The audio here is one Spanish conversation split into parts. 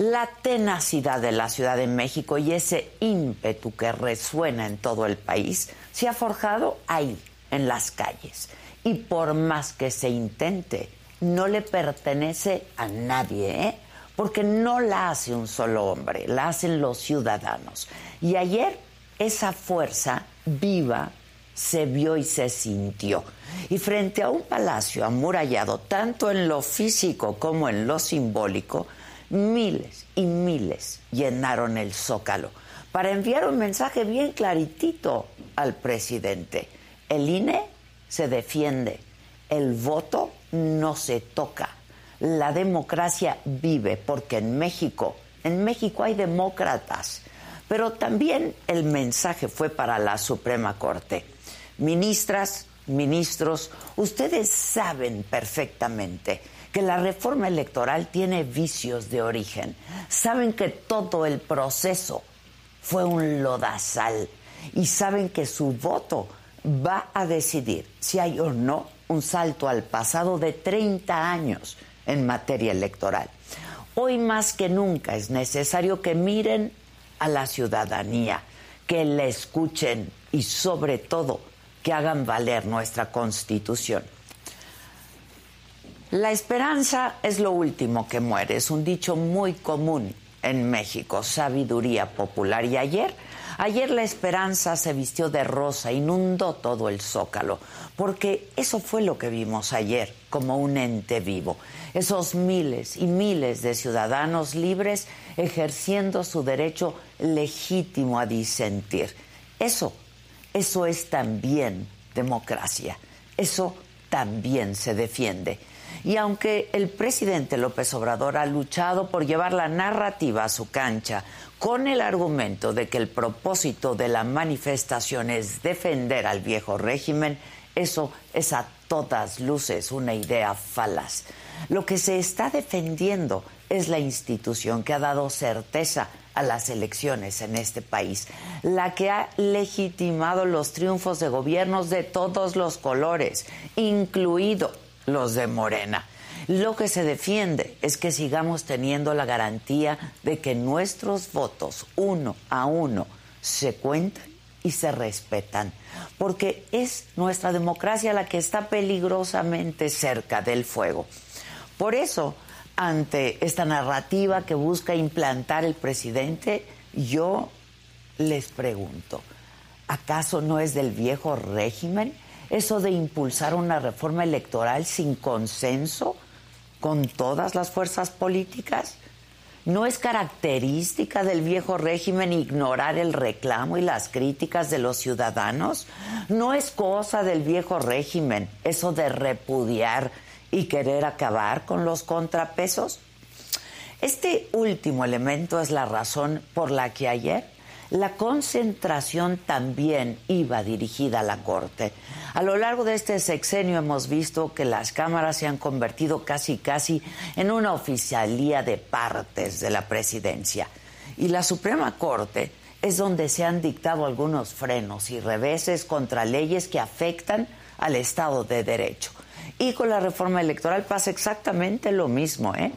La tenacidad de la Ciudad de México y ese ímpetu que resuena en todo el país se ha forjado ahí, en las calles. Y por más que se intente, no le pertenece a nadie, ¿eh? porque no la hace un solo hombre, la hacen los ciudadanos. Y ayer esa fuerza viva se vio y se sintió. Y frente a un palacio amurallado, tanto en lo físico como en lo simbólico, miles y miles llenaron el zócalo para enviar un mensaje bien claritito al presidente. El INE se defiende, el voto no se toca. La democracia vive porque en México, en México hay demócratas, pero también el mensaje fue para la Suprema Corte. Ministras, ministros, ustedes saben perfectamente que la reforma electoral tiene vicios de origen. Saben que todo el proceso fue un lodazal y saben que su voto va a decidir si hay o no un salto al pasado de 30 años en materia electoral. Hoy más que nunca es necesario que miren a la ciudadanía, que la escuchen y sobre todo que hagan valer nuestra constitución. La esperanza es lo último que muere, es un dicho muy común en México, sabiduría popular. Y ayer Ayer la esperanza se vistió de rosa, inundó todo el zócalo, porque eso fue lo que vimos ayer, como un ente vivo. Esos miles y miles de ciudadanos libres ejerciendo su derecho legítimo a disentir. Eso, eso es también democracia. Eso también se defiende. Y aunque el presidente López Obrador ha luchado por llevar la narrativa a su cancha, con el argumento de que el propósito de la manifestación es defender al viejo régimen, eso es a todas luces una idea falaz. Lo que se está defendiendo es la institución que ha dado certeza a las elecciones en este país, la que ha legitimado los triunfos de gobiernos de todos los colores, incluido los de Morena. Lo que se defiende es que sigamos teniendo la garantía de que nuestros votos uno a uno se cuentan y se respetan, porque es nuestra democracia la que está peligrosamente cerca del fuego. Por eso, ante esta narrativa que busca implantar el presidente, yo les pregunto, ¿acaso no es del viejo régimen eso de impulsar una reforma electoral sin consenso? con todas las fuerzas políticas? ¿No es característica del viejo régimen ignorar el reclamo y las críticas de los ciudadanos? ¿No es cosa del viejo régimen eso de repudiar y querer acabar con los contrapesos? Este último elemento es la razón por la que ayer la concentración también iba dirigida a la Corte. A lo largo de este sexenio hemos visto que las cámaras se han convertido casi casi en una oficialía de partes de la presidencia. Y la Suprema Corte es donde se han dictado algunos frenos y reveses contra leyes que afectan al Estado de Derecho. Y con la reforma electoral pasa exactamente lo mismo. ¿eh?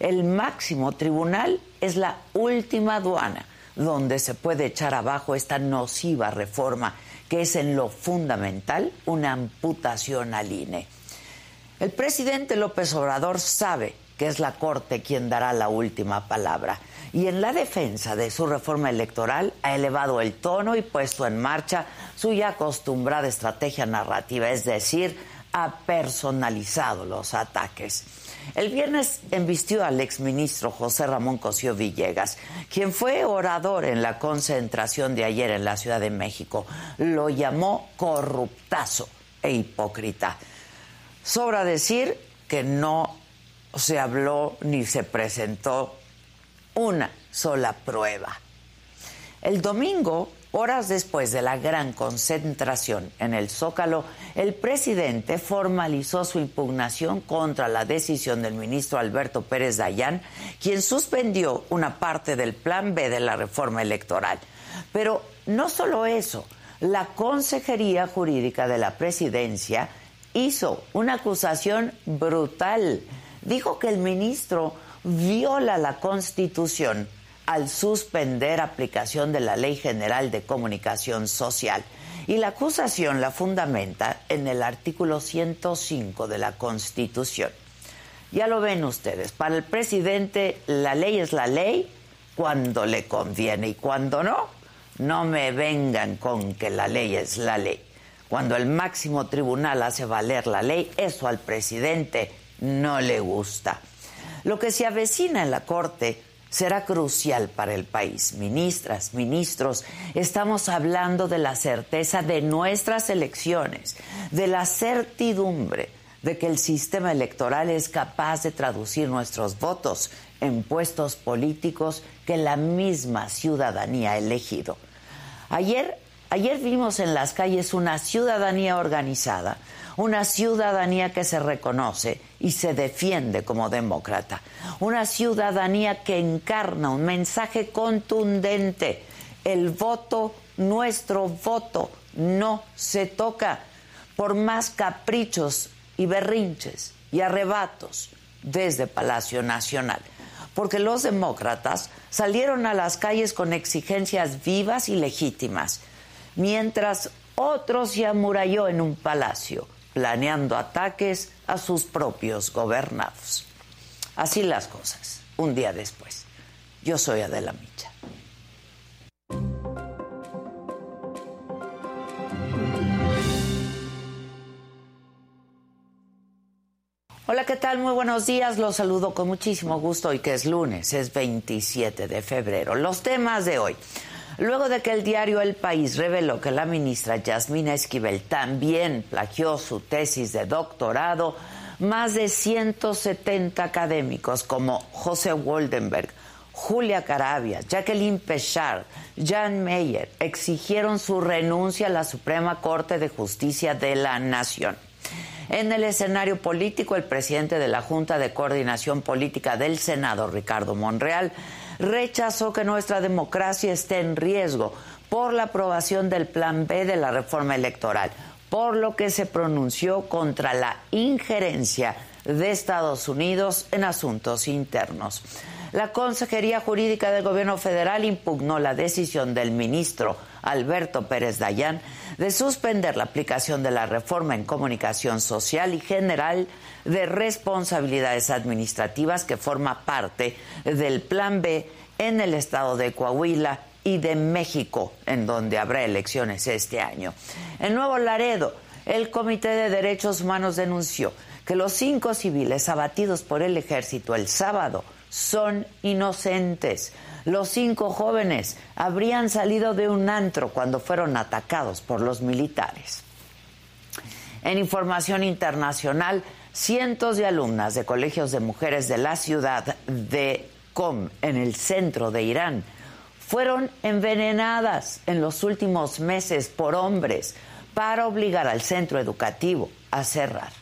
El máximo tribunal es la última aduana donde se puede echar abajo esta nociva reforma que es en lo fundamental una amputación al INE. El presidente López Obrador sabe que es la Corte quien dará la última palabra y en la defensa de su reforma electoral ha elevado el tono y puesto en marcha su ya acostumbrada estrategia narrativa, es decir, ha personalizado los ataques. El viernes embistió al exministro José Ramón Cosío Villegas, quien fue orador en la concentración de ayer en la Ciudad de México. Lo llamó corruptazo e hipócrita. Sobra decir que no se habló ni se presentó una sola prueba. El domingo Horas después de la gran concentración en el Zócalo, el presidente formalizó su impugnación contra la decisión del ministro Alberto Pérez Dayán, quien suspendió una parte del plan B de la reforma electoral. Pero no solo eso, la Consejería Jurídica de la Presidencia hizo una acusación brutal. Dijo que el ministro viola la Constitución al suspender aplicación de la Ley General de Comunicación Social. Y la acusación la fundamenta en el artículo 105 de la Constitución. Ya lo ven ustedes, para el presidente la ley es la ley cuando le conviene y cuando no, no me vengan con que la ley es la ley. Cuando el máximo tribunal hace valer la ley, eso al presidente no le gusta. Lo que se avecina en la Corte será crucial para el país. Ministras, ministros, estamos hablando de la certeza de nuestras elecciones, de la certidumbre de que el sistema electoral es capaz de traducir nuestros votos en puestos políticos que la misma ciudadanía ha elegido. Ayer, ayer vimos en las calles una ciudadanía organizada, una ciudadanía que se reconoce y se defiende como demócrata, una ciudadanía que encarna un mensaje contundente. El voto, nuestro voto, no se toca por más caprichos y berrinches y arrebatos desde Palacio Nacional. Porque los demócratas salieron a las calles con exigencias vivas y legítimas, mientras otros se amuralló en un palacio planeando ataques a sus propios gobernados. Así las cosas, un día después. Yo soy Adela Micha. Hola, ¿qué tal? Muy buenos días. Los saludo con muchísimo gusto hoy que es lunes, es 27 de febrero. Los temas de hoy luego de que el diario El País reveló que la ministra Yasmina Esquivel también plagió su tesis de doctorado, más de 170 académicos como José Woldenberg, Julia Carabia, Jacqueline Pechard, Jan Meyer exigieron su renuncia a la Suprema Corte de Justicia de la Nación. En el escenario político, el presidente de la Junta de Coordinación Política del Senado, Ricardo Monreal, rechazó que nuestra democracia esté en riesgo por la aprobación del Plan B de la reforma electoral, por lo que se pronunció contra la injerencia de Estados Unidos en asuntos internos. La Consejería Jurídica del Gobierno Federal impugnó la decisión del ministro Alberto Pérez Dayán de suspender la aplicación de la reforma en comunicación social y general de responsabilidades administrativas que forma parte del Plan B en el estado de Coahuila y de México, en donde habrá elecciones este año. En Nuevo Laredo, el Comité de Derechos Humanos denunció que los cinco civiles abatidos por el ejército el sábado son inocentes. Los cinco jóvenes habrían salido de un antro cuando fueron atacados por los militares. En información internacional, cientos de alumnas de colegios de mujeres de la ciudad de Qom, en el centro de Irán, fueron envenenadas en los últimos meses por hombres para obligar al centro educativo a cerrar.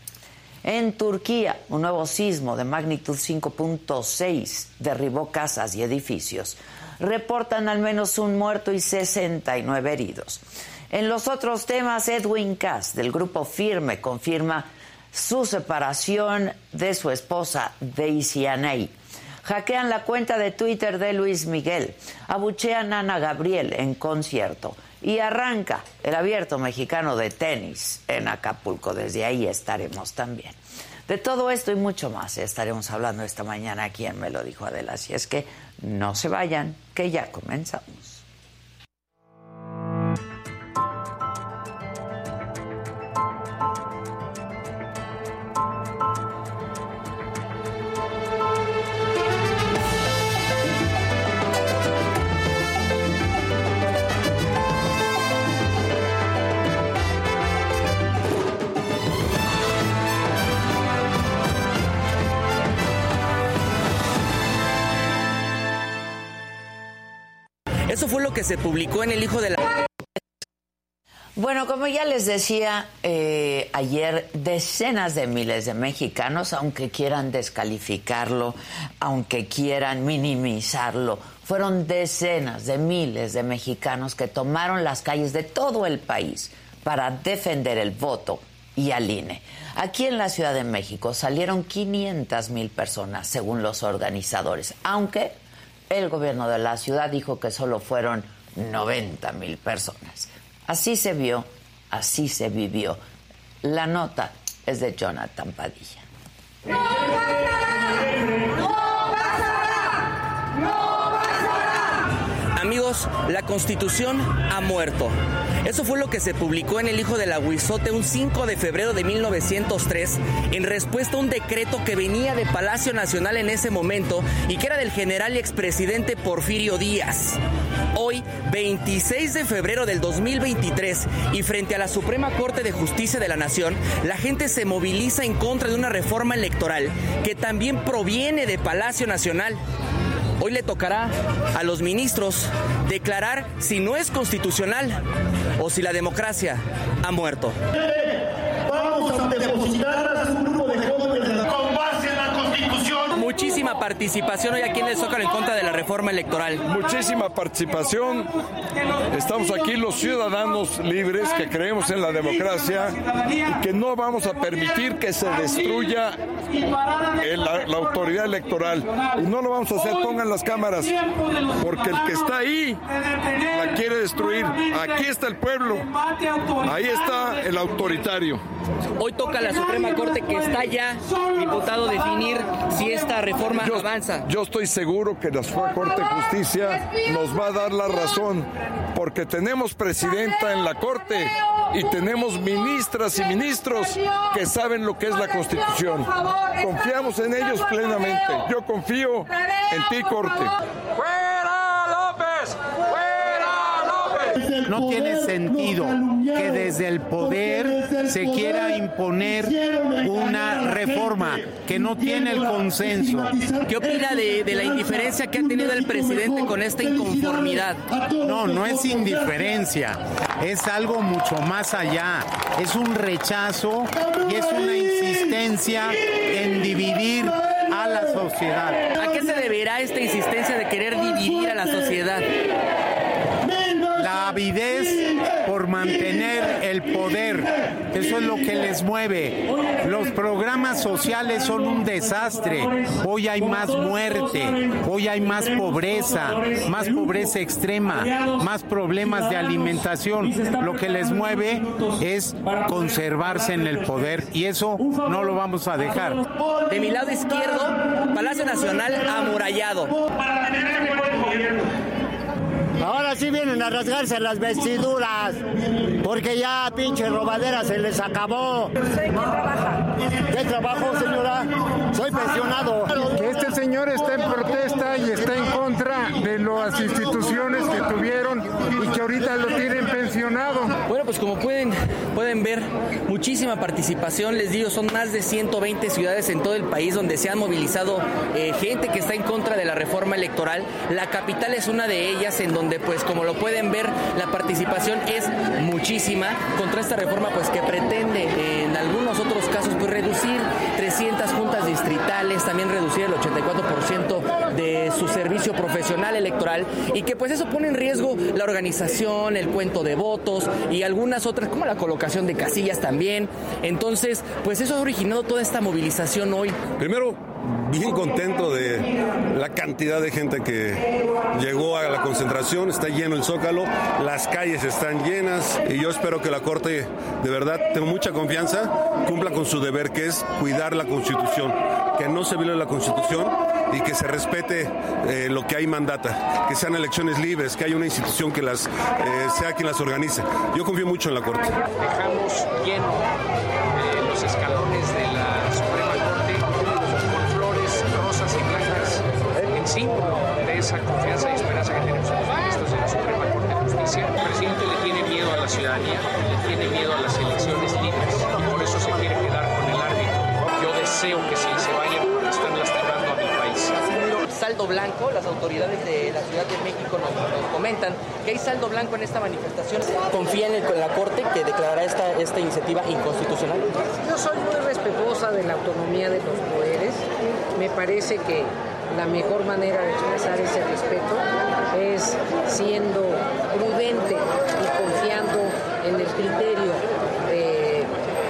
En Turquía, un nuevo sismo de magnitud 5.6 derribó casas y edificios. Reportan al menos un muerto y 69 heridos. En los otros temas, Edwin Cass, del grupo Firme, confirma su separación de su esposa Daisy Aney. Hackean la cuenta de Twitter de Luis Miguel. Abuchean a Ana Gabriel en concierto y arranca el abierto mexicano de tenis en Acapulco. Desde ahí estaremos también. De todo esto y mucho más estaremos hablando esta mañana aquí en Me lo dijo Adela. Así es que no se vayan, que ya comenzamos. Que se publicó en El Hijo de la... Bueno, como ya les decía eh, ayer, decenas de miles de mexicanos, aunque quieran descalificarlo, aunque quieran minimizarlo, fueron decenas de miles de mexicanos que tomaron las calles de todo el país para defender el voto y al INE. Aquí en la Ciudad de México salieron 500 mil personas, según los organizadores, aunque el gobierno de la ciudad dijo que solo fueron 90 mil personas. Así se vio, así se vivió. La nota es de Jonathan Padilla. Amigos, la Constitución ha muerto. Eso fue lo que se publicó en el Hijo del Aguizote un 5 de febrero de 1903 en respuesta a un decreto que venía de Palacio Nacional en ese momento y que era del general y expresidente Porfirio Díaz. Hoy, 26 de febrero del 2023, y frente a la Suprema Corte de Justicia de la Nación, la gente se moviliza en contra de una reforma electoral que también proviene de Palacio Nacional. Hoy le tocará a los ministros declarar si no es constitucional o si la democracia ha muerto. Vamos a depositar a un grupo de jóvenes con base en la Constitución. Muchísima participación hoy aquí en el Zócalo en contra de la reforma electoral. Muchísima participación. Estamos aquí los ciudadanos libres que creemos en la democracia y que no vamos a permitir que se destruya el- la, la autoridad electoral. Y no lo vamos a hacer, pongan las cámaras, porque el que está ahí la quiere destruir. Aquí está el pueblo, ahí está el autoritario. Hoy toca a la Suprema Corte que está ya diputado definir si esta reforma Yo, avanza. yo estoy seguro que la Suprema Corte de Justicia nos va a dar la razón, porque tenemos presidenta en la Corte y tenemos ministras y ministros que saben lo que es la Constitución. Confiamos en ellos plenamente. Yo confío en ti, Corte. No tiene sentido que desde el poder se quiera imponer una reforma que no tiene el consenso. ¿Qué opina de, de la indiferencia que ha tenido el presidente con esta inconformidad? No, no es indiferencia, es algo mucho más allá. Es un rechazo y es una insistencia en dividir a la sociedad. ¿A qué se deberá esta insistencia de querer dividir a la sociedad? Avidez por mantener el poder, eso es lo que les mueve. Los programas sociales son un desastre. Hoy hay más muerte, hoy hay más pobreza, más pobreza extrema, más problemas de alimentación. Lo que les mueve es conservarse en el poder y eso no lo vamos a dejar. De mi lado izquierdo, Palacio Nacional amurallado. Ahora sí vienen a rasgarse las vestiduras, porque ya pinche robadera se les acabó. ¿Qué trabajo, señora? Soy pensionado. que este señor está en protesta y está en contra de las instituciones que tuvieron y que ahorita lo tienen pensionado. Bueno, pues como pueden, pueden ver, muchísima participación. Les digo, son más de 120 ciudades en todo el país donde se han movilizado eh, gente que está en contra de la reforma electoral. La capital es una de ellas en donde, pues como lo pueden ver, la participación es muchísima contra esta reforma, pues que pretende en algunos otros casos pues reducir 300 juntas distritales, también reducir el 84% de su servicio profesional electoral y que pues eso pone en riesgo la organización, el cuento de votos y algunas otras, como la colocación de casillas también. Entonces, pues eso ha originado toda esta movilización hoy. Primero, bien contento de la cantidad de gente que llegó a la concentración, está lleno el zócalo, las calles están llenas y yo espero que la Corte, de verdad, tengo mucha confianza, cumpla con su deber que es cuidar la Constitución, que no se viole la Constitución y que se respete eh, lo que hay mandata, que sean elecciones libres, que haya una institución que las eh, sea quien las organice. Yo confío mucho en la Corte. dejamos lleno eh, los escalones de la Suprema Corte con flores rosas y blancas en símbolo de esa confianza y esperanza que tenemos en los ministros de la Suprema Corte de Justicia. El presidente le tiene miedo a la ciudadanía, le tiene miedo a las elecciones deseo que si se vayan porque están lastimando a mi país. Saldo blanco, las autoridades de la Ciudad de México nos, nos comentan que hay saldo blanco en esta manifestación. ¿Confía en, el- en la Corte que declarará esta, esta iniciativa inconstitucional? Yo soy muy respetuosa de la autonomía de los poderes. Me parece que la mejor manera de expresar ese respeto es siendo prudente y confiando en el criterio de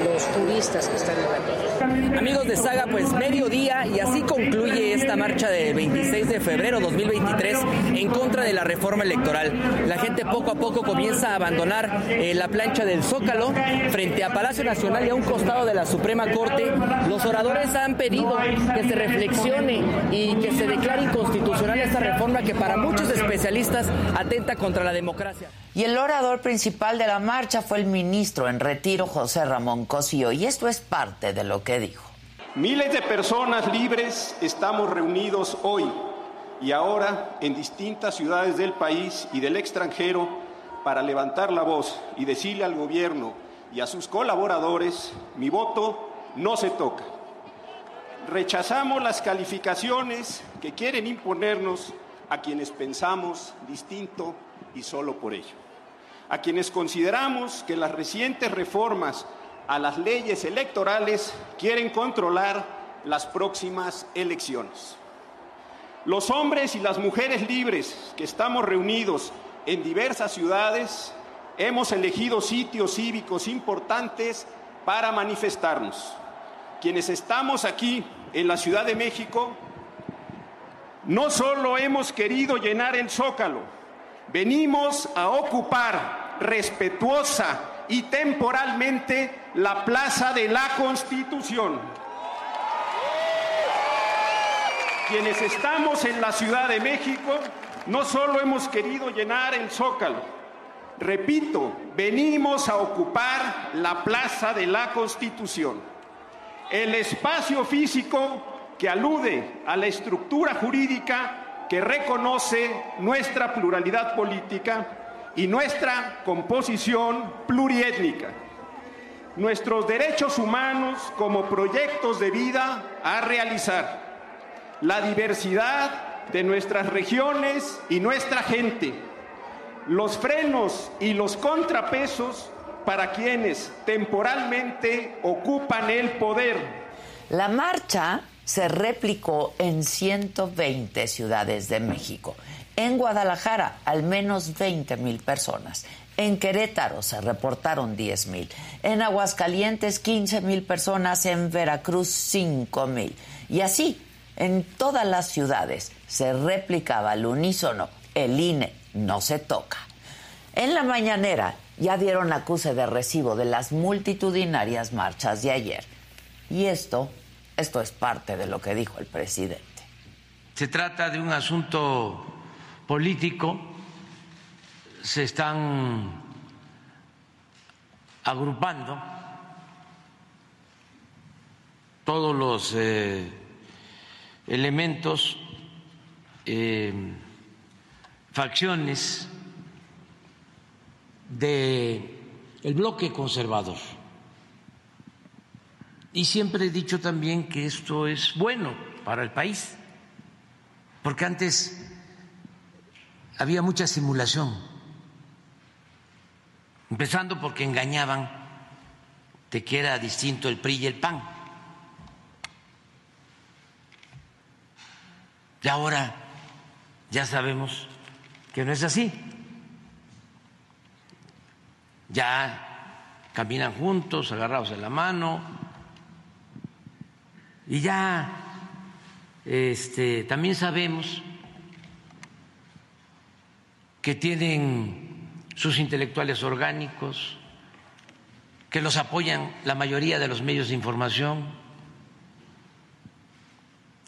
los turistas que están en la Amigos de Saga, pues mediodía y así concluye esta marcha de 26 de febrero 2023 en contra de la reforma electoral. La gente poco a poco comienza a abandonar eh, la plancha del Zócalo frente a Palacio Nacional y a un costado de la Suprema Corte. Los oradores han pedido que se reflexione y que se declare inconstitucional esta reforma que para muchos especialistas atenta contra la democracia. Y el orador principal de la marcha fue el ministro en retiro José Ramón Cosío y esto es parte de lo que dijo. Miles de personas libres estamos reunidos hoy y ahora en distintas ciudades del país y del extranjero para levantar la voz y decirle al gobierno y a sus colaboradores, mi voto no se toca. Rechazamos las calificaciones que quieren imponernos a quienes pensamos distinto y solo por ello. A quienes consideramos que las recientes reformas a las leyes electorales quieren controlar las próximas elecciones. Los hombres y las mujeres libres que estamos reunidos en diversas ciudades hemos elegido sitios cívicos importantes para manifestarnos. Quienes estamos aquí en la Ciudad de México, no solo hemos querido llenar el zócalo, venimos a ocupar respetuosa y temporalmente la Plaza de la Constitución. Quienes estamos en la Ciudad de México, no solo hemos querido llenar el zócalo, repito, venimos a ocupar la Plaza de la Constitución, el espacio físico que alude a la estructura jurídica que reconoce nuestra pluralidad política y nuestra composición pluriétnica, nuestros derechos humanos como proyectos de vida a realizar, la diversidad de nuestras regiones y nuestra gente, los frenos y los contrapesos para quienes temporalmente ocupan el poder. La marcha se replicó en 120 ciudades de México. En Guadalajara, al menos 20 mil personas. En Querétaro se reportaron 10 mil. En Aguascalientes, 15 mil personas. En Veracruz, 5 mil. Y así, en todas las ciudades se replicaba al unísono. El INE no se toca. En la mañanera ya dieron acuse de recibo de las multitudinarias marchas de ayer. Y esto, esto es parte de lo que dijo el presidente. Se trata de un asunto político, se están agrupando todos los eh, elementos, eh, facciones de el bloque conservador. Y siempre he dicho también que esto es bueno para el país, porque antes había mucha simulación, empezando porque engañaban de que era distinto el PRI y el PAN. Y ahora ya sabemos que no es así. Ya caminan juntos, agarrados de la mano, y ya este, también sabemos que tienen sus intelectuales orgánicos, que los apoyan la mayoría de los medios de información,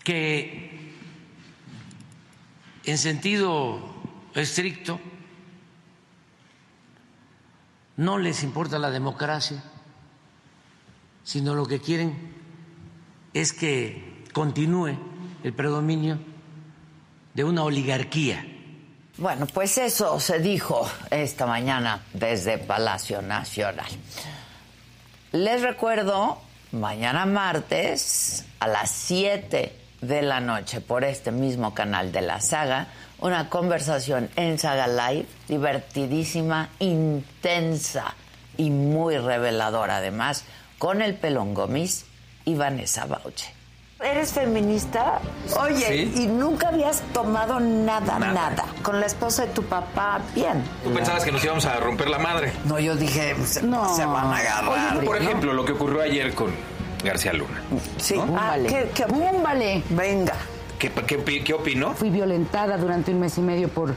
que en sentido estricto no les importa la democracia, sino lo que quieren es que continúe el predominio de una oligarquía bueno, pues eso se dijo esta mañana desde Palacio Nacional. Les recuerdo, mañana martes a las 7 de la noche por este mismo canal de la saga, una conversación en Saga Live, divertidísima, intensa y muy reveladora además, con el Pelón Gomis y Vanessa Bauche. ¿Eres feminista? Oye, Sí. y nunca habías tomado nada, Nada. nada, Con la esposa de tu papá, bien. Tú pensabas que nos íbamos a romper la madre. No, yo dije, se, No. se van a agarrar. Por ¿no? ejemplo, lo que ocurrió ayer con García Luna. Sí, ¿no? ah, ¿qué, qué, vale. Venga. ¿Qué, qué, qué opinó? Fui violentada durante un mes y medio por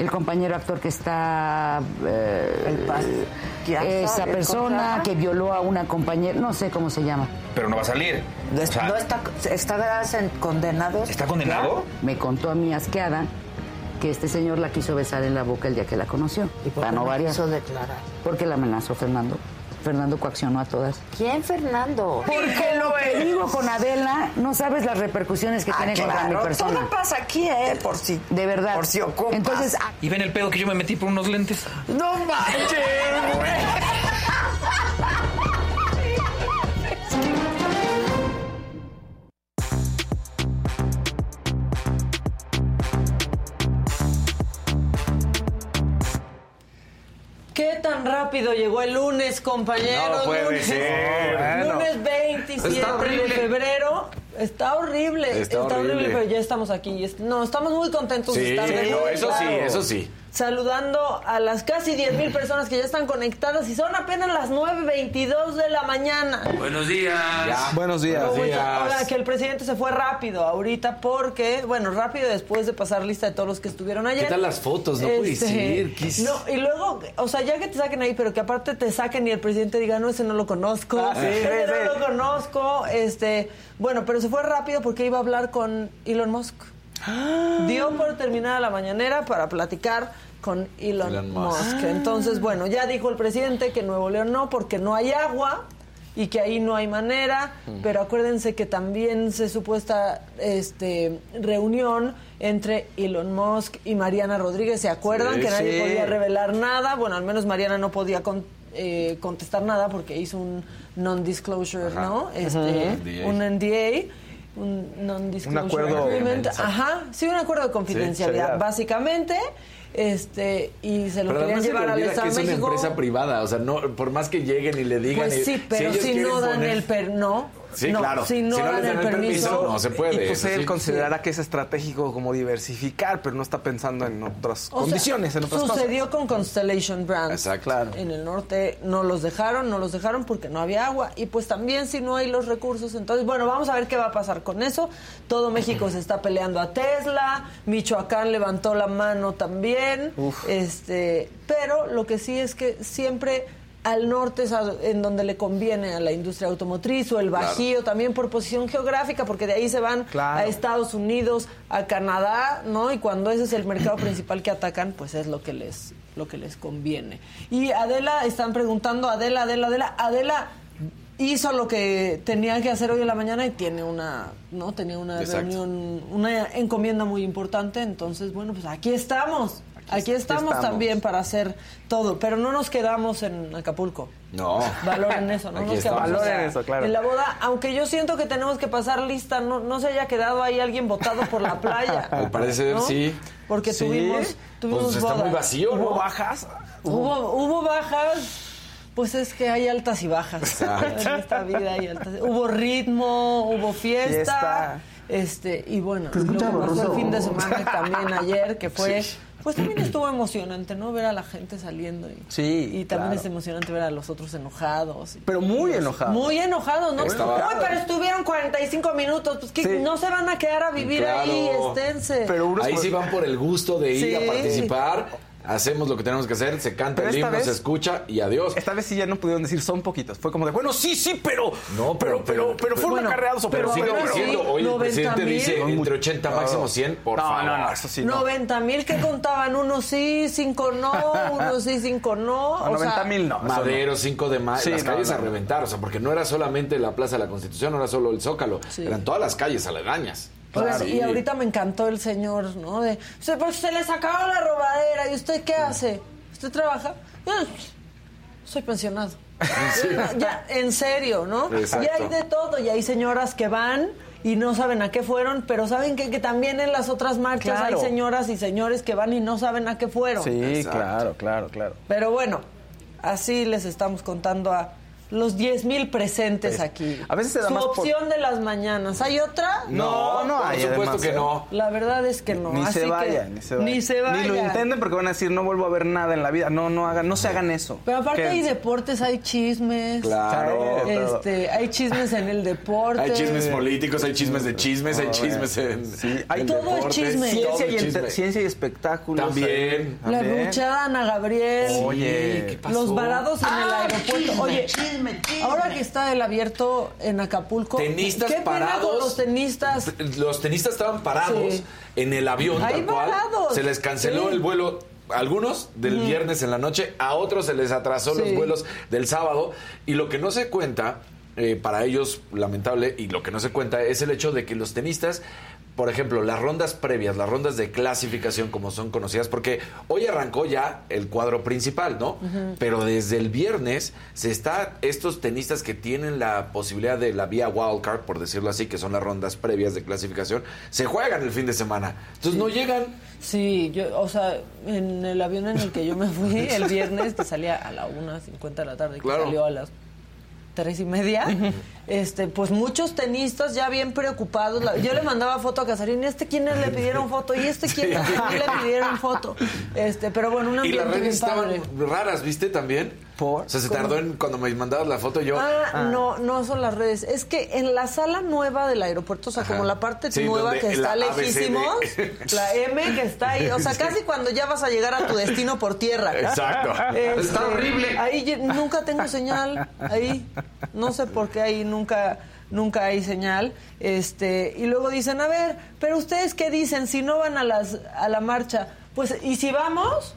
el compañero actor que está... eh, esa persona que violó a una compañera, no sé cómo se llama. Pero no va a salir. No, O sea, no está, está en- condenado. ¿Está condenado? Me contó a mí asqueada que este señor la quiso besar en la boca el día que la conoció. ¿Y por para qué no no variar. quiso declarar? Porque la amenazó Fernando. Fernando coaccionó a todas. ¿Quién, Fernando? Porque lo que digo con Adela, no sabes las repercusiones que Ah, tiene contra mi claro, persona. todo pasa aquí, ¿eh? Por si... De verdad. Por si ocupas. Entonces, ah, ¿Y ven el pedo que yo me metí por unos lentes? ¡No manches, güey! Tan rápido llegó el lunes? No puede lunes, ser. Bueno. lunes 27 Está de febrero. Está horrible. Está horrible. pero ya estamos aquí. Es- No, estamos muy contentos de estar de no, nuevo, eso sí, eso sí. Saludando a las casi 10 mil personas que ya están conectadas y son apenas las 9.22 de la mañana. Buenos días. Buenos días. ¿Cómo está? Ahora que el presidente se fue rápido ahorita porque, bueno, rápido después de pasar lista de todos los que estuvieron ayer. ¿Qué tal las fotos? No puede ser. ¿Qué es? No, y luego, o sea, ya que te saquen ahí, pero que aparte te saquen y el presidente diga, no, ese no lo conozco, Ah, sí, ese sí, no sí. lo conozco, este, bueno, pero se fue rápido porque iba a hablar con Elon Musk. Dio por terminada la mañanera para platicar con Elon, Elon Musk. Musk. Entonces, bueno, ya dijo el presidente que Nuevo León no, porque no hay agua y que ahí no hay manera, pero acuérdense que también se supuesta este reunión entre Elon Musk y Mariana Rodríguez, ¿se acuerdan Sí, que nadie sí. podía revelar nada? Bueno, al menos Mariana no podía con- eh, contestar nada porque hizo un non-disclosure, ¿no? Este, NDA. un NDA. Un non-disclosure acuerdo agreement. Ajá, sí, un acuerdo de confidencialidad, básicamente. Este, y se lo Pero querían llevar al Estado que es una México. empresa privada, o sea, no, por más que lleguen y le digan... Pues sí, pero si, no dan poner- el per, no, Sí, no, claro. si no, Si no dan les el dan el permiso, permiso, no se puede. Y pues él sí. considerará que es estratégico como diversificar, pero no está pensando en otras O sea, condiciones, en otras cosas. sucedió con Constellation Brands. Exacto. Claro. En el norte no los dejaron, no los dejaron porque no había agua y pues también si no hay los recursos. Entonces, bueno, vamos a ver qué va a pasar con eso. Todo México se está peleando a Tesla, Michoacán levantó la mano también. Este, pero lo que sí es que siempre al norte es a- en donde le conviene a la industria automotriz o el Claro. Bajío también por posición geográfica, porque de ahí se van Claro. a Estados Unidos, a Canadá, ¿no? Y cuando ese es el mercado principal que atacan, pues es lo que les lo que les conviene. Y Adela están preguntando, Adela, Adela, Adela, Adela hizo lo que tenía que hacer hoy en la mañana y tiene una, ¿no? Tenía una Exacto. reunión, una encomienda muy importante, entonces bueno, pues aquí estamos. Aquí, estamos, estamos. también para hacer todo, pero no nos quedamos en Acapulco. No. Valoren eso, no Aquí nos quedamos Valoren en la- eso, claro. En la boda, aunque yo siento que tenemos que pasar lista, no, no se haya quedado ahí alguien botado por la playa. Al parecer, ¿no? sí. Porque Sí. tuvimos, tuvimos Pues está boda. muy vacío, ¿no? ¿Hubo bajas? Hubo, hubo bajas. Pues es que hay altas y bajas Exacto. en esta vida. Hay altas. Hubo ritmo, hubo fiesta. Fiesta. Este, y bueno, lo que pasó el fin de semana también ayer, que fue, pues también estuvo emocionante, ¿no? Ver a la gente saliendo. Y, Sí, Y también claro. es emocionante ver a los otros enojados. y- Pero muy enojados. Muy enojados, ¿no? Estaba- Uy, pero estuvieron 45 minutos, pues que Sí. no se van a quedar a vivir Claro. ahí, esténse. Pero unos Ahí por- sí van por el gusto de ir Sí. a participar. Hacemos lo que tenemos que hacer, se canta Pero el himno, vez- se escucha y adiós. Esta vez sí ya no pudieron decir son poquitos. Fue como de, bueno, sí, sí, pero. No, pero- pero, pero, fueron Bueno, acarreados o pero Pero diciendo, hoy el 90 presidente mil. dice entre muy- 80 no. máximo 100, por no, favor. no, no, eso sí. No. 90 mil que contaban, unos sí, cinco no, unos sí, cinco no. O sea, 90 mil no. Madero, 5 de mayo, Sí, las calles no, a reventar, o sea, porque no era solamente la Plaza de la Constitución, no era solo el Zócalo, Sí. eran todas las calles aledañas. Oigan, Sí. Y ahorita me encantó el señor, ¿no? De, "Se- pues se le sacaba la robadera. ¿Y usted qué hace? ¿Usted trabaja? "Ah, soy pensionado. Ya, en serio, ¿no? Exacto. Y hay de todo. Y hay señoras que van y no saben a qué fueron, pero saben que, que también en las otras marchas Claro. hay señoras y señores que van y no saben a qué fueron. Sí, Exacto. claro, claro, claro. Pero bueno, así les estamos contando a los 10 mil presentes Pues, aquí. a veces se da Su más por- opción de las mañanas. ¿Hay otra? No, no por hay, supuesto además, que no. La verdad es que no. Ni así se que- vayan, ni se vayan. Ni se vayan. Ni lo intenten porque van a decir, no vuelvo a ver nada en la vida. No, no hagan, no se hagan eso. Pero aparte hay deportes, hay chismes. Claro. Este, hay chismes en el deporte. Hay chismes políticos, hay chismes de chismes, hay Oh, chismes en, Sí, hay en Todo es chisme. Ciencia y, chisme. ciencia y espectáculos. También. La luchada Ana Gabriel. Oye, ¿qué pasó? Los varados en el Ah, aeropuerto. chisme, Oye, chisme, chisme. ahora que está el abierto en Acapulco. Tenistas ¿Qué pena parados. con los tenistas? Los tenistas estaban parados Sí. en el avión, Ahí tal cual. Se les canceló Sí. el vuelo. a Algunos del viernes en la noche, a otros se les atrasó los vuelos del sábado. Y lo que no se cuenta, eh, para ellos, lamentable, y lo que no se cuenta es el hecho de que los tenistas, por ejemplo, las rondas previas, las rondas de clasificación, como son conocidas, porque hoy arrancó ya el cuadro principal, ¿no? Pero desde el viernes se está, estos tenistas que tienen la posibilidad de la vía wildcard, por decirlo así, que son las rondas previas de clasificación, se juegan el fin de semana. Entonces no llegan. Sí, yo, o sea, en el avión en el que yo me fui el viernes, que salía a la 1.50 de la tarde, que Claro. salió a las tres y media, este, pues muchos tenistas ya bien preocupados. Yo le mandaba foto a Casarín, ¿y este quiénes le pidieron foto? ¿Y este quién le pidieron foto? Este, pero bueno, un Y las redes estaban padre. raras, ¿viste también? ¿Por? O sea, se ¿Cómo? tardó en cuando me mandabas la foto yo. Ah, no, no son las redes. Es que en la sala nueva del aeropuerto, o sea, Ajá. como la parte Sí, nueva que está lejísimos, la M que está ahí, o sea, casi cuando ya vas a llegar a tu destino por tierra. Exacto. Este, Está horrible. Ahí nunca tengo señal, ahí. No sé por qué ahí nunca nunca hay señal. Este, y luego dicen, "A ver, pero ustedes qué dicen si no van a las a la marcha?" Pues, ¿y si vamos?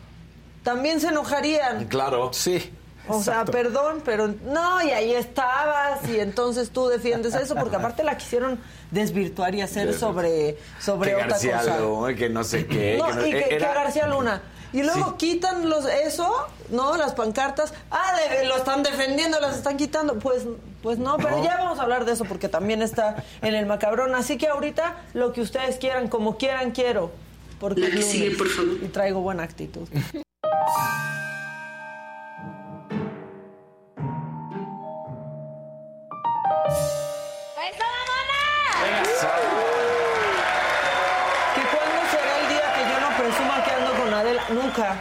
También se enojarían. Claro. Sí. O sea, perdón, pero no, y ahí estabas, y entonces tú defiendes eso, porque aparte la quisieron desvirtuar y hacer sobre, sobre que otra García cosa. Luna, que no sé qué. No, que no- y que, que García Luna. Y luego quitan los eso, ¿no? Las pancartas. Ah, de- lo están defendiendo, las están quitando. Pues, pues no, pero No. ya vamos a hablar de eso porque también está en el macabrón. Así que ahorita lo que ustedes quieran, como quieran, quiero. Porque La que lunes sigue, por favor. Y traigo buena actitud. ¿Que cuándo será el día que yo no presuma que ando Nunca,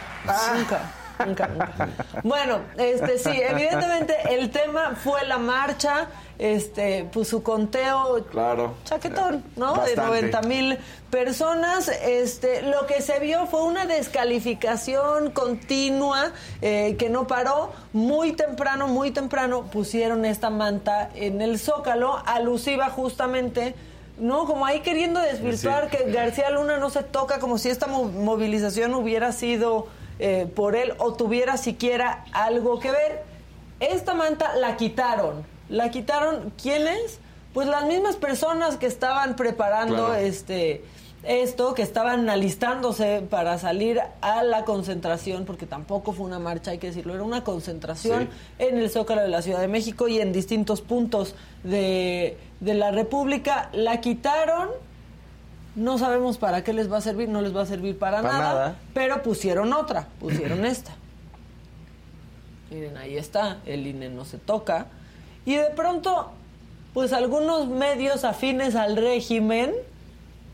nunca, nunca, nunca. Bueno, este sí, evidentemente el tema fue la marcha, este, pues su conteo Claro. chaquetón, ¿no? Bastante. De 90 mil personas. Este, lo que se vio fue una descalificación continua eh, que no paró. Muy temprano, muy temprano pusieron esta manta en el zócalo, alusiva justamente. No, como ahí queriendo desvirtuar que García Luna no se toca como si esta mo- movilización hubiera sido eh, por él o tuviera siquiera algo que ver. Esta manta la quitaron. ¿La quitaron quiénes? Pues las mismas personas que estaban preparando Claro. este esto, que estaban alistándose para salir a la concentración, porque tampoco fue una marcha, hay que decirlo, era una concentración en el Zócalo de la Ciudad de México y en distintos puntos de, de la República. La quitaron, no sabemos para qué les va a servir, no les va a servir para, Para nada, nada. pero pusieron otra, pusieron esta. Miren, ahí está, el INE no se toca. Y de pronto, pues algunos medios afines al régimen,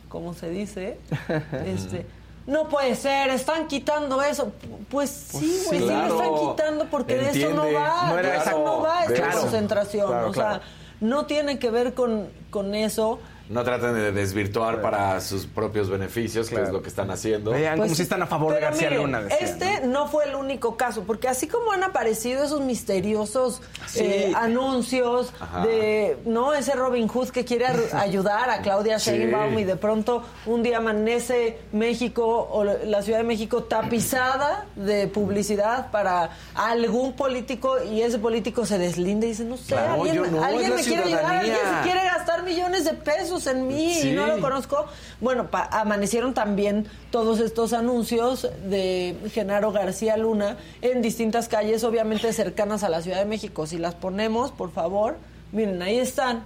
como se dice, este, no puede ser, están quitando eso. Pues sí, güey, sí, claro. lo están quitando porque de eso no va, No de eso no va esta Claro. concentración. O sea. No tiene que ver con, con eso. No traten de desvirtuar para sus propios beneficios, que es lo que están haciendo. Vean Pues como si sí, están a favor de García miren, Luna. decían, Este ¿no? fue el único caso, porque así como han aparecido esos misteriosos Sí. eh, anuncios Ajá. de, ¿no? Ese Robin Hood que quiere ar- ayudar a Claudia Sí. Sheinbaum y de pronto un día amanece México o la Ciudad de México tapizada de publicidad para algún político y ese político se deslinda y dice, no sé, Claro, alguien, no, alguien me quiere ayudar, alguien se quiere gastar millones de pesos en mí Sí. y no lo conozco. Bueno, pa- amanecieron también todos estos anuncios de Genaro García Luna en distintas calles, obviamente cercanas a la Ciudad de México. Si las ponemos, por favor, miren, ahí están.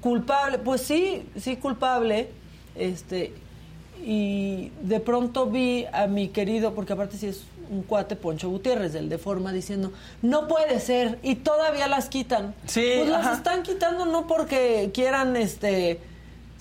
Culpable, pues sí, sí culpable. Este y de pronto vi a mi querido, porque aparte sí es un cuate, Poncho Gutiérrez, del de forma, diciendo, no puede ser, y todavía las quitan. Sí, Pues las están quitando no porque quieran este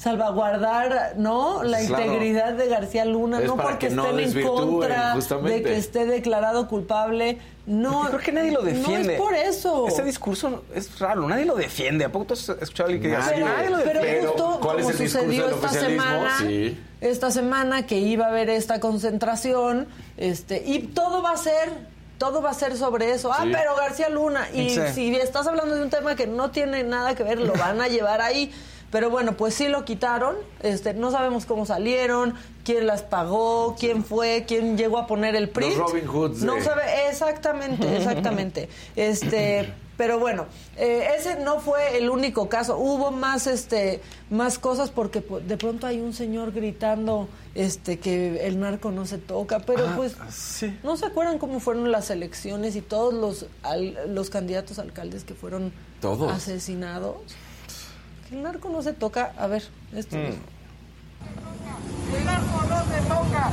salvaguardar no la Claro. integridad de García Luna Es no porque que no estén en contra justamente. de que esté declarado culpable no Creo que nadie lo defiende. no es por eso Ese discurso es raro, nadie lo defiende. ¿A poco tú has escuchado a alguien que diga Nadie. "Sí, nadie lo pero defiende? justo ¿cuál es como el discurso sucedió esta semana Sí. esta semana que iba a haber esta concentración este y todo va a ser todo va a ser sobre eso. Ah, Sí. pero García Luna. Y Sí. si estás hablando de un tema que no tiene nada que ver, lo van a llevar ahí. Pero bueno, pues sí lo quitaron. Este, no sabemos cómo salieron, quién las pagó, quién fue, quién llegó a poner el print. Robin Hoods No de- sabe exactamente, exactamente. Este, pero bueno, eh, ese no fue el único caso. Hubo más, este, más cosas porque de pronto hay un señor gritando, este, que el narco no se toca. Pero Ah, pues, sí. ¿no se acuerdan cómo fueron las elecciones y todos los, al- los candidatos alcaldes que fueron Todos. asesinados? El narco no se toca. A ver, esto. Mm. El narco no se toca.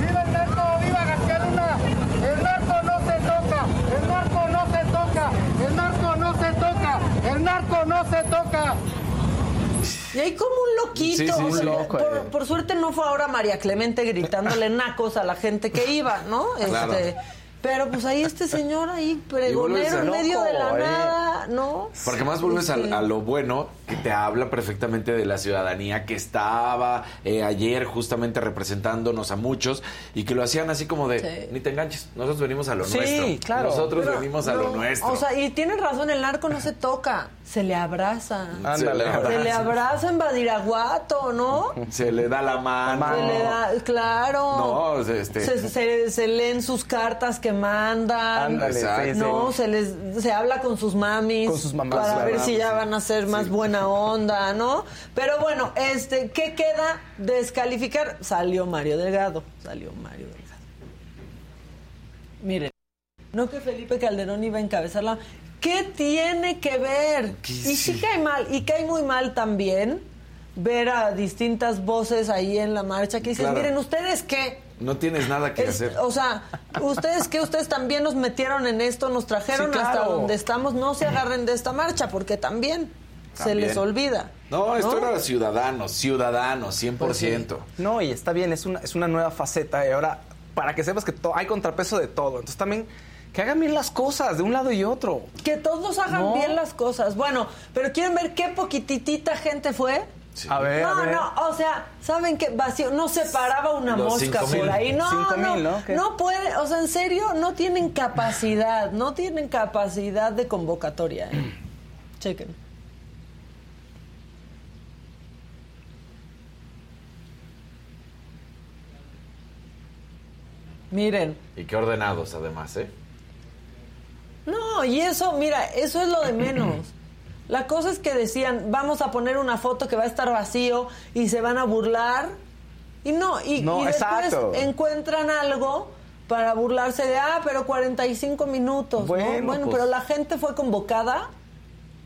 ¡Viva el narco! ¡Viva García Luna! ¡El narco no se toca! ¡El narco no se toca! ¡El narco no se toca! ¡El narco no se toca! Y hay como un loquito. Sí, sí, o sea, un loco, por, eh. por suerte no fue ahora María Clemente gritándole nacos a la gente que iba, ¿no? Claro. Este, pero pues ahí este señor ahí pregonero en medio de la eh. nada, ¿no? Porque más vuelves a, Este, a lo bueno que te habla perfectamente de la ciudadanía que estaba eh, ayer justamente representándonos a muchos y que lo hacían así como de Sí. ni te enganches, nosotros venimos a lo Sí, nuestro. claro. Nosotros pero venimos a no, lo nuestro. O sea, y tienen razón, el narco no se toca, se le abraza. Se le Ándale. abraza. Se le abraza en Badiraguato, ¿no? Se le da la mano. Se le da, claro. No, este- se, se- se leen sus cartas que mandan. Ándale, Exacto. sí, sí. No, se les se habla con sus mamis, Con sus mamás, para ver si ya van a ser más Sí. buena onda, ¿no? Pero bueno, este, ¿qué queda? Descalificar. Salió Mario Delgado, salió Mario Delgado. Miren, no que Felipe Calderón iba a encabezarla. ¿Qué tiene que ver? ¿Qué Y sí cae mal, y cae muy mal también ver a distintas voces ahí en la marcha que Claro. miren, ¿ustedes qué? No tienes nada que Es- hacer. o sea, ustedes que ustedes también nos metieron en esto, nos trajeron Sí, claro. hasta donde estamos, no se agarren de esta marcha porque también, se les olvida. No, esto ¿no? era ciudadanos, ciudadanos, 100%. No, y está bien, es una, es una nueva faceta. Y ahora, para que sepas que to- hay contrapeso de todo. Entonces también que hagan bien las cosas de un lado y otro. Que todos hagan No. bien las cosas. Bueno, pero quieren ver qué poquititita gente fue. A ver, a No, ver. no, o sea, ¿saben qué? Vacío, no se paraba una Los mosca cinco mil. por ahí. No, Cinco no, mil, ¿no? ¿Qué? no puede, o sea, en serio, no tienen capacidad, no tienen capacidad de convocatoria. ¿eh? Chequen. Miren, Y qué ordenados además, ¿eh? no, y eso, mira, eso es lo de menos. La cosa es que decían, vamos a poner una foto que va a estar vacío y se van a burlar. Y no, y, No, y después exacto. encuentran algo para burlarse de, ah, pero 45 minutos. ¿no? Bueno, Bueno, pues. pero la gente fue convocada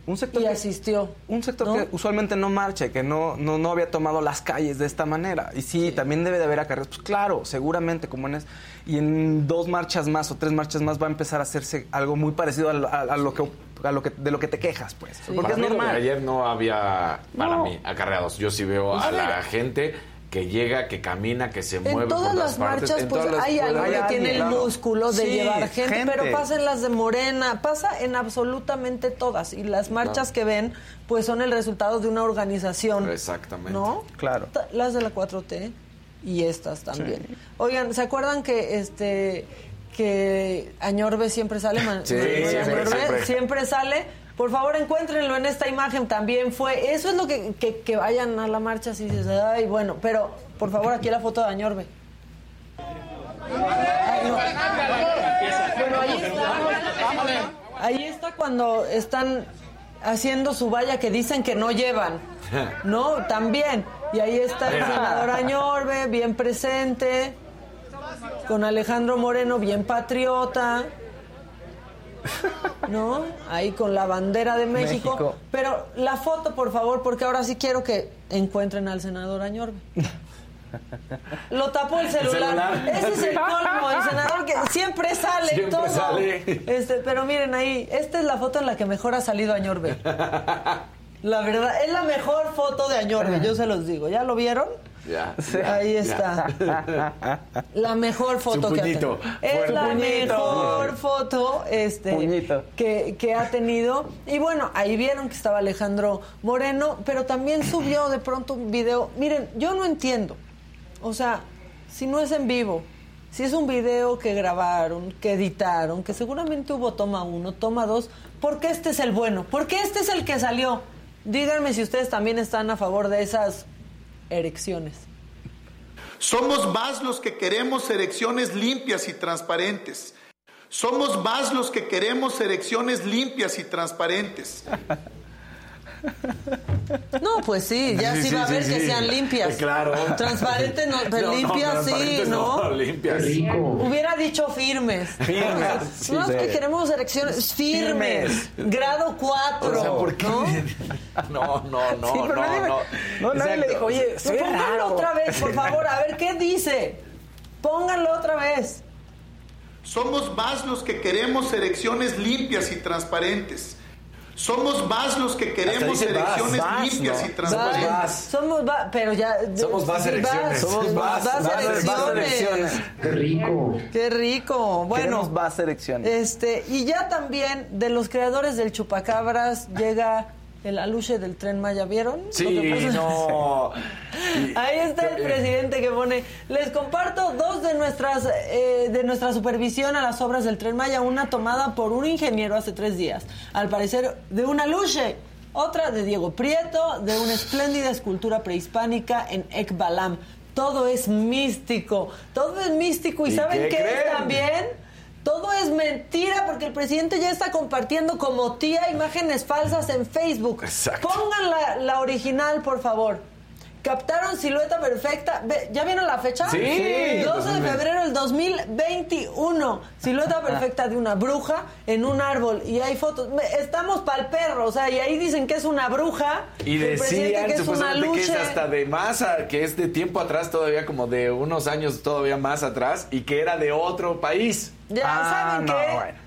Un sector y que, asistió. un sector ¿no? que usualmente no marcha, y que no, no, no había tomado las calles de esta manera. Y sí, también debe de haber acarreos. Pues claro, seguramente, como en es. Y en dos marchas más o tres marchas más va a empezar a hacerse algo muy parecido a- a lo que a lo que de lo que te quejas, pues. Porque Para es mí lo de normal. Ayer no había, para No. mí, acarreados. Yo sí veo a Pues, la mira. gente que llega, que camina, que se mueve En todas por las partes. marchas, En pues todas las- hay algo que alguien, tiene el claro. músculo de Sí, llevar gente, gente. pero pasa en las de Morena, pasa en absolutamente todas. Y las marchas que ven, pues son el resultado de una organización. Exactamente. ¿No? Claro. Las de la 4T y estas también. Oigan, ¿se acuerdan que este que Añorbe siempre sale? Man- Sí, Manuel siempre, Añorbe siempre. siempre sale. Por favor, encuéntrenlo en esta imagen. También fue. Eso es lo que, que, que vayan a la marcha si dices, ay, bueno. Pero, por favor, aquí la foto de Añorbe. Ay, no. Bueno, ahí está. Ahí está cuando están haciendo su valla que dicen que no llevan. No, también. Y ahí está el senador Añorbe, bien presente. Con Alejandro Moreno, bien patriota. ¿No? Ahí con la bandera de México. México. Pero la foto, por favor, porque ahora sí quiero que encuentren al senador Añorbe. Lo tapó el celular. celular. Ese es el colmo, el senador que siempre sale Siempre todo. sale. Este, pero miren ahí, esta es la foto en la que mejor ha salido Añorbe. La verdad, es la mejor foto de Añorbe, yo se los digo. ¿Ya lo vieron? Ya. Ahí está. La mejor foto Su que ha tenido. Es la Puñito. mejor foto este, que, que ha tenido. Y bueno, ahí vieron que estaba Alejandro Moreno, pero también subió de pronto un video. Miren, yo no entiendo. O sea, si no es en vivo, si es un video que grabaron, que editaron, que seguramente hubo toma uno, toma dos, ¿por qué este es el bueno? ¿Por qué este es el que salió? Díganme si ustedes también están a favor de esas erecciones. Somos más los que queremos elecciones limpias y transparentes. Somos más los que queremos elecciones limpias y transparentes. No, pues sí, ya sí, Sí, sí, va a sí, ver que sí. sean limpias. Claro. Transparentes, no, pero No, no, limpias sí, ¿no? no, limpias. Hubiera dicho firmes. Firmes, sí, no, es que queremos elecciones firmes. Grado 4. O sea, ¿por qué? ¿no? No, no, no, Sí, pero no, nadie me- no. no, nadie le dijo, oye, pónganlo otra vez, por favor, a ver qué dice. Pónganlo otra vez. Somos más los que queremos elecciones limpias y transparentes. Somos más los que queremos vas, elecciones vas, limpias ¿no? y transparentes. Vas. Somos va, pero ya. Somos más elecciones. Somos más, elecciones. Qué rico. Qué rico. Bueno. Más elecciones. Este, y ya también de los creadores del Chupacabras llega el aluche del tren Maya, ¿vieron? Sí, no. Ahí está el presidente que pone, les comparto dos de nuestras eh, de nuestra supervisión a las obras del Tren Maya, una tomada por un ingeniero hace tres días, al parecer de una luche, otra de Diego Prieto, de una espléndida escultura prehispánica en Ekbalam. Todo es místico, todo es místico y, ¿Y ¿saben qué qué, es también? Todo es mentira porque el presidente ya está compartiendo como tía imágenes falsas en Facebook. Exacto. Pongan la, la original, por favor. Captaron silueta perfecta. ¿Ya vieron la fecha? Sí. 12 de febrero del 2021. Silueta perfecta de una bruja en un árbol. Y hay fotos. Estamos pa'l perro. O sea, y ahí dicen que es una bruja. Y decían que es una que es hasta de más, a- que es de tiempo atrás todavía, como de unos años todavía más atrás, y que era de otro país. Ya saben no, que bueno.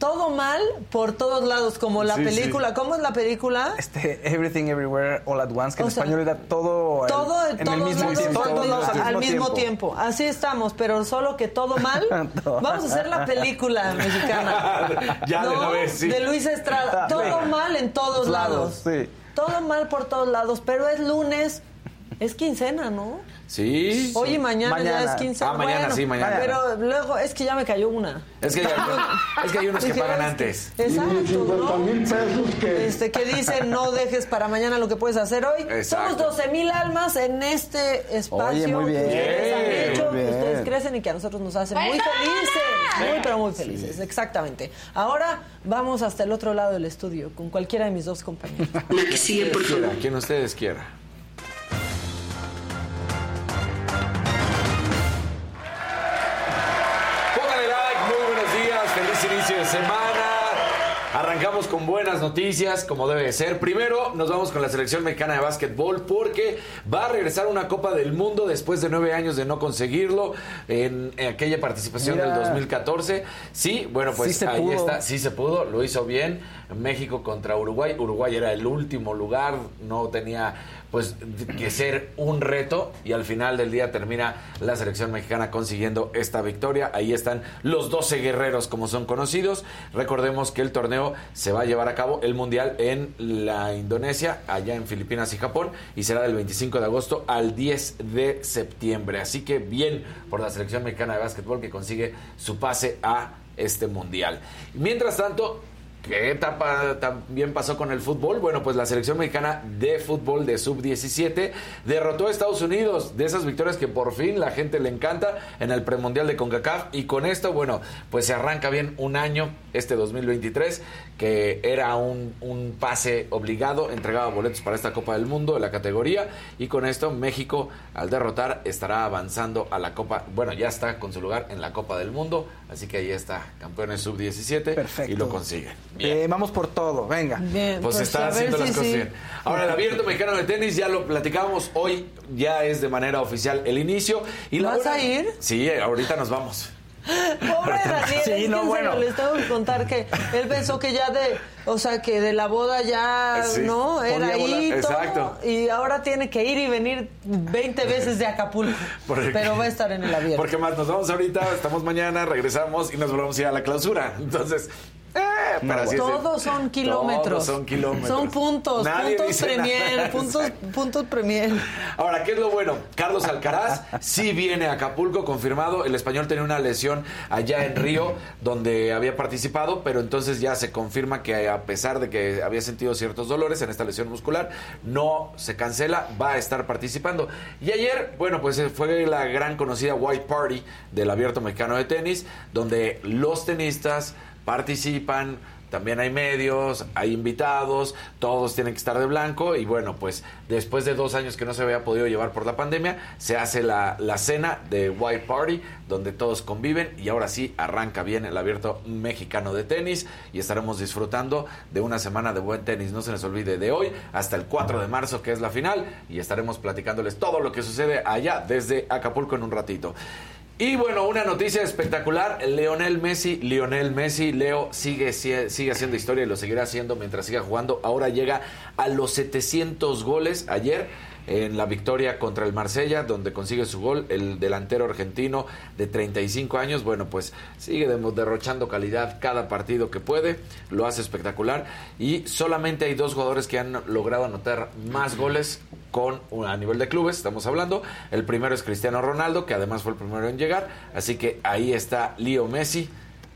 Todo mal por todos lados, como la Sí, película. ¿Cómo es la película? Este, Everything Everywhere All at Once, que O en sea, español era todo, en- Todo en, en todos el mismo lados, tiempo. todos al al mismo tiempo. tiempo. Así estamos, pero solo que todo mal. Vamos a hacer la película mexicana. Ya de ¿No? una vez, sí. De Luis Estrada. Todo mal en todos lados. Sí. Todo mal por todos lados, pero es lunes. Es quincena, ¿no? Sí. Hoy y mañana, ya es quincena. Ah, mañana, Bueno, sí, mañana. Pero luego es que ya me cayó una. Es que, hay, es que hay unos que pagan es que- antes. Exacto, ¿no? Este, que dicen no dejes para mañana lo que puedes hacer hoy. Exacto. Somos 12 mil almas en este espacio. Oye, muy bien. que ustedes han hecho, muy que bien. ustedes crecen y que a nosotros nos hace muy felices. Muy, pero muy felices, exactamente. Ahora vamos hasta el otro lado del estudio con cualquiera de mis dos compañeros. La que sigue, por favor. Quien ustedes quiera. De semana. Arrancamos con buenas noticias, como debe de ser. Primero, nos vamos con la selección mexicana de básquetbol porque va a regresar una Copa del Mundo después de nueve años de no conseguirlo en, en aquella participación Mira. del 2014. Sí, bueno, pues Sí ahí pudo. está, sí se pudo, lo hizo bien. México contra Uruguay. Uruguay era el último lugar, no tenía pues que ser un reto y al final del día termina la selección mexicana consiguiendo esta victoria. Ahí están los 12 guerreros como son conocidos. Recordemos que el torneo se va a llevar a cabo el mundial en la Indonesia, allá en Filipinas y Japón y será del 25 de agosto al 10 de septiembre. Así que bien por la selección mexicana de básquetbol que consigue su pase a este mundial. Mientras tanto, ¿Qué etapa también pasó con el fútbol? Bueno, pues la selección mexicana de fútbol de sub-17 derrotó a Estados Unidos de esas victorias que por fin la gente le encanta en el premundial de CONCACAF. Y con esto, bueno, pues se arranca bien un año, este 2023, que era un, un pase obligado, entregaba boletos para esta Copa del Mundo de la categoría. Y con esto, México, al derrotar, estará avanzando a la Copa. Bueno, ya está con su lugar en la Copa del Mundo. Así que ahí está, campeones sub-17 y lo consiguen. Eh, vamos por todo, venga. Bien, Pues, está haciendo las cosas bien. Ahora, el abierto mexicano de tenis, ya lo platicábamos hoy, ya es de manera oficial el inicio. Y la ¿Vas hora- a ir? Sí, ahorita nos vamos. Pobre Daniel, Sí, es que no, bueno. les tengo que contar que él pensó que ya de, o sea, que de la boda ya, Sí, ¿no? Era ahí todo, Exacto. y ahora tiene que ir y venir 20 veces de Acapulco, Porque- pero va a estar en el abierto. Porque más, nos vamos ahorita, estamos mañana, regresamos y nos volvemos a ir a la clausura. Entonces, eh, pero así es el- Todos son kilómetros. Todos son kilómetros. Son puntos, Nadie puntos premier, nada. puntos, puntos premier. Ahora, ¿qué es lo bueno? Carlos Alcaraz sí viene a Acapulco, confirmado. El español tenía una lesión allá en Río, donde había participado, pero entonces ya se confirma que a pesar de que había sentido ciertos dolores en esta lesión muscular, no se cancela, va a estar participando. Y ayer, bueno, pues eh, fue la gran conocida White Party del Abierto Mexicano de Tenis, donde los tenistas participan, también hay medios, hay invitados, todos tienen que estar de blanco y bueno, pues después de dos años que no se había podido llevar por la pandemia, se hace la, la cena de White Party, donde todos conviven y ahora sí arranca bien el abierto mexicano de tenis y estaremos disfrutando de una semana de buen tenis. No se les olvide de hoy hasta el 4 de marzo, que es la final, y estaremos platicándoles todo lo que sucede allá desde Acapulco en un ratito. Y bueno, una noticia espectacular, Leonel Messi, Lionel Messi, Leo sigue, sigue haciendo historia y lo seguirá haciendo mientras siga jugando. Ahora llega a los 700 goles ayer en la victoria contra el Marsella, donde consigue su gol, el delantero argentino de 35 años, bueno, pues sigue derrochando calidad cada partido que puede, lo hace espectacular y solamente hay dos jugadores que han logrado anotar más goles con a nivel de clubes, estamos hablando. El primero es Cristiano Ronaldo, que además fue el primero en llegar, así que ahí está Leo Messi,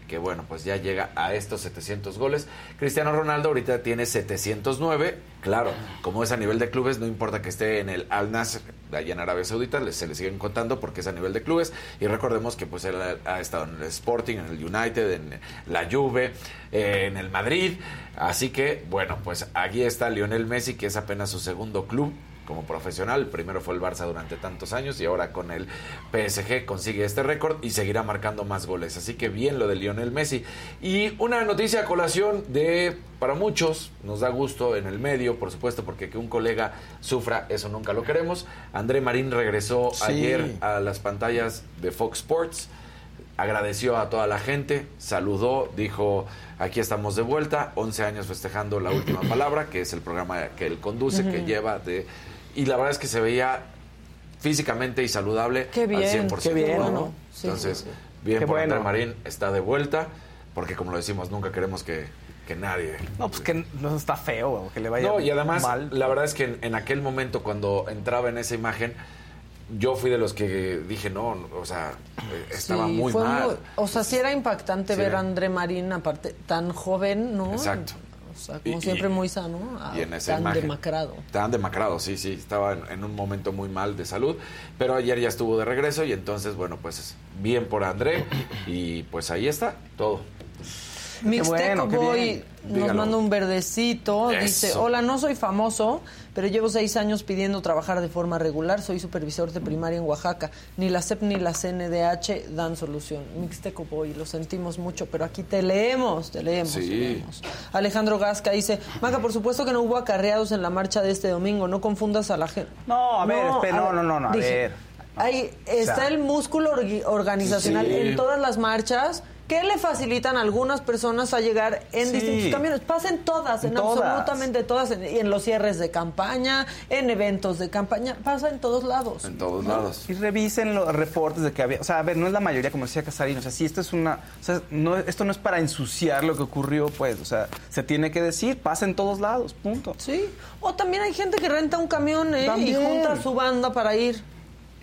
que bueno, pues ya llega a estos 700 goles. Cristiano Ronaldo ahorita tiene 709, claro, como es a nivel de clubes, no importa que esté en el Al Nasr, de allá en Arabia Saudita, se le siguen contando porque es a nivel de clubes, y recordemos que pues él ha, ha estado en el Sporting, en el United, en la Juve, eh, en el Madrid, así que bueno, pues aquí está Lionel Messi, que es apenas su segundo club, como profesional. Primero fue el Barça durante tantos años y ahora con el PSG consigue este récord y seguirá marcando más goles. Así que bien lo de Lionel Messi. Y una noticia a colación de, para muchos, nos da gusto en el medio, por supuesto, porque que un colega sufra, eso nunca lo queremos. André Marín regresó Sí. ayer a las pantallas de Fox Sports agradeció a toda la gente, saludó, dijo, aquí estamos de vuelta, 11 años festejando la última palabra, que es el programa que él conduce, que lleva de... Y la verdad es que se veía físicamente y saludable Qué bien, al 100%. qué bien, ¿no? ¿no? Sí, Entonces, bien Qué por bueno. André Marín, está de vuelta, porque como lo decimos, nunca queremos que, que nadie... No, pues que no está feo, que le vaya No, y además, mal. la verdad es que en, en aquel momento cuando entraba en esa imagen, yo fui de los que dije, no, o sea, eh, estaba Sí, muy fue mal. muy- o sea, sí era impactante Sí ver a André Marín, aparte, tan joven, ¿no? Exacto. O sea, como Y- siempre y- muy sano, a y en esa tan imagen. demacrado. Estaban demacrados, sí, sí. Estaba en, en un momento muy mal de salud. Pero ayer ya estuvo de regreso y entonces, bueno, pues bien por André. Y pues ahí está todo. Mixteco bueno, Boy nos manda un verdecito. Eso. Dice: Hola, no soy famoso, pero llevo seis años pidiendo trabajar de forma regular. Soy supervisor de primaria en Oaxaca. Ni la CEP ni la CNDH dan solución. Mixteco Boy, lo sentimos mucho, pero aquí te leemos, te leemos. te leemos. Alejandro Gasca dice: Maca, por supuesto que no hubo acarreados en la marcha de este domingo. No confundas a la gente. No, a ver, espera, no, no, no, no, a ver. Ahí está sea, el músculo organizacional Sí. en todas las marchas que le facilitan a algunas personas a llegar en Sí. distintos camiones. Pasen todas, en todas. absolutamente todas, en, y en los cierres de campaña, en eventos de campaña, pasa en todos lados. En todos lados. Y revisen los reportes de que había, o sea, a ver, no es la mayoría como decía Casarín, o sea, si esto es una, o sea, no, esto no es para ensuciar lo que ocurrió, pues, o sea, se tiene que decir, pasa en todos lados, punto. Sí. O también hay gente que renta un camión ¿eh? y junta a su banda para ir.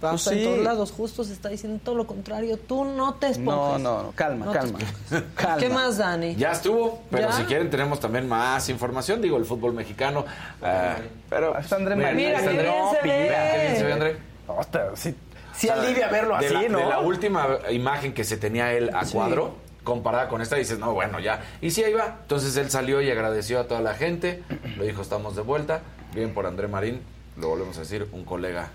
Pasa Pues en todos lados. Justo se está diciendo todo lo contrario. Tú no te esponjes. No, no, no, calma, No calma. calma. ¿Qué más, Dani? Ya estuvo, pero ¿Ya? si quieren tenemos también más información. Digo, el fútbol mexicano. ah, pero Está André Mira, Marín. Mira, qué André. bien se ve. Vean qué bien se ve, André. Sí, sí O sea, alivia verlo de así, la, ¿no? De la última imagen que se tenía él a Sí. cuadro, comparada con esta, dices, no, bueno, ya. Y sí, ahí va. Entonces él salió y agradeció a toda la gente. Lo dijo, estamos de vuelta. Bien por André Marín. Lo volvemos a decir, un colega.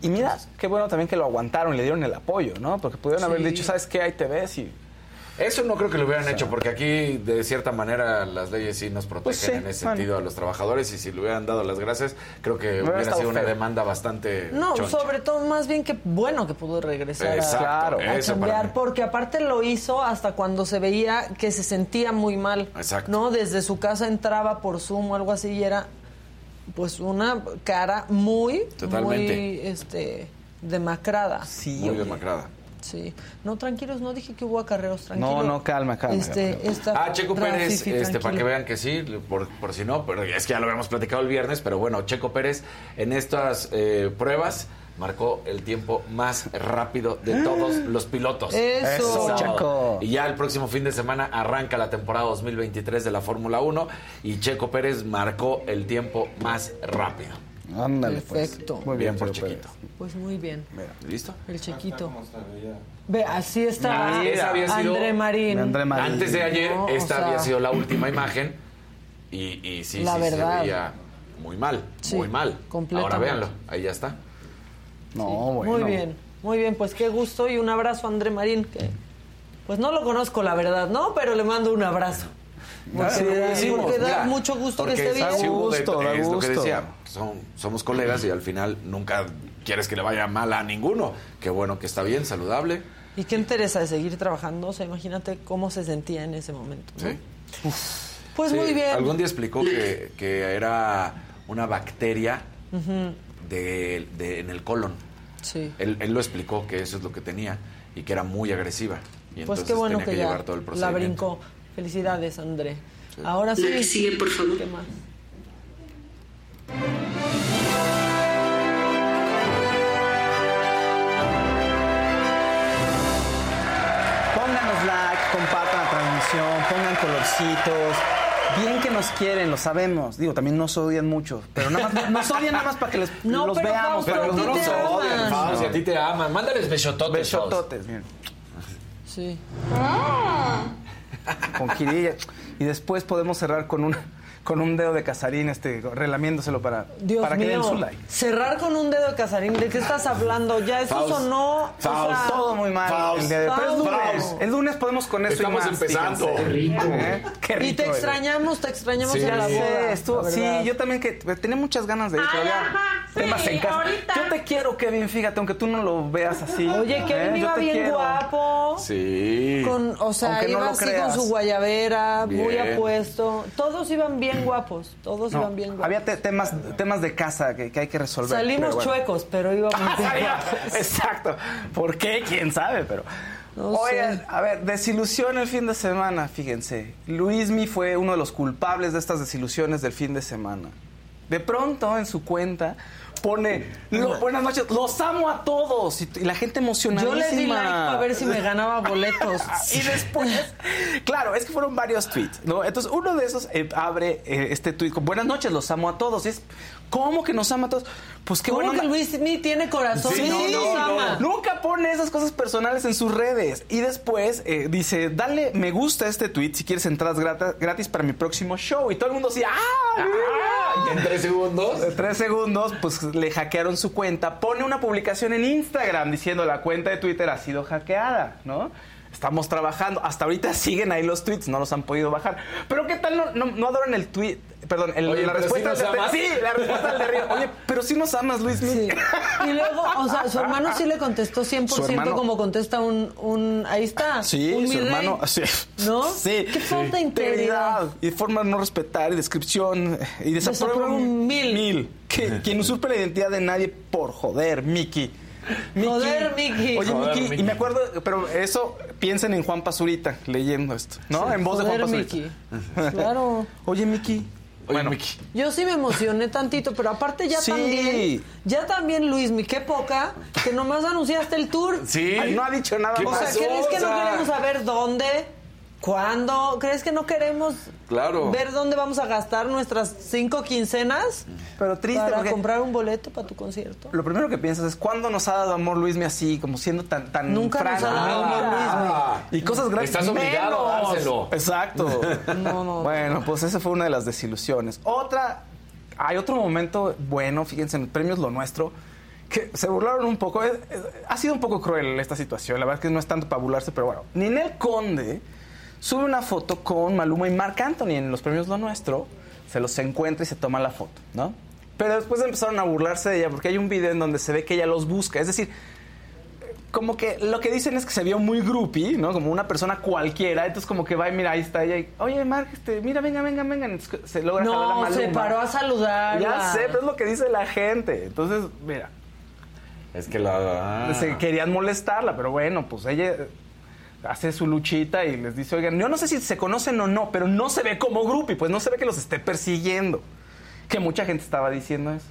Y mira, qué bueno también que lo aguantaron, le dieron el apoyo, ¿no? Porque pudieron haber dicho, ¿sabes qué? Ahí te ves y... Eso no creo que lo hubieran hecho, porque aquí, de cierta manera, las leyes sí nos protegen Pues sí, en ese bueno. sentido a los trabajadores. Y si le hubieran dado las gracias, creo que hubiera sido una demanda bastante. No, choncha. sobre todo más bien que bueno que pudo regresar a- Exacto, chambear, mí. porque aparte lo hizo hasta cuando se veía que se sentía muy mal. Exacto. ¿No? Desde su casa entraba por Zoom o algo así y era pues una cara muy, Totalmente. muy este demacrada. Sí, Muy oye. demacrada. Sí. No, tranquilos, no dije que hubo acarreos, tranquilo. No, no, calma, calma. Este, esta- Ah, Checo Pérez, sí, este, para que vean que sí, por, por si no, pero es que ya lo habíamos platicado el viernes, pero bueno, Checo Pérez en estas eh, pruebas marcó el tiempo más rápido de todos los pilotos. Eso. Checo. Y ya el próximo fin de semana arranca la temporada 2023 de la Fórmula 1 y Checo Pérez marcó el tiempo más rápido. Ándale, pues. Perfecto. Muy Bien bien, por Pérez. Chiquito. Pues muy bien. ¿Listo? El chiquito. Ve, así está Ah, André Marín. André Marín. Antes de ayer, No, o esta sea- había sido la última imagen y, y sí, La sí verdad. se veía muy mal, Sí, muy mal. completamente. Ahora véanlo, ahí ya está. No, bueno. Muy bien, muy bien, pues qué gusto y un abrazo a André Marín, que pues no lo conozco la verdad, ¿no? Pero le mando un abrazo. Porque, Sí, da- decimos, porque da mira, mucho gusto que esté bien. sí de- gusto, da es lo que gusto. decía, son- somos colegas y al final nunca quieres que le vaya mal a ninguno. Qué bueno que está bien, saludable. Y qué interesa de seguir trabajando, o sea, imagínate cómo se sentía en ese momento. ¿no? Sí. Pues Sí, muy bien. Algún día explicó que, que era una bacteria de- en el colon. Sí. Él, él lo explicó que eso es lo que tenía y que era muy agresiva. Y Pues entonces qué bueno tenía que, que, ya llevar todo el la brincó. Felicidades, André. Ahora sí. La que sigue, por favor. ¿Qué más? Pónganos like, compartan la transmisión, pongan colorcitos. Bien que nos quieren, lo sabemos. Digo, también nos odian mucho, pero nada más, nos odian nada más para que les, No, los pero veamos. Fausto, para que a ti los te veamos. aman. Fausto, si a ti te aman, mándales besototes. Besototes, miren. Sí. Con jirilla. Y después podemos cerrar con un, con un dedo de casarín, este, relamiéndoselo para, Dios para que den mío. su like. Cerrar con un dedo de casarín. ¿De qué estás hablando? Ya eso Faust. sonó. o Faust. sea, Todo muy mal. Faust. el día de- pero es Faust. lunes. El lunes podemos con eso Estamos y más, empezando. fíjense. Qué rico. ¿Eh? Qué rico. Y te eh. extrañamos, te extrañamos Sí. a la Sí, boda. estuvo- la sí, yo también que tenía muchas ganas de ir, temas en casa. Yo te quiero, Kevin, fíjate, aunque tú no lo veas así. Oye, Kevin ¿eh? Iba bien quiero. guapo. Sí. Con, o sea, Aunque no iba lo así creas. con su guayabera, muy apuesto. Todos iban bien guapos. Todos No, iban bien guapos. había te- temas, temas de casa que, que hay que resolver. Salimos pero bueno. chuecos, pero íbamos bien guapos. Exacto. ¿Por qué? ¿Quién sabe? Pero. No Oigan, a ver, desilusión el fin de semana, fíjense. Luismi fue uno de los culpables de estas desilusiones del fin de semana. De pronto, en su cuenta, pone "Lo- buenas noches, los amo a todos. Y, y la gente Yo emocionadísima. le di like para ver si me ganaba boletos. Y después, claro, es que fueron varios tweets, ¿no? Entonces, uno de esos eh, abre eh, este tweet con buenas noches, los amo a todos. Y es, ¿cómo que nos ama a todos? Pues qué ¿Cómo bueno. que Luis Mi tiene corazón? Sí, no, no, nos no. ama. Nunca pone esas cosas personales en sus redes. Y después eh, dice, dale me gusta a este tweet si quieres entradas grata- gratis para mi próximo show. Y todo el mundo así, ¡ah! mira". Y en tres segundos. En tres segundos, pues le hackearon su cuenta. Pone una publicación en Instagram diciendo la cuenta de Twitter ha sido hackeada, ¿no? Estamos trabajando. Hasta ahorita siguen ahí los tweets, no los han podido bajar. Pero ¿qué tal no, no, no adoran el tweet? Perdón, el- Oye, la pero respuesta sí nos al de- amas. Sí, la respuesta de Río. Oye, pero sí nos amas, Luis. Sí. Y luego, o sea, su hermano sí le contestó 100% Su hermano- como contesta un, un... Ahí está. Sí, un su hermano. Sí. ¿No? Sí. Qué falta de integridad. Y forma de no respetar, y descripción, y desaprueba Desaprueba un mil. Mil. Que, quien usurpe la identidad de nadie por joder, Miki. Miki. Joder, Miki. Oye, Joder, Miki. y me acuerdo, pero eso, piensen en Juan Pazurita leyendo esto, ¿no? en voz de Juan Pazurita. Miki. Claro. Oye, Miki. Oye, Miki. Yo sí me emocioné tantito, pero aparte ya Sí. también, ya también Luis, mi qué poca, que nomás anunciaste el tour. Sí. Ay, no ha dicho nada ¿Qué O más. sea? ¿crees que no queremos saber dónde? ¿Cuándo? ¿Crees que no queremos Claro. ver dónde vamos a gastar nuestras cinco quincenas Pero triste para porque comprar un boleto para tu concierto? lo primero que piensas es cuándo nos ha dado amor Luismi así, como siendo tan tan Nunca nos franco? ha dado amor Ah. Y cosas grandes. Estás obligado a dárselo. Exacto. No, no. Bueno, pues esa fue una de las desilusiones. Otra, hay otro momento bueno, fíjense, en premios Lo Nuestro, que se burlaron un poco. Ha sido un poco cruel esta situación. La verdad es que no es tanto para burlarse, pero bueno. Ninel Conde sube una foto con Maluma y Marc Anthony en los premios Lo Nuestro. Se los encuentra y se toma la foto, ¿no? Pero después empezaron a burlarse de ella porque hay un video en donde se ve que ella los busca. Es decir, como que lo que dicen es que se vio muy groupie, ¿no? Como una persona cualquiera. Entonces como que va y mira, ahí está ella. Y, Oye, Marc, este, mira, venga, venga, venga. Entonces, se logra jalar a No, Maluma. se paró a saludarla. Ya sé, pero es lo que dice la gente. Entonces, mira, Es que la. se querían molestarla, pero bueno, pues ella hace su luchita y les dice, oigan, yo no sé si se conocen o no, pero no se ve como groupie, pues no se ve que los esté persiguiendo. Que mucha gente estaba diciendo eso.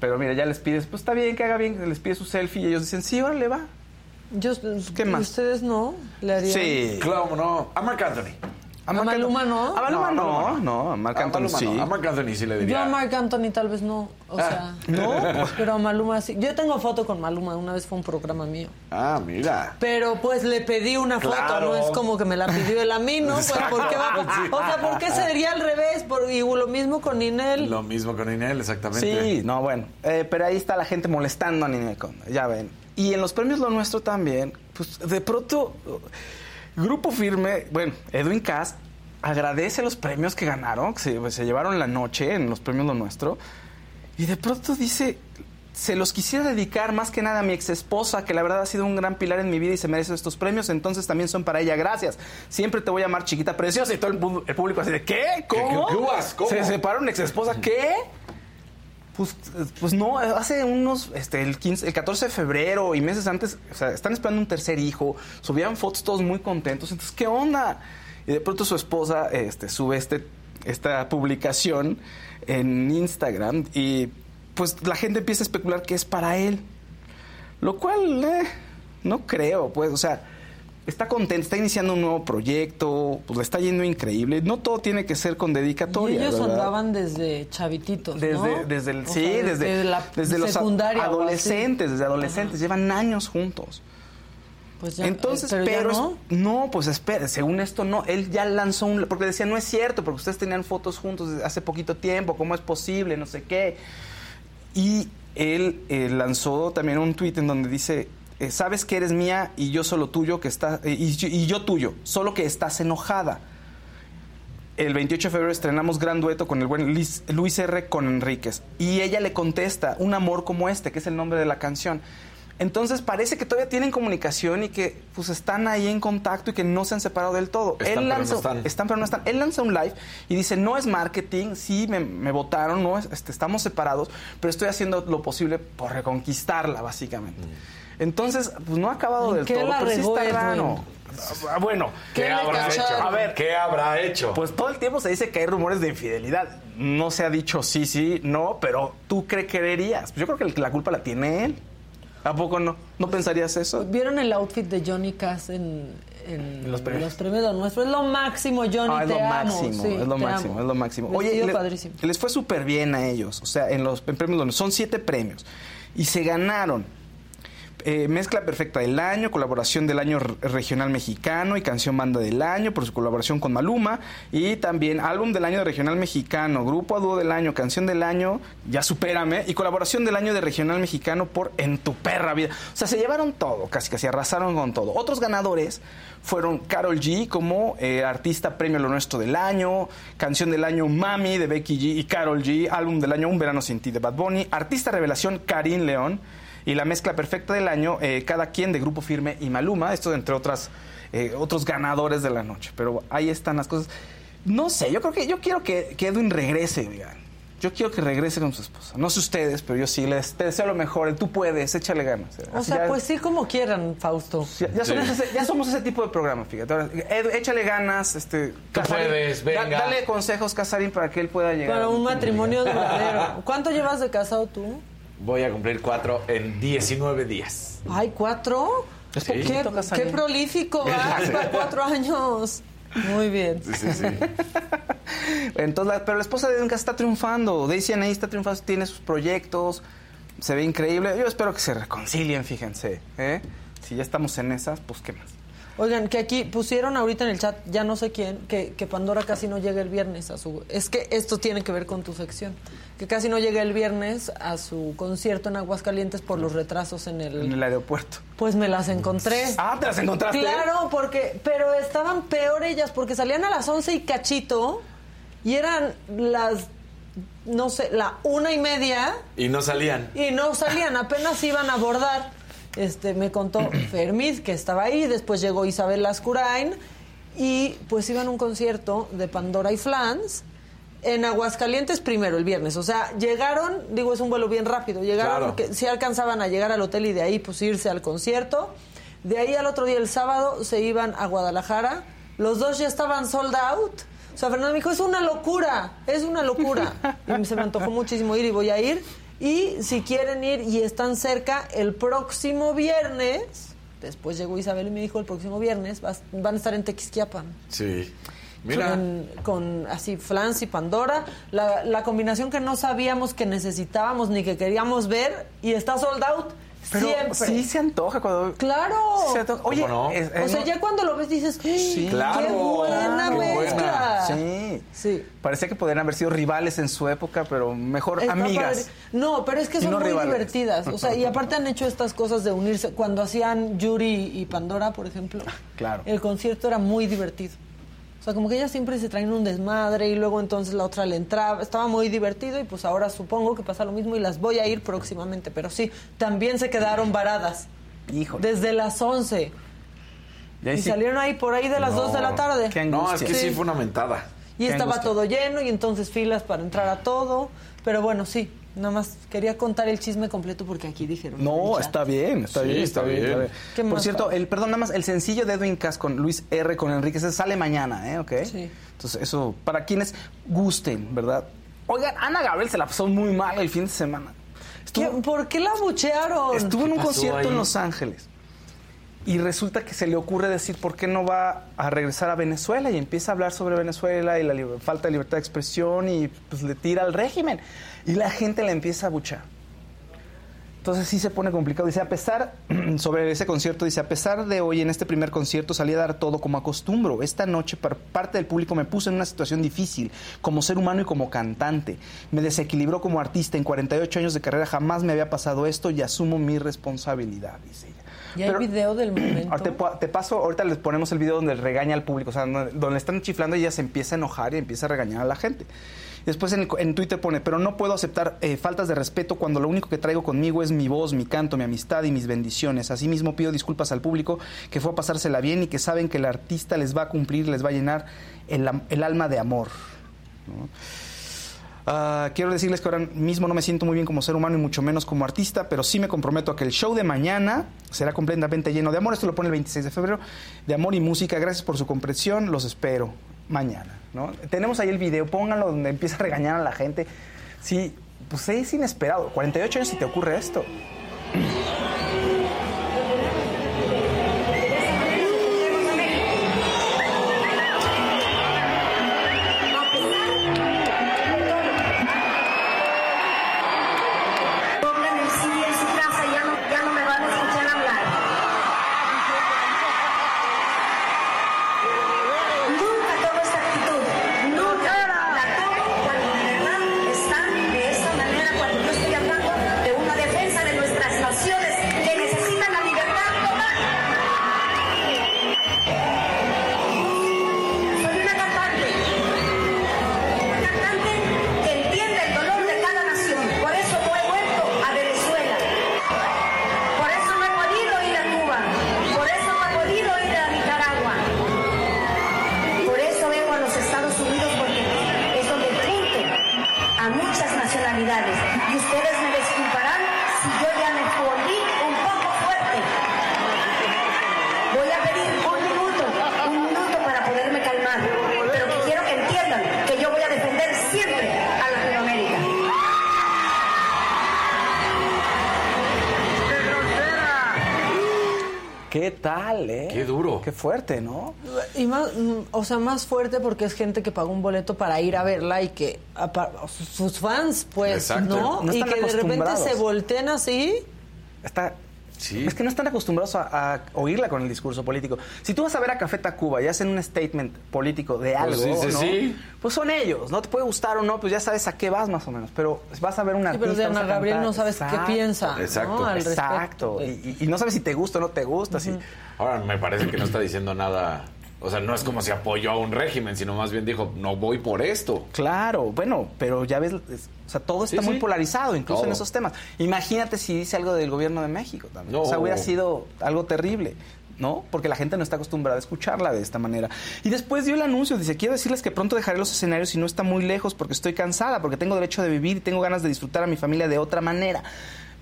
Pero mira, ya les pides, pues está bien que haga bien, les pide su selfie y ellos dicen, sí, órale, va. Yo, ¿Qué más? ¿Ustedes no? ¿Le harían? Sí. Claro, no. A Marc Anthony. ¿A Maluma no? A Maluma No, no, a a Marc A Anthony Maluma sí. no. A Marc Anthony sí le Yo diría. a Marc Anthony tal vez no. O Ah, sea, ¿no? Pero a Maluma sí. Yo tengo foto con Maluma, una vez fue un programa mío. Ah, mira. Pero pues le pedí una foto, Claro. no es como que me la pidió él a mí, ¿no? Pues, ¿por qué va? Sí. O sea, ¿por qué sería al revés? Por- y lo mismo con Ninel. Lo mismo con Inel, exactamente. Sí, no, bueno. Eh, pero ahí está la gente molestando a Ninel Conde, ya ven. Y en los premios Lo Nuestro también, pues de pronto, Grupo Firme, bueno, Edwin Cass agradece los premios que ganaron, que se, pues, se llevaron la noche en los premios Lo Nuestro, y de pronto dice, se los quisiera dedicar más que nada a mi ex esposa, que la verdad ha sido un gran pilar en mi vida y se merece estos premios, entonces también son para ella, gracias. Siempre te voy a amar chiquita preciosa y todo el, público así de, ¿qué? ¿Cómo? qué? ¿Cómo? Se separó una ex esposa, ¿qué? Pues, pues no, hace unos, este, el 15, el 14 de febrero y meses antes, o sea, están esperando un tercer hijo, subían fotos todos muy contentos, entonces, ¿qué onda? Y de pronto su esposa, este, sube este, esta publicación en Instagram y pues la gente empieza a especular que es para él. Lo cual, eh, no creo, pues, o sea, está contento, está iniciando un nuevo proyecto, pues le está yendo increíble. No todo tiene que ser con Y dedicatoria. ellos ¿verdad? andaban desde chavititos, Desde, ¿no? desde el, O sí, sea, desde, la desde los adolescentes, desde adolescentes, llevan años juntos. Pues ya, Entonces, eh, pero, ya es- no. no, pues espere, según esto no, él ya lanzó un, porque decía, no es cierto, porque ustedes tenían fotos juntos desde hace poquito tiempo, ¿cómo es posible? No sé qué. Y él eh, lanzó también un tuit en donde dice, eh, sabes que eres mía y yo solo tuyo, que está, eh, y, yo- y yo tuyo, solo que estás enojada. El 28 de febrero estrenamos gran dueto con el buen Luis, Luis R. con Enríquez. Y ella le contesta, un amor como este, que es el nombre de la canción. Entonces parece que todavía tienen comunicación y que pues están ahí en contacto y que no se han separado del todo. Están, pero no lanza, están. pero no están. Él lanza un live y dice, no es marketing, sí, me, me votaron, no, es- este, estamos separados, pero estoy haciendo lo posible por reconquistarla, básicamente. Entonces, pues no ha acabado ¿En del qué todo, la pero sí está raro. Ah, Bueno, ¿Qué habrá cacharon? hecho? A ver, ¿Qué habrá hecho? pues todo el tiempo se dice que hay rumores de infidelidad. No se ha dicho sí, sí, no, pero tú qué creerías. Yo creo que la culpa la tiene él. ¿A poco no? ¿No pensarías eso? ¿Vieron el outfit de Johnny Cass en, en Los premios. los premios de nuestro? Es lo máximo, Johnny, Ah, es te lo amo. máximo, Sí, es lo te máximo, amo. es lo máximo. Vestido le- padrísimo. les fue súper bien a ellos. O sea, en los en premios son siete premios. Y se ganaron eh, mezcla perfecta del año, colaboración del año regional mexicano y canción banda del año por su colaboración con Maluma y también álbum del año de regional mexicano, grupo a dúo del año, canción del año, ya supérame, y colaboración del año de regional mexicano por En tu perra vida. O sea, se llevaron todo, casi casi arrasaron con todo. Otros ganadores fueron Carol G como eh, artista premio Lo Nuestro del año, canción del año Mami de Becky G y Carol G, álbum del año Un Verano Sin Ti de Bad Bunny, artista revelación Karim León y la mezcla perfecta del año eh, Cada Quien de Grupo Firme y Maluma, esto entre otras eh, otros ganadores de la noche. Pero ahí están las cosas. No sé, yo creo que yo quiero que, que Edwin regrese, oigan. Yo quiero que regrese con su esposa. No sé ustedes, pero yo sí les te deseo lo mejor. Tú puedes, échale ganas. O Así sea, ya- pues sí, como quieran, Fausto. ya, ya somos ese, ya somos ese tipo de programa, fíjate. Ahora, Ed, échale ganas, este. Casarín, puedes, da- venga. dale consejos, Casarín, para que él pueda llegar. Para un matrimonio duradero. ¿Cuánto llevas de casado tú? Voy a cumplir cuatro en 19 días. Ay, ¿cuatro? Es ¿Qué, qué prolífico vas para cuatro años. Muy bien. Sí, sí, sí. Entonces, la- pero la esposa de Cass está triunfando. Daisy Aney está triunfando, tiene sus proyectos. Se ve increíble. Yo espero que se reconcilien, fíjense. ¿eh? Si ya estamos en esas, pues qué más. Oigan, que aquí pusieron ahorita en el chat, ya no sé quién, que, que Pandora casi no llega el viernes a su... Es que esto tiene que ver con tu sección. Que casi no llega el viernes a su concierto en Aguascalientes por los retrasos en el... En el aeropuerto. Pues me las encontré. Ah, ¿te las encontraste? Claro, porque... Pero estaban peor ellas, porque salían a las 11 y cachito y eran las... No sé, la una y media Y no salían. y no salían, apenas iban a abordar. Este, me contó Fermid que estaba ahí, después llegó Isabel Lascurain y pues iban a un concierto de Pandora y Flans en Aguascalientes primero, el viernes. O sea, llegaron, digo, es un vuelo bien rápido, llegaron Claro. porque sí alcanzaban a llegar al hotel y de ahí pues irse al concierto. De ahí al otro día, el sábado, se iban a Guadalajara. Los dos ya estaban sold out. O sea, Fernando me dijo, es una locura, es una locura. Y se me antojó muchísimo ir y voy a ir. Y si quieren ir y están cerca, el próximo viernes, después llegó Isabel y me dijo, el próximo viernes vas- van a estar en Tequisquiapan. Sí. Mira. Con, con así Flans y Pandora, la, la combinación que no sabíamos que necesitábamos ni que queríamos ver y está sold out Pero siempre. sí se antoja cuando... Claro. Sí se antoja. Oye, ¿Cómo no? es- o sea, ya cuando lo ves dices, ¡qué Claro, buena claro, mezcla! Sí. Sí. Parecía que podrían haber sido rivales en su época, pero mejor Está amigas. padre. No, pero es que son no muy rivales. divertidas. O sea, y aparte han hecho estas cosas de unirse. Cuando hacían Yuri y Pandora, por ejemplo, Claro. el concierto era muy divertido. O sea, como que ellas siempre se traen un desmadre y luego entonces la otra le entraba. Estaba muy divertido y pues ahora supongo que pasa lo mismo y las voy a ir próximamente. Pero sí, también se quedaron varadas. Híjole. Desde las 11. Y ahí Y sí- salieron ahí por ahí de las 2 de la tarde. Qué No, es que sí. Sí. fue una mentada. Y Qué estaba angustia. todo lleno y entonces filas para entrar a todo. Pero bueno, sí, nada más quería contar el chisme completo porque aquí dijeron. No, está bien, está Sí, bien, está está bien. bien. está bien. ¿Qué Por más, cierto, el perdón, nada más, el sencillo de Edwin Cass con Luis R. con Enrique ese sale mañana, ¿eh? ¿Ok? Sí. Entonces, eso, para quienes gusten, ¿verdad? Oigan, Ana Gabriel se la pasó muy mal el fin de semana. ¿Qué- Estuvo, ¿Por qué la buchearon? estuvo en un concierto ahí? en Los Ángeles. Y resulta que se le ocurre decir por qué no va a regresar a Venezuela y empieza a hablar sobre Venezuela y la falta de libertad de expresión y pues le tira al régimen. Y la gente la empieza a buchar. Entonces sí se pone complicado. Dice, a pesar, sobre ese concierto, dice, a pesar de hoy en este primer concierto salí a dar todo como acostumbro. Esta noche par- parte del público me puso en una situación difícil, como ser humano y como cantante. Me desequilibró como artista. En 48 años de carrera jamás me había pasado esto y asumo mi responsabilidad, dice ella. ¿Y hay video del momento? Ahora te, te paso, ahorita les ponemos el video donde regaña al público, o sea, donde, donde están chiflando y ella se empieza a enojar y empieza a regañar a la gente. Después en, el- en Twitter pone, pero no puedo aceptar eh, faltas de respeto cuando lo único que traigo conmigo es mi voz, mi canto, mi amistad y mis bendiciones. Asimismo pido disculpas al público que fue a pasársela bien y que saben que el artista les va a cumplir, les va a llenar el, el alma de amor. ¿no? Ah, quiero decirles que ahora mismo no me siento muy bien como ser humano y mucho menos como artista, pero sí me comprometo a que el show de mañana será completamente lleno de amor. Esto lo pone el 26 de febrero, de amor y música. Gracias por su comprensión, los espero mañana. ¿no? Tenemos ahí el video, pónganlo donde empieza a regañar a la gente. Sí, pues es inesperado. 48 años y te ocurre esto. Qué fuerte, ¿no? Y más, mm, o sea, más fuerte porque es gente que pagó un boleto para ir a verla y que sus fans, pues, Exacto. ¿no? No y que de repente se volteen así. Está Es que no están acostumbrados a, a oírla con el discurso político. Si tú vas a ver a Café Tacuba y hacen un statement político de algo, sí, sí, ¿no? sí. pues son ellos, ¿no? Te puede gustar o no, pues ya sabes a qué vas más o menos. Pero vas a ver una Sí, pero de Ana Gabriel cantar. no sabes qué Exacto. piensa, ¿no? Exacto. al. Exacto. Y, y- y no sabes si te gusta o no te gusta. si- Ahora me parece que no está diciendo nada. O sea, no es como si apoyó a un régimen, sino más bien dijo, no voy por esto. Claro, bueno, pero ya ves, es- o sea, todo está Sí, muy sí. polarizado, incluso en esos temas. Imagínate si dice algo del gobierno de México también. No. O sea, hubiera sido algo terrible. ¿No? Porque la gente no está acostumbrada a escucharla de esta manera. Y después dio el anuncio, dice, quiero decirles que pronto dejaré los escenarios y no está muy lejos porque estoy cansada, porque tengo derecho de vivir y tengo ganas de disfrutar a mi familia de otra manera.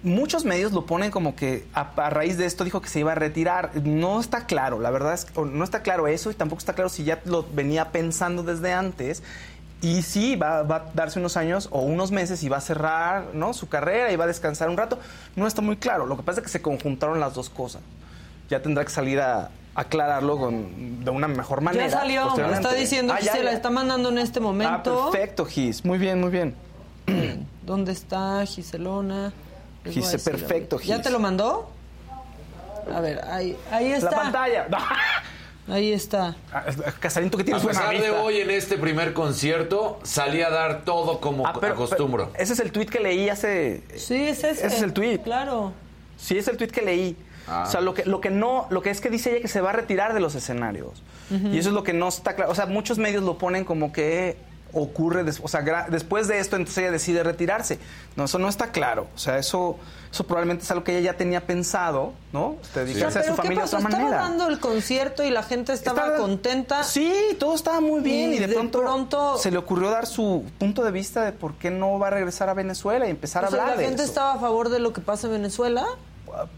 Muchos medios lo ponen como que a, a raíz de esto dijo que se iba a retirar. No está claro, la verdad es que no está claro eso y tampoco está claro si ya lo venía pensando desde antes. Y sí, va, va a darse unos años o unos meses y va a cerrar ¿no? su carrera y va a descansar un rato. No está muy claro. Lo que pasa es que se conjuntaron las dos cosas. Ya tendrá que salir a aclararlo con, de una mejor manera. Ya salió, posteriormente. está diciendo Ah, que ya, se la está mandando en este Ah, momento. perfecto, Gis. Muy bien, muy bien. ¿Dónde está Giselona? A Gise, perfecto, a ver. ¿Ya te lo mandó? A ver, ahí, ahí está. La pantalla. Ahí está. Casarín, tú que A tienes buena pesar de hoy en este primer concierto, salí a dar todo como Ah, pero- acostumbro. pero ese es el tweet que leí hace. Sí, es ese. Ese es el tweet. Claro. Sí, es el tweet que leí. Ah. O sea, lo que, lo que no, lo que es que dice ella que se va a retirar de los escenarios. Y eso es lo que no está claro. O sea, muchos medios lo ponen como que ocurre, des- o sea, después de esto, entonces ella decide retirarse. No, eso no está claro. O sea, eso, eso probablemente es algo que ella ya tenía pensado, ¿no? Dedicarse a su ¿Pero qué familia de otra Estaba manera. dando el concierto y la gente estaba Estaba- contenta. Sí, todo estaba muy bien y, de, pronto, pronto se le ocurrió dar su punto de vista de por qué no va a regresar a Venezuela y empezar O a sea, hablar la de gente eso. estaba a favor de lo que pasa en Venezuela.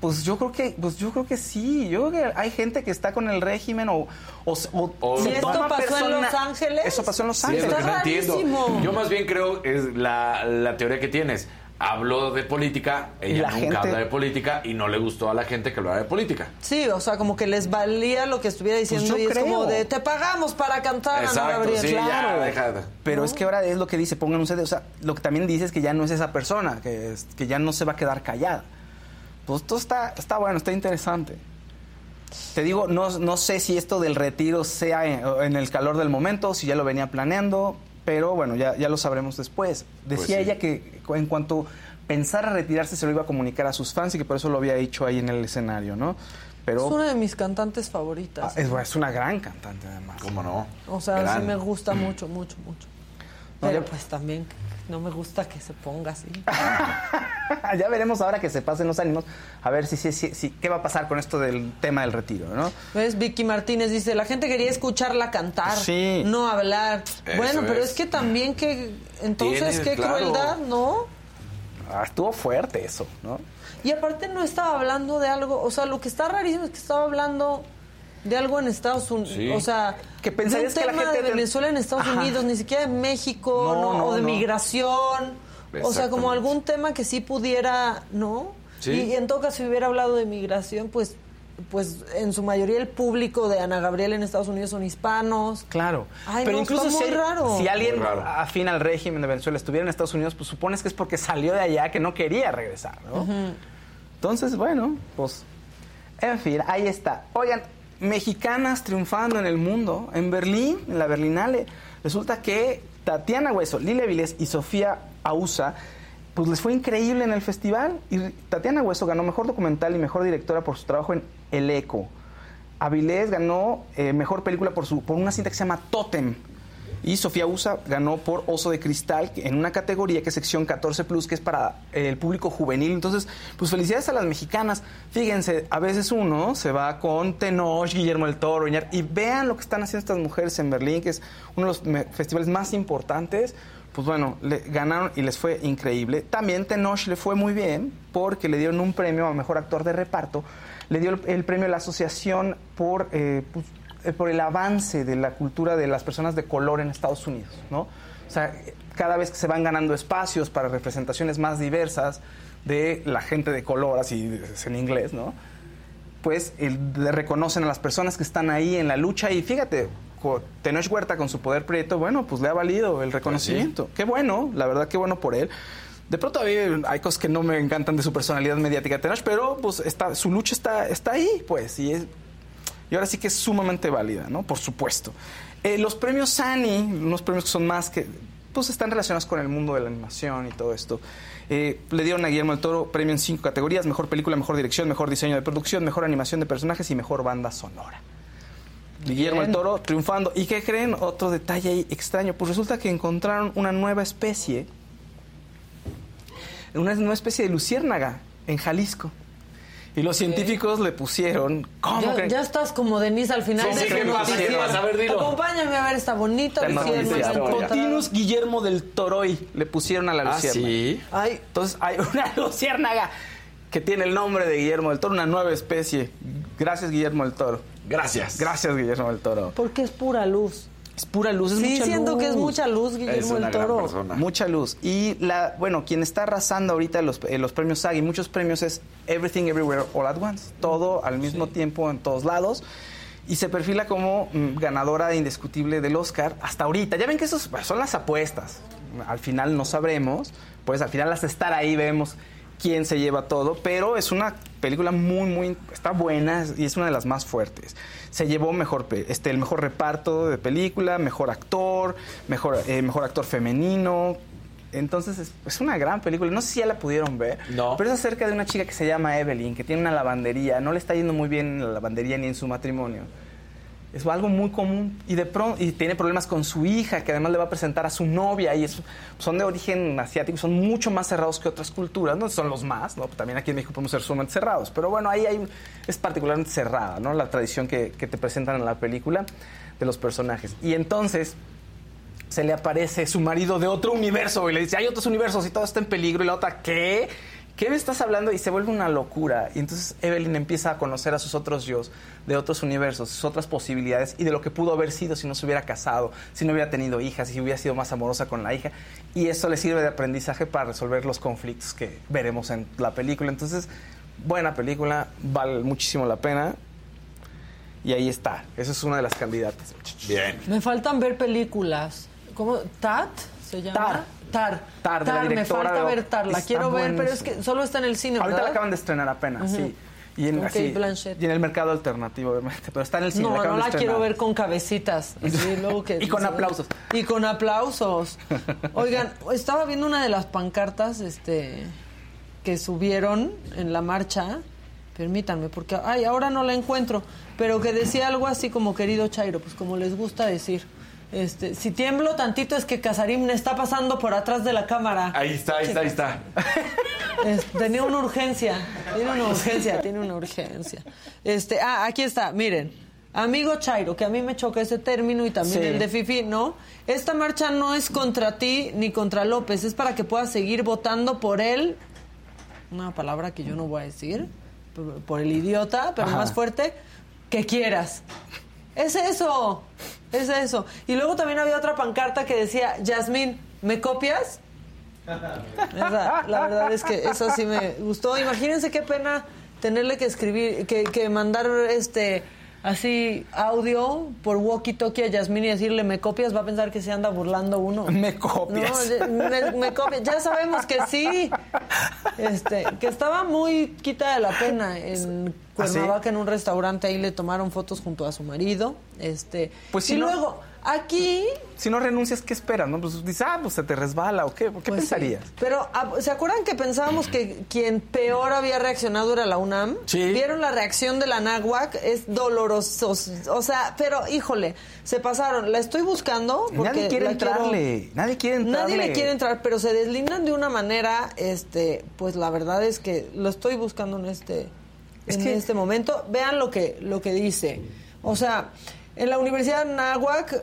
Pues yo creo que, pues yo creo que sí. Yo creo que hay gente que está con el régimen o, o, o- ¿Y se esto toma pasó en Los Ángeles? Eso pasó en Los Sí, es lo Ángeles. que no entiendo. Yo más bien creo es la, la teoría que tienes. Habló de política, ella la nunca gente- habla de política y no le gustó a la gente que hablara de política. Sí, o sea, como que les valía lo que estuviera diciendo Pues yo y es como creo. de te pagamos para cantar Ana Exacto, sí, ya, claro. deja de- Pero es que ahora es lo que dice, pongan un CD. O sea, lo que también dice es que ya no es esa persona, que, es- que ya no se va a quedar callada. Pues todo está, está bueno, está interesante. Te digo, no, no sé si esto del retiro sea en, en el calor del momento, si ya lo venía planeando, pero bueno, ya, ya lo sabremos después. Decía Pues sí. ella que en cuanto pensara retirarse se lo iba a comunicar a sus fans y que por eso lo había dicho ahí en el escenario, ¿no? Pero Es una de mis cantantes favoritas. ah, es, es una gran cantante además. ¿Cómo no? O sea, Gran. sí me gusta mucho, mucho, mucho. No, Pero ya- pues también no me gusta que se ponga así. ya veremos ahora que se pasen los ánimos, a ver si, si, si, si- qué va a pasar con esto del tema del retiro, ¿no? ¿Ves? Vicky Martínez dice, la gente quería escucharla cantar, Sí. no hablar. Eso bueno, pero es. que también que, entonces, qué claro. crueldad, ¿no? Ah, estuvo fuerte eso, ¿no? Y aparte no estaba hablando de algo, o sea, lo que está rarísimo es que estaba hablando de algo en Estados Unidos, Sí. o sea, Que de un pensarías que la tema gente de Venezuela en Estados Ajá. Unidos, ni siquiera de México, No, ¿no? no, o de no. migración, o sea, como algún tema que sí pudiera, ¿no? Sí. Y, en todo caso, si hubiera hablado de migración, pues pues en su mayoría el público de Ana Gabriel en Estados Unidos son hispanos. Claro. Ay, Pero no, incluso está si, raro. si alguien raro. afín al régimen de Venezuela estuviera en Estados Unidos, pues supones que es porque salió de allá, que no quería regresar, ¿no? Entonces, bueno, pues, en fin, ahí está. Oigan, mexicanas triunfando en el mundo, en Berlín, en la Berlinale. Resulta que Tatiana Hueso, Lilia Vilés y Sofía Ausa, pues les fue increíble en el festival. Y Tatiana Hueso ganó Mejor Documental y Mejor Directora por su trabajo en El Eco. Avilés ganó eh, Mejor Película por, su, por una cinta que se llama Totem. Y Sofía Usa ganó por Oso de Cristal en una categoría que es sección 14 Plus, que es para el público juvenil. Entonces, pues felicidades a las mexicanas. Fíjense, a veces uno se va con Tenoch, Guillermo del Toro, y vean lo que están haciendo estas mujeres en Berlín, que es uno de los festivales más importantes. Pues bueno, le ganaron y les fue increíble. También Tenoch le fue muy bien porque le dieron un premio a mejor actor de reparto. Le dio el, premio a la asociación por eh, pues, eh, por el avance de la cultura de las personas de color en Estados Unidos, ¿no? O sea, cada vez que se van ganando espacios para representaciones más diversas de la gente de color, así es en inglés, ¿no? Pues le reconocen a las personas que están ahí en la lucha y fíjate, Tenoch Huerta con su poder prieto, bueno, pues le ha valido el reconocimiento. Qué bueno, la verdad, qué bueno por él. De pronto a mí hay cosas que no me encantan de su personalidad mediática Tenoch, pero pues está, su lucha está, está ahí, pues, y, es, y ahora sí que es sumamente válida, ¿no? Por supuesto. Eh, los premios Annie, unos premios que son más que, pues están relacionados con el mundo de la animación y todo esto. Eh, le dieron a Guillermo del Toro premio en cinco categorías, mejor película, mejor dirección, mejor diseño de producción, mejor animación de personajes y mejor banda sonora. Guillermo del Toro triunfando. ¿Y qué creen? Otro detalle ahí extraño. Pues resulta que encontraron una nueva especie, una nueva especie de luciérnaga en Jalisco. Y los científicos le pusieron. ¿Cómo Ya, creen? ya estás como Denise al final Sí, de sí, tu ¿qué pasa? ¿Qué noticiero. pasa? A ver, dilo. Acompáñame a ver esta bonita luciérnaga encontrada. Potinus Guillermo del Toroy le pusieron a la Ah, luciérnaga. ¿sí? Ay, entonces hay una luciérnaga que tiene el nombre de Guillermo del Toro, una nueva especie. Gracias, Guillermo del Toro. Gracias. Gracias, Guillermo del Toro. Porque es pura luz. Es pura luz, es sí, mucha siento luz. que es mucha luz, Guillermo del Toro. Mucha luz. Y la, bueno, quien está arrasando ahorita los, eh, los premios SAG y muchos premios es Everything Everywhere All at Once. Todo al mismo tiempo en todos lados. Y se perfila como mm, ganadora indiscutible del Oscar hasta ahorita. Ya ven que esos son las apuestas. Al final no sabremos. Pues al final hasta estar ahí vemos quién se lleva todo. Pero es una película muy, muy... Está buena y es una de las más fuertes. Se llevó mejor, este, el mejor reparto de película, mejor actor, mejor, eh, mejor actor femenino. Entonces es, es una gran película. No sé si ya la pudieron ver. No. Pero es acerca de una chica que se llama Evelyn, que tiene una lavandería. No le está yendo muy bien en la lavandería ni en su matrimonio. Es algo muy común. Y de pronto, y tiene problemas con su hija, que además le va a presentar a su novia. Y es- son de origen asiático, son mucho más cerrados que otras culturas. No son los más, ¿no? También aquí en México podemos ser sumamente cerrados. Pero bueno, ahí hay, es particularmente cerrada, ¿no? La tradición que, que te presentan en la película de los personajes. Y entonces se le aparece su marido de otro universo y le dice, hay otros universos y todo está en peligro. Y la otra, ¿qué? ¿Qué me estás hablando? Y se vuelve una locura. Y entonces Evelyn empieza a conocer a sus otros yo de otros universos, sus otras posibilidades y de lo que pudo haber sido si no se hubiera casado, si no hubiera tenido hijas, si hubiera sido más amorosa con la hija. Y eso le sirve de aprendizaje para resolver los conflictos que veremos en la película. Entonces, buena película, vale muchísimo la pena. Y ahí está. Esa es una de las candidatas. Bien. Me faltan ver películas. ¿Cómo? ¿Tat? ¿Se llama? Tar. Tar. Tar, la me falta ver Tar. La quiero ver, pero es que solo está en el cine, Ahorita ¿verdad? la acaban de estrenar apenas, sí. Y en, así- y en el mercado alternativo, obviamente. Pero está en el cine. No, acaban no la quiero ver con cabecitas. así, luego que- Y con aplausos. Y con aplausos. Oigan, estaba viendo una de las pancartas este, que subieron en la marcha. Permítanme, porque ay, ahora no la encuentro. Pero que decía algo así como querido Chairo, pues como les gusta decir. Este, si tiemblo tantito es que Casarín me está pasando por atrás de la cámara. Ahí está, ahí está, ahí está. Es- tenía una urgencia, tiene una urgencia, tiene una urgencia. Este, ah, aquí está, miren. Amigo Chairo, que a mí me choca ese término y también Sí. el de Fifi, ¿no? Esta marcha no es contra ti ni contra López, es para que puedas seguir votando por él. Una palabra que yo no voy a decir, por, por el idiota, pero Ajá. más fuerte, que quieras. Es eso, es eso. Y luego también había otra pancarta que decía, Yasmín, ¿me copias? Esa, la verdad es que eso sí me gustó. Imagínense qué pena tenerle que escribir, que, que mandar este así audio por walkie-talkie a Yasmín y decirle me copias, va a pensar que se anda burlando uno. Me copias. No, me, me copias. Ya sabemos que sí. Este, que estaba muy quita de la pena en ¿Ah, sí? Cuernavaca en un restaurante ahí le tomaron fotos junto a su marido. Este, Pues y no- luego aquí Si no renuncias, ¿qué esperas? No? Pues dices, ah, pues se te resbala o qué. ¿Qué Pues sí. pensarías? Pero, ah, ¿se acuerdan que pensábamos que quien peor había reaccionado era la UNAM? Sí. ¿Vieron la reacción de la NAGUAC? Es doloroso. O sea, pero, híjole, se pasaron. La estoy buscando porque Nadie quiere la quiero- entrarle. Nadie quiere entrarle. Nadie le quiere entrar, pero se deslindan de una manera, este, pues la verdad es que lo estoy buscando en este, Es en que- este momento. Vean lo que, lo que dice. O sea, en la Universidad de Nahuac,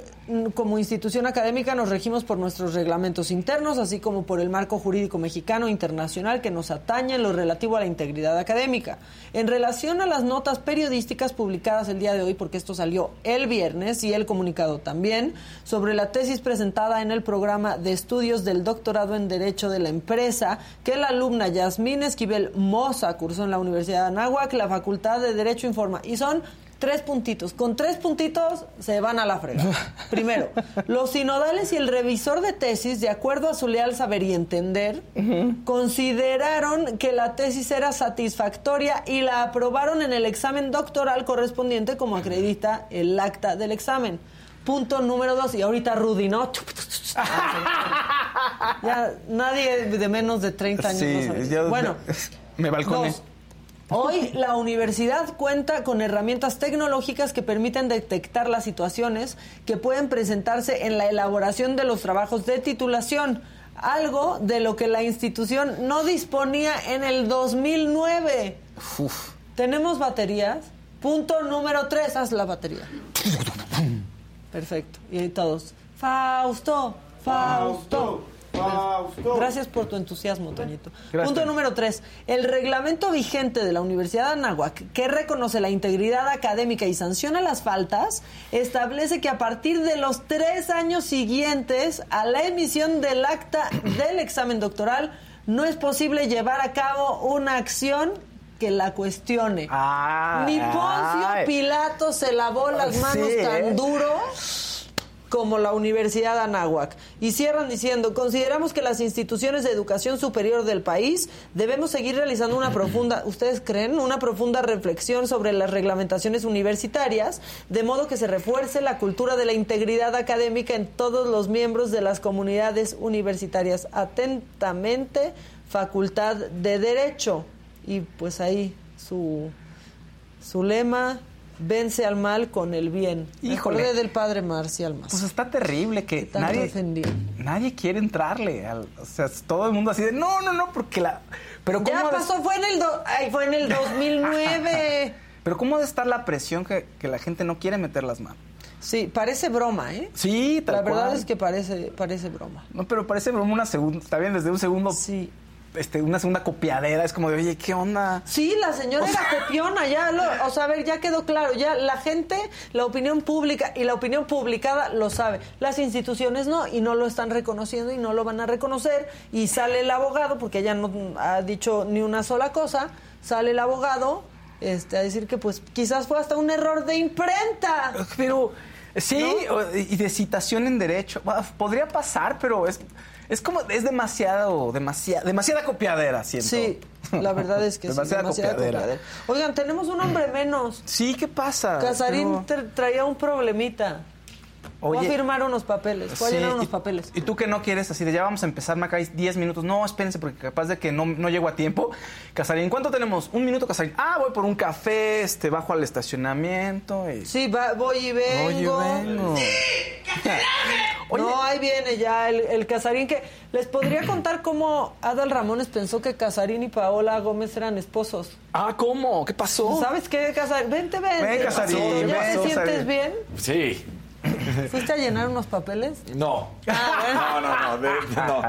como institución académica, nos regimos por nuestros reglamentos internos, así como por el marco jurídico mexicano e internacional que nos atañe en lo relativo a la integridad académica. En relación a las notas periodísticas publicadas el día de hoy, porque esto salió el viernes y el comunicado también, sobre la tesis presentada en el programa de estudios del doctorado en Derecho de la empresa, que la alumna Yasmín Esquivel Moza cursó en la Universidad de Anáhuac, la Facultad de Derecho informa. Y son Tres puntitos. Con tres puntitos se van a la fregada. Primero, los sinodales y el revisor de tesis, de acuerdo a su leal saber y entender, consideraron que la tesis era satisfactoria y la aprobaron en el examen doctoral correspondiente como acredita el acta del examen. Punto número dos, y ahorita Rudy, ¿no? ya nadie de menos de 30 años Sí, lo sabe. yo- Bueno, me balconé. Dos. Hoy la universidad cuenta con herramientas tecnológicas que permiten detectar las situaciones que pueden presentarse en la elaboración de los trabajos de titulación, algo de lo que la institución no disponía en el 2009. ¿Tenemos baterías? Punto número tres, haz la batería. Perfecto. Y ahí todos. Fausto, Fausto. Fausto. Gracias por tu entusiasmo, Toñito. Gracias. Punto número tres. El reglamento vigente de la Universidad de Anáhuac, que reconoce la integridad académica y sanciona las faltas, establece que a partir de los tres años siguientes a la emisión del acta del examen doctoral, no es posible llevar a cabo una acción que la cuestione. Ni Poncio ay. Pilato se lavó las Sí, manos ¿eh? tan duro como la Universidad Anáhuac. Y cierran diciendo, consideramos que las instituciones de educación superior del país debemos seguir realizando una profunda, ¿ustedes creen? Una profunda reflexión sobre las reglamentaciones universitarias, de modo que se refuerce la cultura de la integridad académica en todos los miembros de las comunidades universitarias. Atentamente, Facultad de Derecho. Y pues ahí su, su lema... Vence al mal con el bien. Híjole. acordé del padre Marcial más. Pues está terrible que nadie, nadie quiere entrarle. al- o sea, todo el mundo así de, no, no, no, porque la... Pero Ya ¿cómo de- pasó, fue en el, do- ay, fue en el 2009. pero ¿cómo de estar la presión que, que la gente no quiere meter las manos? Sí, parece broma, ¿eh? Sí, tal La verdad cual. es que parece, parece broma. No, pero parece como una segunda, está bien, desde un segundo... Sí. Este, una segunda copiadera, es como de, oye, ¿qué onda? Sí, la señora era copiona, ya, lo- o sea, a ver, ya quedó claro, ya la gente, la opinión pública y la opinión publicada lo sabe. Las instituciones no, y no lo están reconociendo y no lo van a reconocer. Y sale el abogado, porque ella no ha dicho ni una sola cosa, sale el abogado este, a decir que pues quizás fue hasta un error de imprenta. Pero sí, y de citación en derecho. Podría pasar, pero es, es como, es demasiado, demasiada, demasiada copiadera, siento. Sí, la verdad es que sí, demasiada, demasiada copiadera. copiadera. Oigan, tenemos un hombre menos. Sí, ¿qué pasa? Casarín Pero- traía un problemita. Fue a Oye. firmar unos papeles, a Sí, llenar y- unos papeles. Y tú que no quieres así de ya vamos a empezar, Macay, 10 minutos. No, espérense, porque capaz de que no, no llego a tiempo. Casarín, ¿cuánto tenemos? Un minuto, Casarín. Ah, voy por un café, este, bajo al estacionamiento. Y... Sí, va- voy y vengo. Voy y vengo. No, ahí viene ya el, el Casarín que... ¿Les podría contar cómo Adal Ramones pensó que Casarín y Paola Gómez eran esposos? Ah, ¿cómo? ¿Qué pasó? ¿Sabes qué, Casarín? Vente, vente. Ven, Casarín, ¿Ya te sientes bien? Sí. ¿Fuiste a llenar unos papeles? No. Ah, No, no, no. de- no.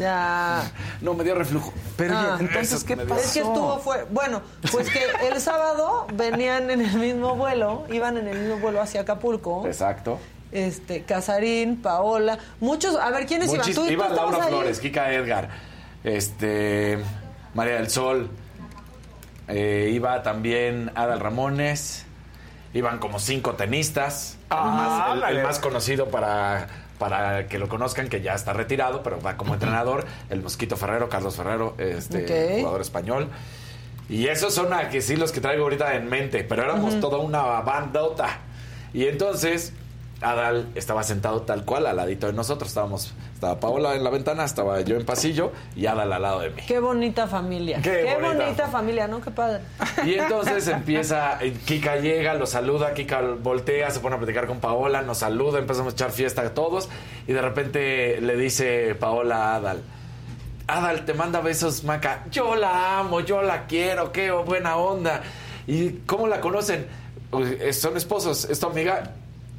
Ya. No, me dio reflujo. Pero Ah. oye, entonces, ¿qué pasó? Es que estuvo fue bueno, pues que el sábado venían en el mismo vuelo, iban en el mismo vuelo hacia Acapulco. Exacto. Este, Casarín, Paola, muchos, a ver quiénes iban. Muchis- ¿Tú, tú iba estabas Laura ahí? Flores, Kika Edgar, este, María del Sol, eh, iba también Adal Ramones, iban como cinco tenistas, el, Ah, más, el- el ándale. más conocido para, para que lo conozcan, que ya está retirado, pero va como entrenador, el Mosquito Ferrero, Carlos Ferrero, este jugador español. Y esos son a que sí los que traigo ahorita en mente, pero éramos toda una bandota. Y entonces Adal estaba sentado tal cual al ladito de nosotros. Estábamos, estaba Paola en la ventana, estaba yo en pasillo y Adal al lado de mí. Qué bonita familia. Qué bonita. bonita. familia, ¿no? Qué padre. Y entonces empieza, eh, Kika llega, lo saluda, Kika voltea, se pone a platicar con Paola, nos saluda, empezamos a echar fiesta a todos y de repente le dice Paola a Adal, Adal, te manda besos, Maca. Yo la amo, yo la quiero, qué buena onda. ¿Y cómo la conocen? "Uy, eh, Son esposos, es tu amiga.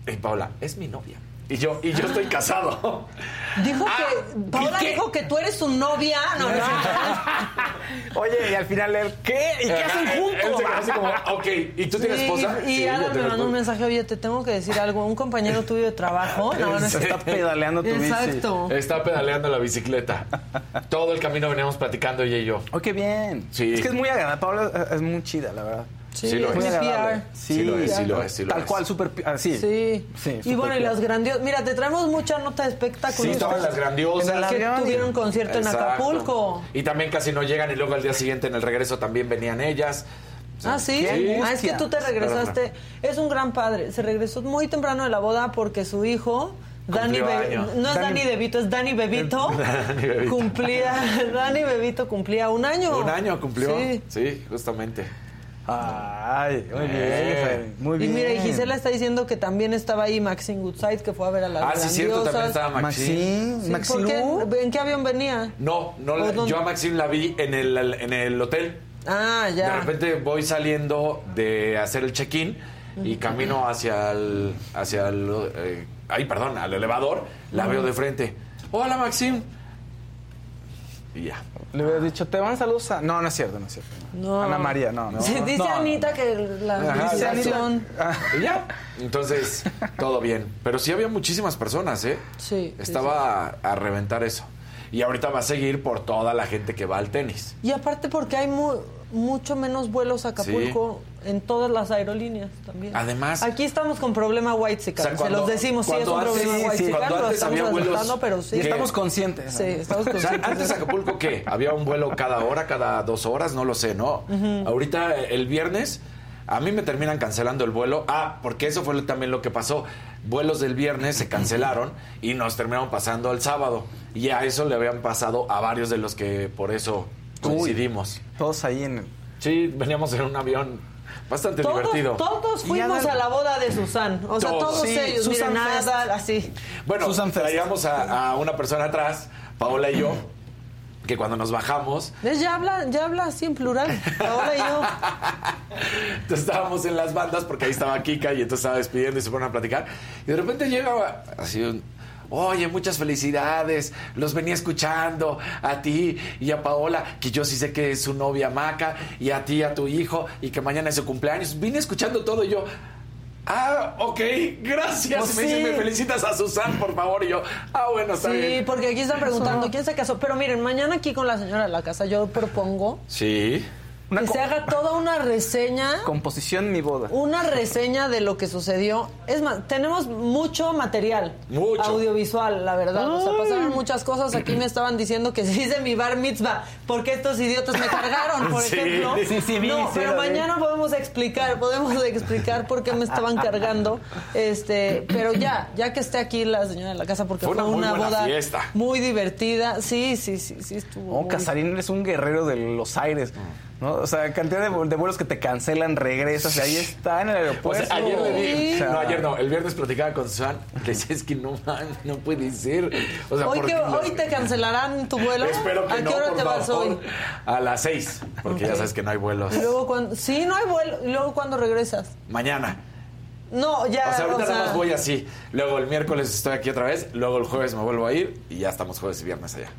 Y Paola, es mi novia. Y yo, y yo estoy casado. Dijo Ah, que Paola ¿y dijo que tú eres su novia. No, no. Oye, y al final él, ¿qué? ¿Y qué hacen juntos? Él se quedó así como, ok, ¿y tú tienes Sí, esposa? Y Sí, Adam me mandó un mensaje, oye, te tengo que decir algo. Un compañero tuyo de trabajo. No, no es- Se está pedaleando tu bici. Exacto. Está pedaleando la bicicleta. Todo el camino veníamos platicando ella y yo. Oh, qué bien. Sí. Es que es muy agradable. Paola es muy chida, la verdad. Sí, Sí lo es. muy Sí, agradable. Sí lo es, sí lo es, sí lo Tal es. cual, súper... Así. Sí. Sí, y bueno, y las grandiosas. Mira, te traemos mucha nota de espectáculos. Sí, estaban las grandiosas. Que tuvieron concierto en. Acapulco. Y también casi no llegan y luego al día siguiente en el regreso también venían ellas. Ah, sí. Ah, es que tú te regresaste. Es un gran padre. Se regresó muy temprano de la boda porque su hijo, Dani Be- no es Dani- Dani Bebito, es Dani Bebito. Dani Bebito. Cumplía, Dani Bebito cumplía un año. Un año cumplió. Sí. Sí, justamente. Ay, muy bien, Eh. Fer, muy Y bien. mira, y Gisela está diciendo que también estaba ahí Maxine Goodside, que fue a ver a las Ah, sí, cierto, también estaba Maxine. Sí, Maxine ¿por qué? ¿En qué avión venía? No, no yo a Maxine la vi en el, en el hotel. Ah, De ya. repente voy saliendo de hacer el check-in y camino hacia el. hacia el. eh, ay, perdón, al elevador. La veo de frente. Hola, Maxine. Y ya. Le hubiera dicho, te van saludos a... No, no es cierto, no es cierto. No. Ana María, no. no. Sí, dice No. Anita que la Ajá, felicitación. Y ya. Entonces, todo bien. Pero sí había muchísimas personas, ¿eh? Sí. sí, Estaba a reventar eso. Y ahorita va a seguir por toda la gente que va al tenis. Y aparte porque hay mu- mucho menos vuelos a Acapulco en todas las aerolíneas también. Además- Aquí estamos con problema white O sea, se los decimos, sí es un antes- problema sí, sí, white cuando lo antes estamos había vuelos pero sí. que- Estamos conscientes. Sí, estamos O sea, conscientes. antes de- Acapulco, ¿qué? Había un vuelo cada hora, cada dos horas, no lo sé, ¿no? Ahorita, el viernes, a mí me terminan cancelando el vuelo. Ah, porque eso fue también lo que pasó. Vuelos del viernes se cancelaron y nos terminaron pasando el sábado. Y a eso le habían pasado a varios de los que por eso coincidimos. Todos ahí en... Sí, veníamos en un avión bastante Todos, divertido. todos Y fuimos a la boda de Susan. O sea, Todos. todos Sí, ellos. Susan así. Bueno, Susan traíamos a, a una persona atrás, Paola y yo, que cuando nos bajamos, ¿Ves? Ya habla, ya habla así en plural. Ahora yo. entonces estábamos en las bandas porque ahí estaba Kika y entonces estaba despidiendo y se fueron a platicar. Y de repente llega así un. Oye, muchas felicidades. Los venía escuchando a ti y a Paola, que yo sí sé que es su novia Maca, y a ti, a tu hijo, y que mañana es su cumpleaños. Vine escuchando todo y yo. Ah, ok, gracias. Pues me dice, sí. me felicitas a Susan, por favor. Y yo, ah, bueno, está Sí, bien. porque aquí están preguntando quién se casó. Pero miren, mañana aquí con la señora de la casa yo propongo Sí. Una que se haga toda una reseña Composición mi boda. una reseña de lo que sucedió. Es más, tenemos mucho material Mucho. audiovisual, la verdad. O sea, pasaron muchas cosas. Aquí me estaban diciendo que se hice mi bar mitzvah porque estos idiotas me cargaron, por Sí. ejemplo. Sí, sí, vi, no, sí, pero mañana podemos explicar, podemos explicar por qué me estaban cargando. Este, pero ya, ya que esté aquí la señora de la casa porque Fue fue, una muy una buena boda fiesta. muy divertida. Sí, sí, sí, sí estuvo. Oh, muy- Casarín es un guerrero de los aires. ¿No? O sea, cantidad de, vu- de vuelos que te cancelan, regresas, y ahí está en el O aeropuerto. sea, ayer le di, O sea, no, ayer no, el viernes platicaba con Susan, le decía, es que no, man, no puede ser. O sea, Hoy, que, los- hoy te cancelarán tu vuelo. Espero que ¿A qué no, hora por te vas hoy? A las seis, porque ya sabes que no hay vuelos. Y luego cuando, sí, no hay vuelo. Y luego cuando regresas. Mañana. No, ya. O sea, ahorita o sea, nada más voy así. Luego el miércoles estoy aquí otra vez, luego el jueves me vuelvo a ir y ya estamos jueves y viernes allá.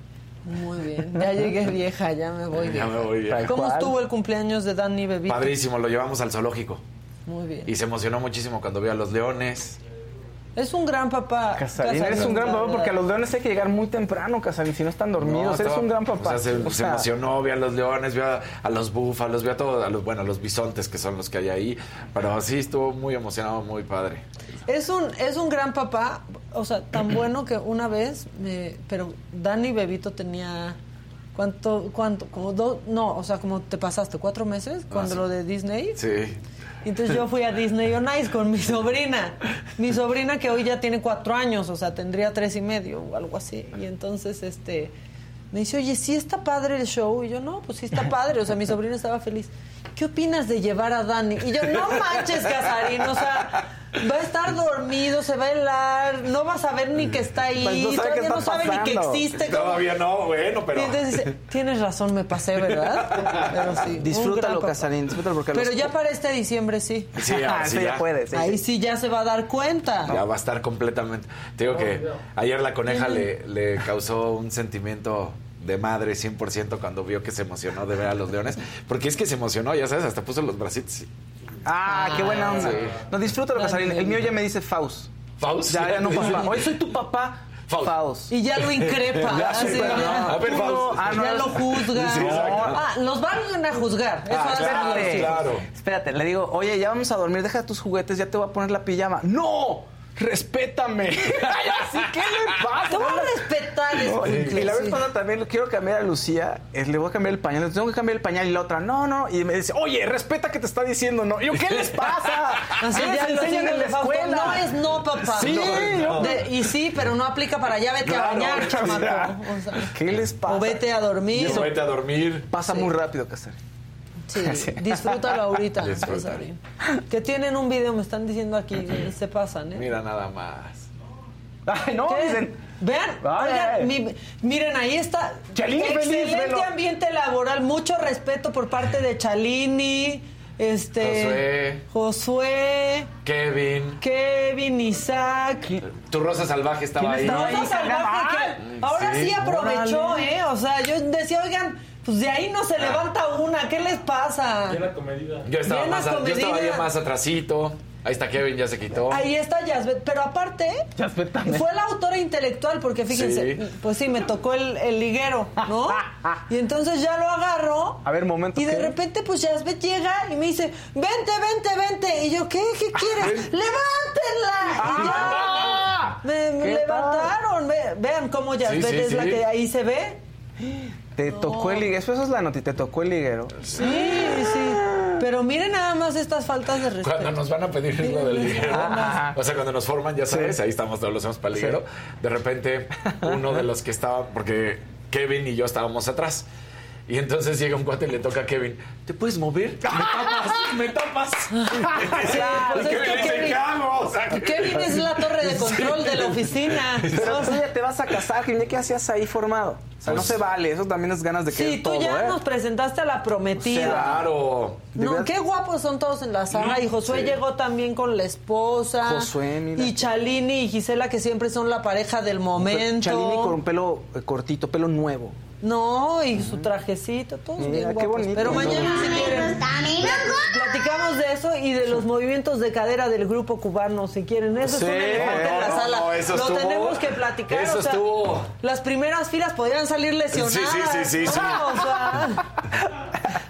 Muy bien. Ya llegué vieja, ya me voy Ya vieja. me voy bien. ¿Cómo estuvo el cumpleaños de Dani Bebito? Padrísimo, lo llevamos al zoológico. Muy bien. Y se emocionó muchísimo cuando vio a los leones. Es un gran papá. Casarín, eres un gran papá porque a los leones hay que llegar muy temprano, Casarín, si no están dormidos. No, eres estaba- un gran o papá. sea, se, O se sea, emocionó, vio a los leones, vio a, a los búfalos, vio a todos, a los, bueno, a los bisontes que son los que hay ahí. Pero sí estuvo muy emocionado, muy padre. Es un, es un gran papá, o sea, tan bueno que una vez, me- pero Dani Bebito tenía, ¿cuánto, cuánto? Como dos, no, o sea, como te pasaste, cuatro meses, cuando sí. lo de Disney. Sí. Entonces yo fui a Disney on Ice con mi sobrina. Mi sobrina que hoy ya tiene cuatro años, o sea, tendría tres y medio o algo así. Y entonces, este, me dice, oye, ¿sí está padre el show? Y yo, no, pues sí está padre. O sea, mi sobrina estaba feliz. ¿Qué opinas de llevar a Dani? Y yo, no manches, Casarín, o sea, va a estar dormido, se va a helar, no va a saber ni que está ahí, Pues no sabe todavía qué no sabe ni que existe. ¿cómo? Todavía no, bueno, pero... Y entonces dice, tienes razón, me pasé, ¿verdad? Pero sí, Disfrútalo. Casarín, disfrútalo porque Pero los- ya para este diciembre sí. Sí, ahora sí Eso ya ya. puede, sí, Ahí sí. sí ya se va a dar cuenta. Ya va a estar completamente. Te digo que ayer la coneja le, le causó un sentimiento de madre 100% cuando vio que se emocionó de ver a los leones. Porque es que se emocionó, ya sabes, hasta puso los bracitos. Ah, qué buena onda. sí. No, disfrútalo, Dani Casarín. El mío ya me dice Faust. ¿Faust? Ya, ya no Sí. papá. Hoy soy tu papá. Faust. Faust. Y ya lo increpa. Ya, así, súper, ya. A ver, Faust. Ah, no, ya lo juzga. Sí. Ah, los van a juzgar. Eso Ah, espérate. hijos. Espérate, le digo, oye, ya vamos a dormir, deja tus juguetes, ya te voy a poner la pijama. ¡No! ¡Respétame! Ay, así, ¿qué le pasa? Te voy a respetar, No, y, la vez pasada también lo quiero cambiar a Lucía, le voy a cambiar el pañal, le tengo que cambiar el pañal y la otra, no, no, y me dice, oye, respeta que te está diciendo no. Y yo, ¿qué les pasa? Así ¿Qué ya les enseñan en la escuela? No es no, papá. Sí, De- y sí, pero no aplica para allá, vete a bañar, chamaco. O sea, ¿Qué les pasa? O vete a dormir. Vete a dormir. Pasa muy rápido, Casar. Sí, disfrútalo ahorita. Disfrútalo. Cesarín. Que tienen un video, me están diciendo aquí, se pasan, ¿eh? Mira nada más. Ay, no, ¿Qué? dicen. Vean, Ay. oigan, mi- miren, ahí está. Chalini feliz, Excelente velo. ambiente laboral, mucho respeto por parte de Chalini, este, Josué, Kevin. Kevin, Isaac. Tu rosa salvaje estaba ahí. Rosa Salvaje, que ahora sí, Sí. aprovechó, Órale. ¿eh? O sea, yo decía, oigan, pues de ahí no se levanta una, ¿qué les pasa? Yo estaba, Bien más, a- yo acomedida. estaba ahí más atrasito. Ahí está Kevin, ya se quitó. Ahí está Yasbet, pero aparte fue la autora intelectual porque fíjense, Sí. pues sí, me tocó el, el liguero, ¿no? Y entonces ya lo agarro A ver, momento. y de ¿qué? repente pues Yasbet llega y me dice, vente, vente, vente. Y yo, ¿qué? ¿Qué quieres? ¡Levántenla! Y ya, me, me ¿Qué levantaron. Ve- vean cómo Yasbet sí, es la que ahí se ve. Te tocó el liguero. Eso es la noti, te tocó el liguero. Sí, sí. Pero miren nada más estas faltas de respeto. Cuando nos van a pedir lo del liguero, Ah. o sea, cuando nos forman, ya sabes, ahí estamos todos los años para el liguero. De repente, uno de los que estaba, porque Kevin y yo estábamos atrás. Y entonces llega un cuate y le toca a Kevin, ¿te puedes mover? Me tapas, me tapas. Y es Kevin que Kevin-. O sea, que- Kevin es la torre de control de la oficina. Pero tú ya te vas a casar, Kevin, ¿qué hacías ahí formado? O sea, no Pues- se vale, eso también es ganas de que Sí, tú todo, ya ¿eh? nos presentaste a la prometida. Claro. No, qué guapos son todos en la sala. Y Josué Sí. llegó también con la esposa. Josué, mira. Y Chalini y Gisela, que siempre son la pareja del momento. Chalini con un pelo eh, cortito, pelo nuevo. No, y su trajecito, todos Mira, bien qué guapos. bonito. Pero mañana si quieren. Platicamos de eso y de los movimientos de cadera del grupo cubano, si quieren. Eso Sí, es un elefante en la sala. no, eso Lo estuvo- tenemos que platicar. eso o sea, estuvo. Las primeras filas podrían salir lesionadas. Sí, sí, sí, sí, sí. ¿no? O sea,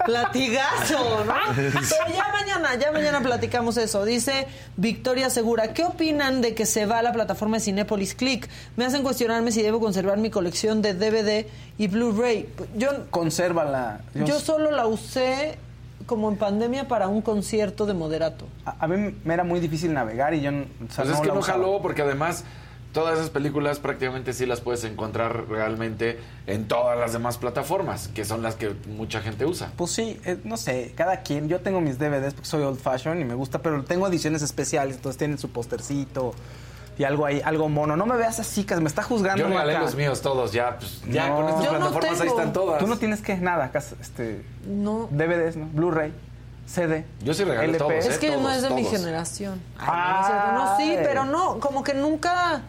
latigazo, ¿no? Pero ya mañana, ya mañana platicamos eso. Dice Victoria Segura, ¿qué opinan de que se va a la plataforma de Cinépolis Click? Me hacen cuestionarme si debo conservar mi colección de DVD y Blu-ray. Yo Consérvala. yo solo la usé como en pandemia para un concierto de moderato. A, a mí me era muy difícil navegar y yo o sea, Pues es que la no jaló porque además todas esas películas prácticamente sí las puedes encontrar realmente en todas las demás plataformas, que son las que mucha gente usa. Pues sí, eh, no sé, cada quien. Yo tengo mis DVDs porque soy old fashion y me gusta, pero tengo ediciones especiales, entonces tienen su postercito y algo ahí, algo mono. No me veas así, que me está juzgando. Yo regalé los míos todos, ya, pues, ya No. con estas no plataformas ahí están todas. Tú no tienes que nada, acá, este, No. DVDs, ¿no? Blu-ray, CD. Yo sí regalé LP. todos, ¿eh? Es que no todos, es de mi generación. Ay, no, es cierto. No, sí, pero no, como que nunca,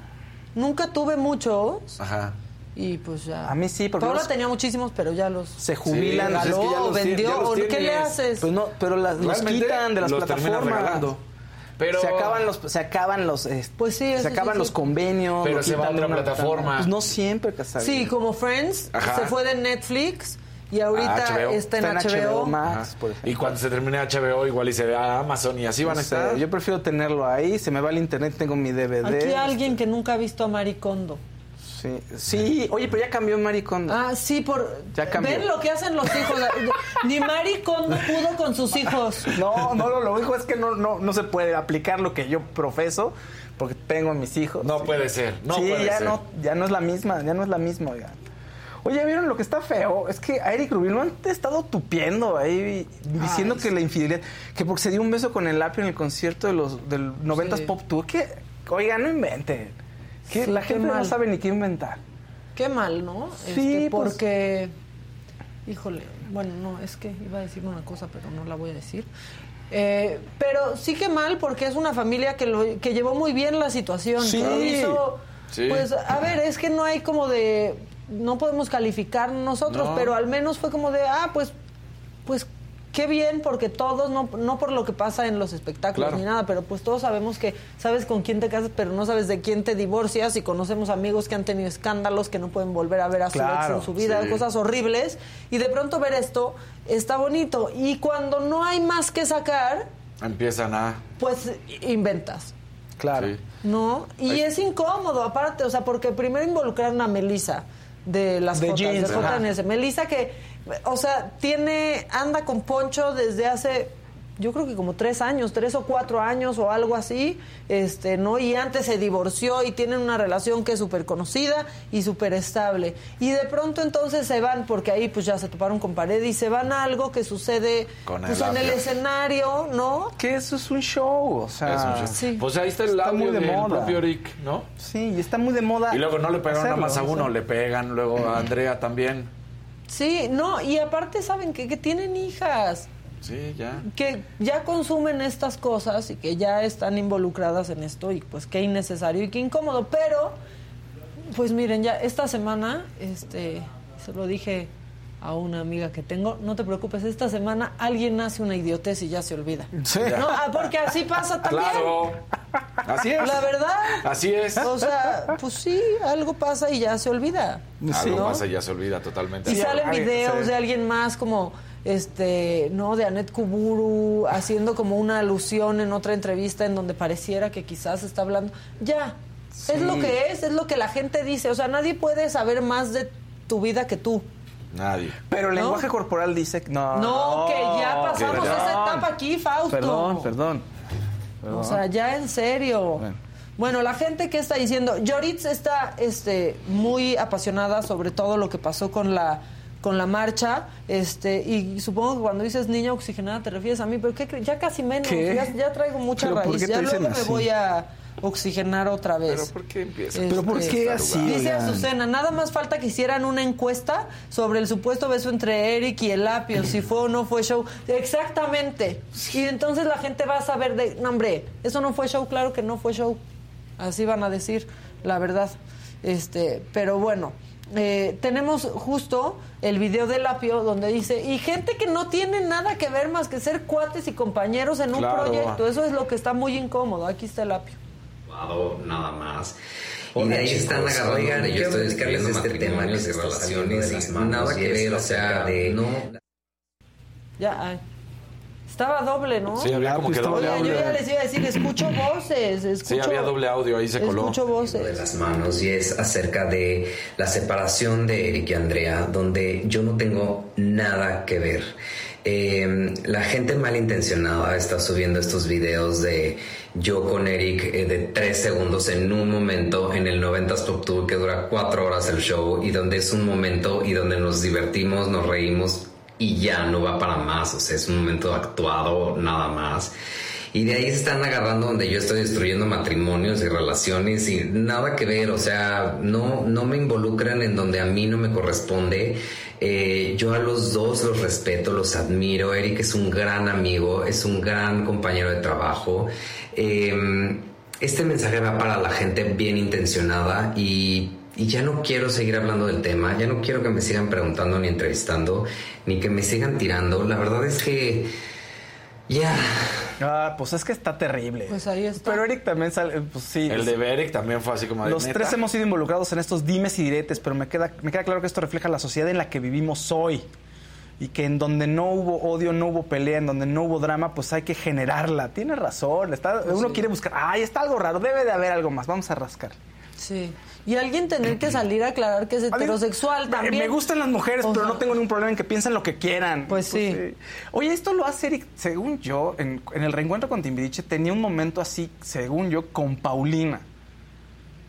nunca tuve muchos Ajá. y pues ya. A mí sí, porque Paula los- tenía muchísimos, pero ya los Se jubilan. Sí, pues es que ya los vendió. ya los ¿o ¿Qué le haces? Pues no, pero las, los quitan de las los plataformas. Pero, Se acaban los, se acaban los, eh, Pues sí, se acaban sí. los convenios. Pero lo se va a otra plataforma. Pues no siempre, Casarín. Sí, como Friends Ajá. se fue de Netflix y ahorita Ah, HBO. está en Está en HBO. HBO Max, Ajá. por ejemplo. Y cuando se termine HBO, igual y se ve a Amazon y así van a sé, estar. yo prefiero tenerlo ahí, se me va el internet, tengo mi DVD. Aquí alguien que nunca ha visto a Mari Kondo. Sí, sí, oye, pero ya cambió Maricondo. Ah, sí, por. Ya cambió. Ven lo que hacen los hijos. Ni Mari Kondo pudo con sus hijos. No, no, lo, lo único es que no, no, no se puede aplicar lo que yo profeso, porque tengo a mis hijos. No puede ser, no sí, puede ya ser. no, ya no es la misma, ya no es la misma, oigan. Oye, ¿vieron lo que está feo? Es que a Eric Rubin lo han estado tupiendo ahí, diciendo que la infidelidad, que porque se dio un beso con el apio en el concierto de los del 90s Sí. Pop Tour, que, oigan, no inventen. Que Sí, la gente no mal. sabe ni qué inventar. Qué mal, ¿no? Sí, Este, pues- porque. Híjole, bueno, no, es que iba a decir una cosa, pero no la voy a decir. Eh, pero sí que mal porque es una familia que, lo, que llevó muy bien la situación. Sí. hizo, Sí. Pues, a ver, es que no hay como de. No podemos calificar nosotros, No. pero al menos fue como de, ah, pues, pues qué bien, porque todos, no, no por lo que pasa en los espectáculos Claro. ni nada, pero pues todos sabemos que sabes con quién te casas, pero no sabes de quién te divorcias y conocemos amigos que han tenido escándalos, que no pueden volver a ver a su ex en su vida, sí. cosas horribles, y de pronto ver esto está bonito. Y cuando no hay más que sacar, Empiezan a... pues inventas. Claro. Sí. ¿No? Y es incómodo, aparte, o sea, porque primero involucraron a Melissa de las De Jotas, jeans, de. JNS. Melissa que, o sea, tiene, anda con Poncho desde hace, yo creo que como tres años, tres o cuatro años o algo así, este, ¿no? Y antes se divorció y tienen una relación que es súper conocida y súper estable. Y de pronto entonces se van, porque ahí pues ya se toparon con pared y se van a algo que sucede Con pues, en el escenario, ¿no? Que eso es un show, o sea... Es un show. sí. Pues ahí está el Está audio muy de del moda. propio Eric, ¿no? Sí, y está muy de moda. Y luego no le pegaron nada hacerlo, más a o uno, sea. le pegan luego a Andrea también. Sí, no, y aparte saben que, que tienen hijas. Sí, ya. que ya consumen estas cosas y que ya están involucradas en esto y pues qué innecesario y qué incómodo, pero pues miren, ya esta semana este se lo dije a una amiga que tengo, no te preocupes, esta semana alguien hace una idiotez y ya se olvida. Sí. No, ah, porque así pasa también. Claro. Así es. La verdad. Así es. O sea, pues sí, algo pasa y ya se olvida. Algo ¿no? pasa y ya se olvida totalmente. Y salen videos sí. de alguien más como este, no, de Anet Kuburu haciendo como una alusión en otra entrevista en donde pareciera que quizás está hablando. Ya. Es lo que es, es lo que la gente dice, o sea, nadie puede saber más de tu vida que tú. Nadie. Pero el ¿No? lenguaje corporal dice que no. No, que ya pasamos perdón. esa etapa aquí, Fausto. Perdón, perdón. O sea, ya en serio. Bueno. Bueno. la gente que está diciendo, Yoritz está este, muy apasionada sobre todo lo que pasó con la con la marcha, este, y supongo que cuando dices niña oxigenada te refieres a mí, pero ¿qué ya casi menos, ¿Qué? ya, ya traigo mucha ¿Pero por raíz, qué te ya dicen luego me voy a oxigenar otra vez. Pero ¿por qué empieza? ¿Pero por qué así, Dice? Azucena, nada más falta que hicieran una encuesta sobre el supuesto beso entre Eric y el apio, si fue o no fue show. Exactamente. Y entonces la gente va a saber de, no, hombre, eso no fue show, claro que no fue show. Así van a decir, la verdad. Este, pero bueno, eh, tenemos justo el video del apio donde dice, y gente que no tiene nada que ver más que ser cuates y compañeros en un Claro. proyecto. Eso es lo que está muy incómodo. Aquí está el apio. nada más. Y de ahí chicos. están agarrando Oigan, yo estoy describiendo este tema que se está de las manos nada que ver, o sea, de- no... Ya, ay. Estaba doble, ¿no? Sí, había como que doble Oye, yo audio. ya les iba a decir, escucho voces, escucho... Sí, había doble audio, ahí se coló. Escucho de voces. las manos y es acerca de la separación de Eric y Andrea, donde yo no tengo nada que ver. Eh, la gente malintencionada está subiendo estos videos de yo con Eric eh, de tres segundos en un momento en el 90s Pop Tour que dura cuatro horas el show y donde es un momento y donde nos divertimos, nos reímos y ya no va para más, o sea, es un momento actuado nada más. Y de ahí están agarrando donde yo estoy destruyendo matrimonios y relaciones y nada que ver, o sea, no, no me involucran en donde a mí no me corresponde. Eh, yo a los dos los respeto, los admiro. Eric es un gran amigo, es un gran compañero de trabajo. Eh, este mensaje va para la gente bien intencionada y, y ya no quiero seguir hablando del tema, ya no quiero que me sigan preguntando ni entrevistando, ni que me sigan tirando. La verdad es que ya... Ah, pues es que está terrible. Pues ahí está. Pero Eric también sale, pues sí. El de Eric también fue así como de Los ¿neta? tres hemos sido involucrados en estos dimes y diretes, pero me queda, me queda claro que esto refleja la sociedad en la que vivimos hoy. Y que en donde no hubo odio, no hubo pelea, en donde no hubo drama, pues hay que generarla. Tiene razón. Está, Pues uno sí. quiere buscar, ay, está algo raro, debe de haber algo más, vamos a rascar. Sí. Y alguien tener que salir a aclarar que es heterosexual Me- también. Me gustan las mujeres, O pero sea, no tengo ningún problema en que piensen lo que quieran. Pues sí. Oye, esto lo hace Eric, según yo, en, en el reencuentro con Timbiriche, tenía un momento así, según yo, con Paulina.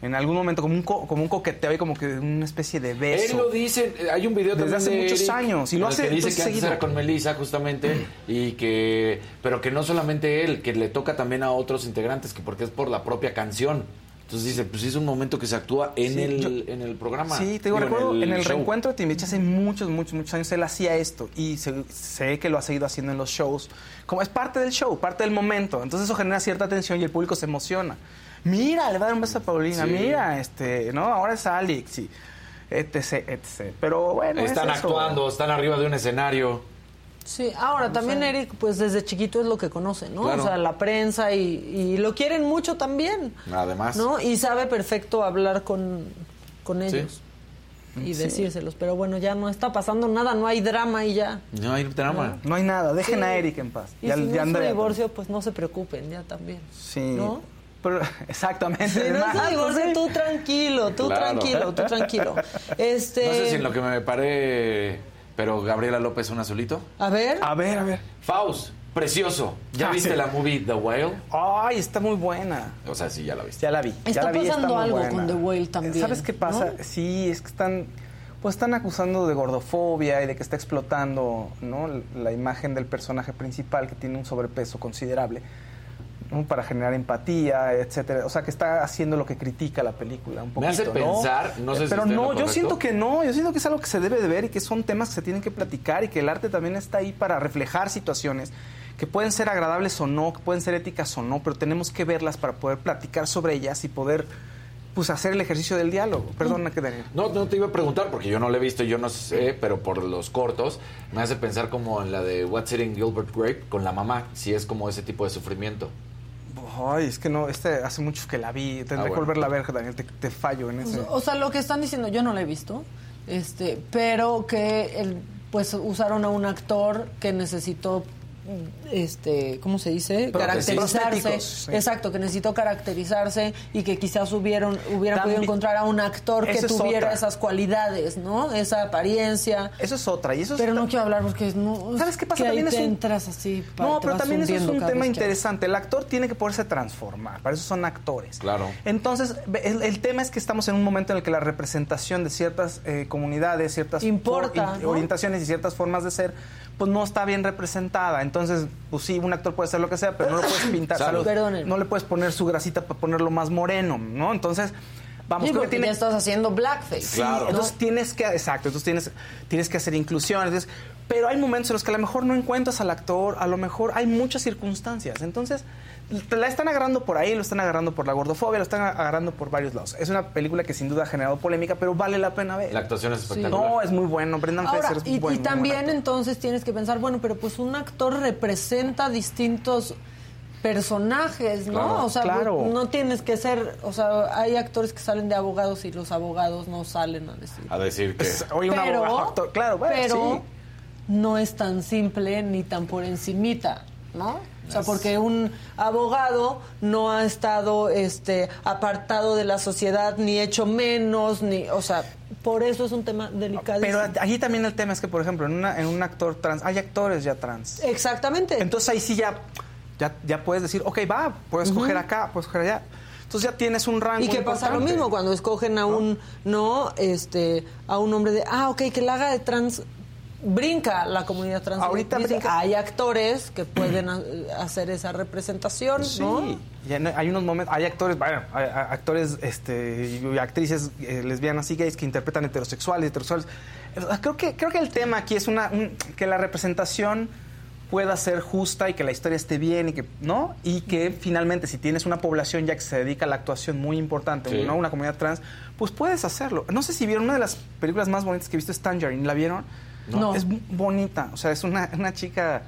En algún momento, como un, co- como un coqueteo y como que una especie de beso. Él lo dice, hay un video Desde hace de muchos Eric años, y lo hace, que dice pues, que antes era con Melissa justamente y que pero que no solamente él, que le toca también a otros integrantes, que porque es por la propia canción. Entonces dice, pues es un momento que se actúa en Sí, el yo- en el programa. Sí, te digo, Digo, recuerdo en el, reencuentro de Timbiriche hace muchos, muchos, muchos años él hacía esto y se- sé que lo ha seguido haciendo en los shows. Como es parte del show, parte del momento. Entonces eso genera cierta tensión y el público se emociona. Mira, le va a dar un beso a Paulina, Sí. mira, este, ¿no? Ahora es Alex y etc, etc. Pero bueno, es Están actuando, están arriba de un escenario. Sí, ahora también Eric, pues desde chiquito es lo que conoce, ¿no? Claro. O sea, la prensa y, y lo quieren mucho también, Además. ¿no? Y sabe perfecto hablar con, con Sí. ellos y Sí. decírselos. Pero bueno, ya no está pasando nada, no hay drama y ya. No hay drama. No hay nada, dejen Sí. a Eric en paz. Y Ya- si no ya es un Andrea- divorcio, pues no se preocupen, ya también. Sí. ¿No? Pero, exactamente. Si no es divorcio, tú tranquilo, tú Claro. tranquilo, tú tranquilo. Este, No sé si en lo que me paré, pero Gabriela López un azulito. A ver. A ver, a ver. Faust, precioso. ¿Ya Ah, viste sí. la movie The Whale? Ay, está muy buena. O sea, sí, ya la viste. Ya la vi. ya Está la vi, pasando muy algo buena. con The Whale también. ¿Sabes qué pasa? ¿no? Sí, es que están pues están acusando de gordofobia y de que está explotando ¿no? la imagen del personaje principal que tiene un sobrepeso considerable ¿no? para generar empatía, etcétera. O sea, que está haciendo lo que critica la película un Me poquito, hace ¿no? pensar, no sé si Pero lo no, yo siento que no, yo siento que es algo que se debe de ver y que son temas que se tienen que platicar y que el arte también está ahí para reflejar situaciones que pueden ser agradables o no, que pueden ser éticas o no, pero tenemos que verlas para poder platicar sobre ellas y poder pues hacer el ejercicio del diálogo. Perdona que Daniel. No, no te iba a preguntar porque yo no la he visto y yo no sé, pero por los cortos me hace pensar como en la de What's Eating Gilbert Grape con la mamá, si es como ese tipo de sufrimiento. Ay, es que no, este hace muchos que la vi, tendré Ah, que bueno. volverla a ver, Daniel, te, te fallo en ese. O sea, lo que están diciendo, yo no lo he visto, este, pero que el, pues usaron a un actor que necesitó este, ¿cómo se dice? Caracterizarse. Sí. Exacto, que necesitó caracterizarse y que quizás hubieron, hubieran También- podido encontrar a un actor que es tuviera esas cualidades, ¿no? Esa apariencia. Eso es otra. Y eso es Pero no quiero hablar porque no. ¿Sabes qué pasa? Que ahí También es te un- entras así. pa- No, pero también eso es un tema interesante. El actor tiene que poderse transformar, para eso son actores. Claro. Entonces, el, el tema es que estamos en un momento en el que la representación de ciertas eh, comunidades, ciertas Importa, orientaciones y ciertas formas de ser, pues no está bien representada. Entonces, pues sí, un actor puede hacer lo que sea, pero no lo puedes pintar. Salud. No le puedes poner su grasita para ponerlo más moreno, ¿no? Entonces, vamos, Sí, creo que porque tiene- ya estás haciendo blackface. Sí, Claro. entonces tienes que, exacto, entonces tienes, tienes que hacer inclusión. entonces- pero hay momentos en los que a lo mejor no encuentras al actor, a lo mejor hay muchas circunstancias. Entonces, la están agarrando por ahí, lo están agarrando por la gordofobia, lo están agarrando por varios lados. Es una película que sin duda ha generado polémica, pero vale la pena ver. La actuación es espectacular. No, es muy bueno. Brendan Ahora, Fraser es muy y, bueno. y muy buen también entonces tienes que pensar, bueno, pero pues un actor representa distintos personajes, ¿no? Claro, o sea, claro. no tienes que ser, o sea, hay actores que salen de abogados y los abogados no salen a decir. A decir que... Oye, un pero, abogado, actor, claro, bueno, pero sí. no es tan simple ni tan por encimita, ¿no? O sea, porque un abogado no ha estado este apartado de la sociedad ni hecho menos ni, o sea, por eso es un tema delicado. Pero allí también el tema es que, por ejemplo, en, una- en un actor trans, hay actores ya trans. Exactamente. Entonces ahí sí ya, ya, ya puedes decir, ok, va, puedes coger acá, puedes coger allá. Entonces ya tienes un rango. Y que pasa lo mismo cuando escogen a un no este a un hombre de ah ok que la haga de trans brinca la comunidad trans Ahorita brinca. hay actores que pueden ha- hacer esa representación Sí, no hay unos momentos, hay actores, bueno, hay- hay actores este, y actrices eh, lesbianas y gays que interpretan heterosexuales, heterosexuales. Creo que, creo que el tema aquí es una, un- que la representación pueda ser justa y que la historia esté bien y que, ¿no? Y que finalmente si tienes una población ya que se dedica a la actuación muy importante, Sí. ¿no? Una comunidad trans, pues puedes hacerlo. No sé si vieron una de las películas más bonitas que he visto es Tangerine, ¿la vieron? No. Es bonita, o sea, es una, una chica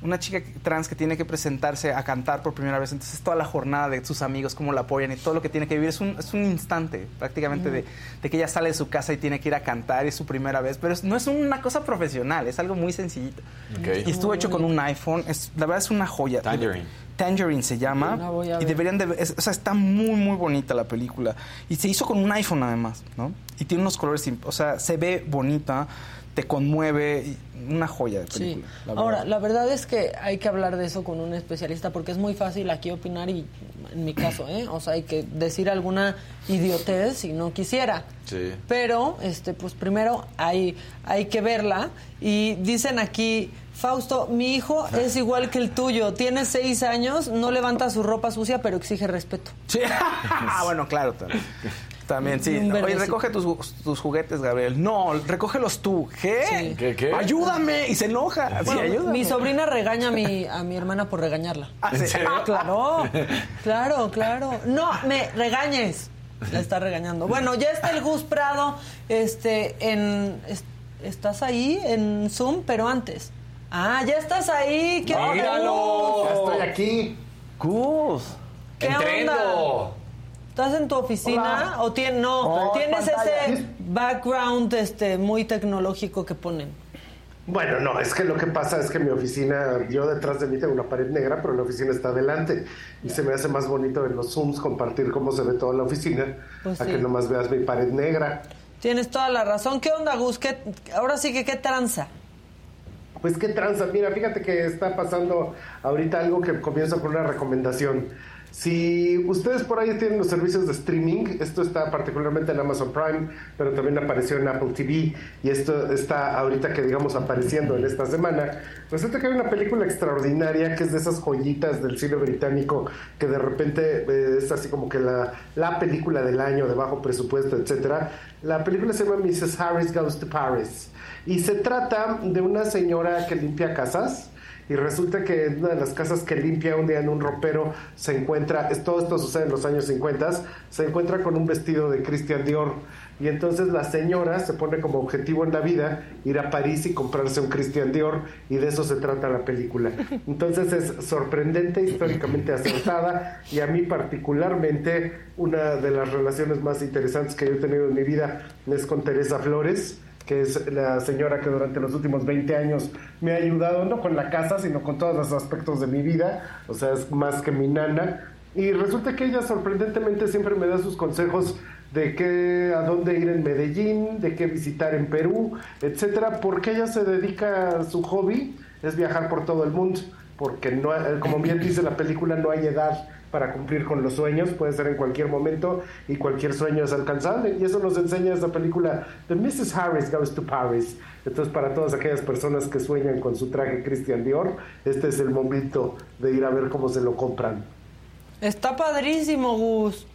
una chica trans que tiene que presentarse a cantar por primera vez, entonces toda la jornada de sus amigos, cómo la apoyan y todo lo que tiene que vivir, es un, es un instante prácticamente de, de que ella sale de su casa y tiene que ir a cantar, y es su primera vez, pero es- no es una cosa profesional, es algo muy sencillito. Y estuvo hecho con un iPhone, es, la verdad es una joya. Tangerine. Tangerine se llama. Y deberían de ver- es- o sea, está muy, muy bonita la película. Y se hizo con un iPhone además, ¿no? Y tiene unos colores, o sea, se ve bonita, te conmueve, y una joya de Sí. película. la Ahora, la verdad es que hay que hablar de eso con un especialista porque es muy fácil aquí opinar y en mi caso, ¿eh? O sea, hay que decir alguna idiotez si no quisiera. Sí. Pero, este, pues primero hay, hay que verla. Y dicen aquí, Fausto, mi hijo es igual que el tuyo. Tiene seis años, no levanta su ropa sucia, pero exige respeto. Sí. ah, bueno, claro. También, también sí. Oye, recoge tus, tus juguetes, Gabriel. No, recógelos tú. ¿Qué? Sí. ¿Qué, qué? Ayúdame. Y se enoja. Bueno, sí, ayúdame. mi sobrina regaña a mi, a mi hermana por regañarla. Ah, sí. Ah, claro, claro, claro. No me regañes. La está regañando. Bueno, ya está el Gus Prado, este, en, es- estás ahí en Zoom, pero antes. Ah, ya estás ahí. ¿Qué onda? Ya estoy aquí. Gus. ¿Qué Entrendo. onda? ¿Estás en tu oficina Hola. o tien- no, No, tienes pantalla. ese background este muy tecnológico que ponen? Bueno, no, es que lo que pasa es que mi oficina, yo detrás de mí tengo una pared negra, pero la oficina está adelante. Y se me hace más bonito en los Zooms compartir cómo se ve toda la oficina, Pues a sí. que nomás veas mi pared negra. Tienes toda la razón. ¿Qué onda, Gus? ¿Qué- ahora sí que qué tranza. Pues qué tranza, mira, fíjate que está pasando ahorita algo que comienzo con una recomendación. Si ustedes por ahí tienen los servicios de streaming, esto está particularmente en Amazon Prime, pero también apareció en Apple TV y esto está ahorita que digamos apareciendo en esta semana. Resulta que hay una película extraordinaria que es de esas joyitas del cine británico que de repente eh, es así como que la, la película del año de bajo presupuesto, etcétera. La película se llama Mrs. Harris Goes to Paris y se trata de una señora que limpia casas y resulta que en una de las casas que limpia un día en un ropero se encuentra, todo esto sucede en los años 50, se encuentra con un vestido de Christian Dior y entonces la señora se pone como objetivo en la vida ir a París y comprarse un Christian Dior y de eso se trata la película. Entonces es sorprendente, históricamente acertada y a mí particularmente una de las relaciones más interesantes que yo he tenido en mi vida es con Teresa Flores que es la señora que durante los últimos 20 años me ha ayudado, no con la casa, sino con todos los aspectos de mi vida, o sea, es más que mi nana. Y resulta que ella sorprendentemente siempre me da sus consejos de qué, a dónde ir en Medellín, de qué visitar en Perú, etcétera, porque ella se dedica a su hobby, es viajar por todo el mundo, porque no, como bien dice la película, no hay edad para cumplir con los sueños, puede ser en cualquier momento y cualquier sueño es alcanzable. Y eso nos enseña esta película de Mrs. Harris Goes to Paris. Entonces, para todas aquellas personas que sueñan con su traje Christian Dior, este es el momento de ir a ver cómo se lo compran. Está padrísimo, Gus.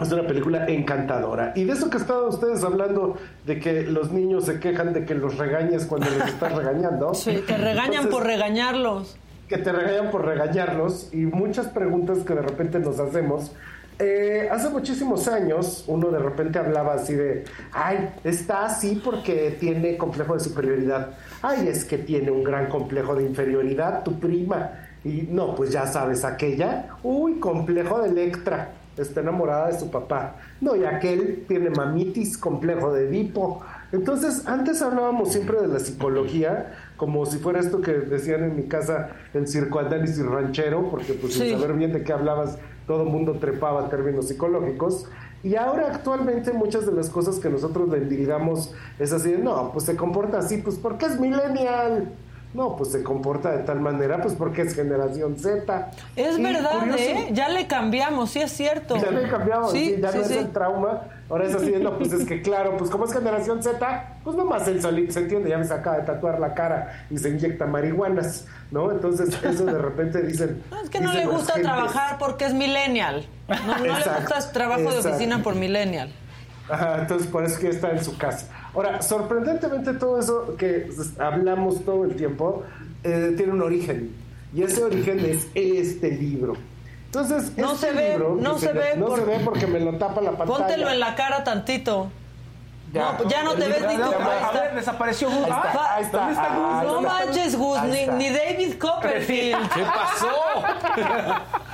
Es una película encantadora. Y de eso que estaban ustedes hablando, de que los niños se quejan de que los regañes cuando les estás regañando. Sí, te regañan Entonces, por regañarlos. Que te regañan por regañarlos y muchas preguntas que de repente nos hacemos. Eh, hace muchísimos años uno de repente hablaba así de, ay, está así porque tiene complejo de superioridad. Ay, es que tiene un gran complejo de inferioridad, tu prima. Y no, pues ya sabes, aquella, uy, complejo de Electra, está enamorada de su papá. No, y aquel tiene mamitis, complejo de Edipo. Entonces, antes hablábamos siempre de la psicología, como si fuera esto que decían en mi casa, el circoanálisis ranchero, porque pues Sí. sin saber bien de qué hablabas, todo el mundo trepaba términos psicológicos. Y ahora actualmente muchas de las cosas que nosotros le indicamos es así de, no, pues se comporta así, pues porque es millennial. No, pues se comporta de tal manera, pues porque es generación Z. Es Y verdad, curioso- ¿eh? Ya le cambiamos, sí es cierto. ya le cambiamos, Sí, sí, ya sí, no es el trauma. Ahora es así no, pues es que claro, pues como es generación Z, pues nomás solito se entiende, ya me acaba de tatuar la cara y se inyecta marihuanas, ¿no? Entonces eso de repente dicen... Es que no le gusta trabajar porque es millennial. No, no le gusta el trabajo de oficina por millennial. Ajá, entonces por eso que está en su casa. Ahora, sorprendentemente todo eso que hablamos todo el tiempo eh, tiene un origen. Y ese origen es este libro. Entonces, No este se ve, libro no se ve No por- se ve porque me lo tapa la pantalla. Póntelo en la cara tantito. Ya. no, ya no te ves ni tú. A ver, desapareció Gus. Ahí está, Ah, ahí está. ¿Dónde está Gus? Ah, No manches, Gus, ni, ni David Copperfield. ¿Qué pasó?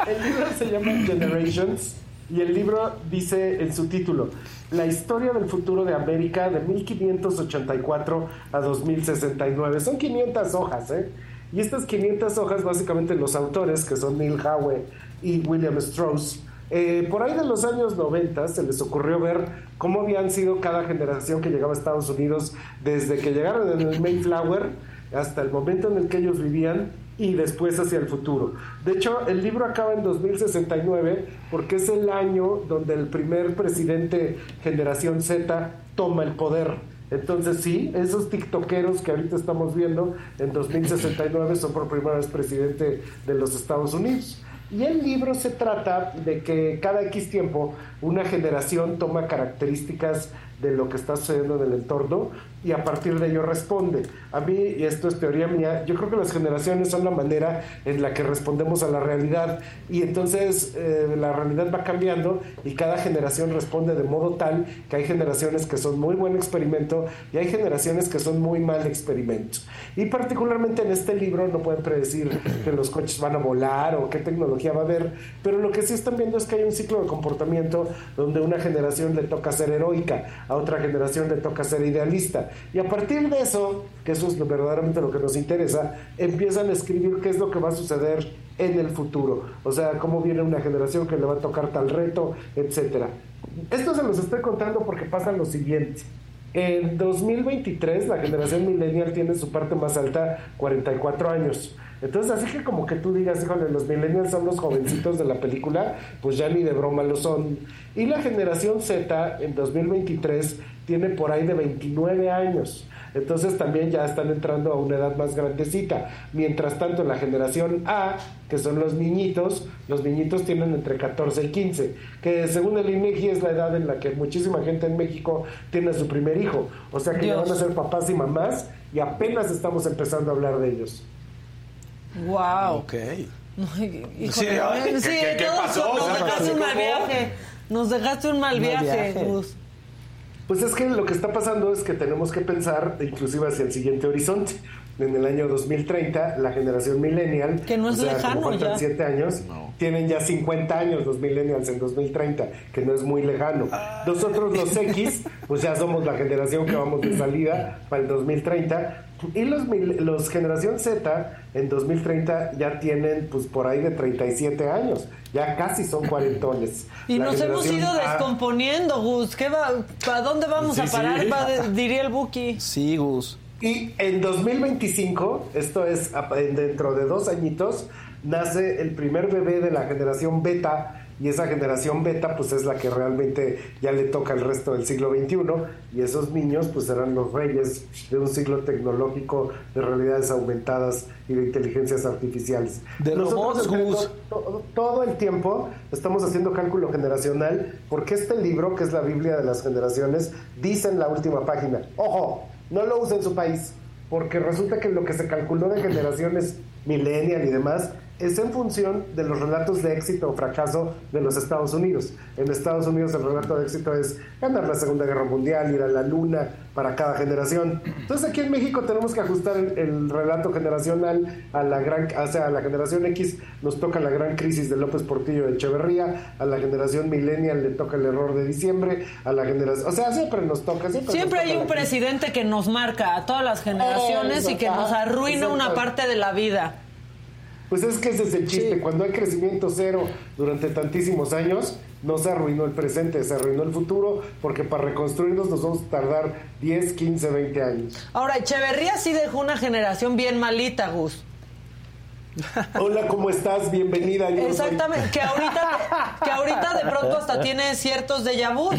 El libro se llama Generations y el libro dice en su título La historia del futuro de América de 1584 a 2069. Son 500 hojas, ¿eh? Y estas 500 hojas, básicamente los autores, que son Neil Howe y William Strauss, eh, por ahí de los años 90 se les ocurrió ver cómo habían sido cada generación que llegaba a Estados Unidos desde que llegaron en el Mayflower hasta el momento en el que ellos vivían y después hacia el futuro. De hecho, el libro acaba en 2069 porque es el año donde el primer presidente generación Z toma el poder. Entonces sí, esos tiktokeros que ahorita estamos viendo en 2069 son por primera vez presidente de los Estados Unidos. Y el libro se trata de que cada X tiempo una generación toma características de lo que está sucediendo en el entorno y a partir de ello responde. A mí, y esto es teoría mía, yo creo que las generaciones son la manera en la que respondemos a la realidad y entonces eh, la realidad va cambiando y cada generación responde de modo tal que hay generaciones que son muy buen experimento y hay generaciones que son muy mal experimento. Y particularmente en este libro no pueden predecir que los coches van a volar o qué tecnología va a haber, pero lo que sí están viendo es que hay un ciclo de comportamiento donde una generación le toca ser heroica, a otra generación le toca ser idealista. Y a partir de eso, que eso es verdaderamente lo que nos interesa, empiezan a escribir qué es lo que va a suceder en el futuro. O sea, cómo viene una generación que le va a tocar tal reto, etcétera. Esto se los estoy contando porque pasa lo siguiente. En 2023 la generación millennial tiene su parte más alta 44 años. Entonces, así que como que tú digas, híjole, los millennials son los jovencitos de la película, pues ya ni de broma lo son. Y la generación Z en 2023 tiene por ahí de 29 años. Entonces también ya están entrando a una edad más grandecita. Mientras tanto, la generación A, que son los niñitos, los niñitos tienen entre 14 y 15, que según el INEGI es la edad en la que muchísima gente en México tiene a su primer hijo. O sea que ya Dios. van a ser papás y mamás y apenas estamos empezando a hablar de ellos. Wow. Ok. Híjole, Sí, ay, ¿qué- sí, qué- qué pasó? Nos ¿Qué dejaste un mal viaje. Nos dejaste un mal viaje. Gus. Pues es que lo que está pasando es que tenemos que pensar inclusive hacia el siguiente horizonte. En el año 2030, la generación millennial, Que no es o sea, lejano como faltan ya. 7 años, tienen ya 50 años los millennials en 2030, que no es muy lejano. Nosotros los X, pues ya somos la generación que vamos de salida para el 2030. Y los, mil- los generación Z en 2030 ya tienen pues por ahí de 37 años, ya casi son cuarentones. Y La nos hemos ido A- descomponiendo, Gus. ¿Qué va, ¿Para dónde vamos Sí, a parar? sí. Va de- diría el Buki. Sí, Gus. Y en 2025, esto es a- dentro de dos añitos, nace el primer bebé de la generación beta. Y esa generación beta, pues es la que realmente ya le toca el resto del siglo XXI. Y esos niños, pues serán los reyes de un siglo tecnológico de realidades aumentadas y de inteligencias artificiales. De robots, entre Gus. to- to- todo el tiempo estamos haciendo cálculo generacional porque este libro, que es la Biblia de las generaciones, dice en la última página, ojo, no lo use en su país, porque resulta que lo que se calculó de generaciones millennial y demás es en función de los relatos de éxito o fracaso de los Estados Unidos. En Estados Unidos el relato de éxito es ganar la Segunda Guerra Mundial, ir a la Luna para cada generación. Entonces aquí en México tenemos que ajustar el, el relato generacional a la gran, o sea, a la generación X nos toca la gran crisis de López Portillo de Echeverría, a la generación millennial le toca el error de diciembre, a la generación, o sea, siempre nos toca, siempre, Siempre nos hay un crisis. presidente que nos marca a todas las generaciones y que nos arruina una parte de la vida. Pues es que ese es el chiste. Cuando hay crecimiento cero durante tantísimos años, no se arruinó el presente, se arruinó el futuro, porque para reconstruirnos nos vamos a tardar 10, 15, 20 años. Ahora, Echeverría sí dejó una generación bien malita, Gus. Hola, ¿cómo estás? Bienvenida. yo soy- Exactamente, que ahorita, que ahorita de pronto hasta tiene ciertos déjà vus.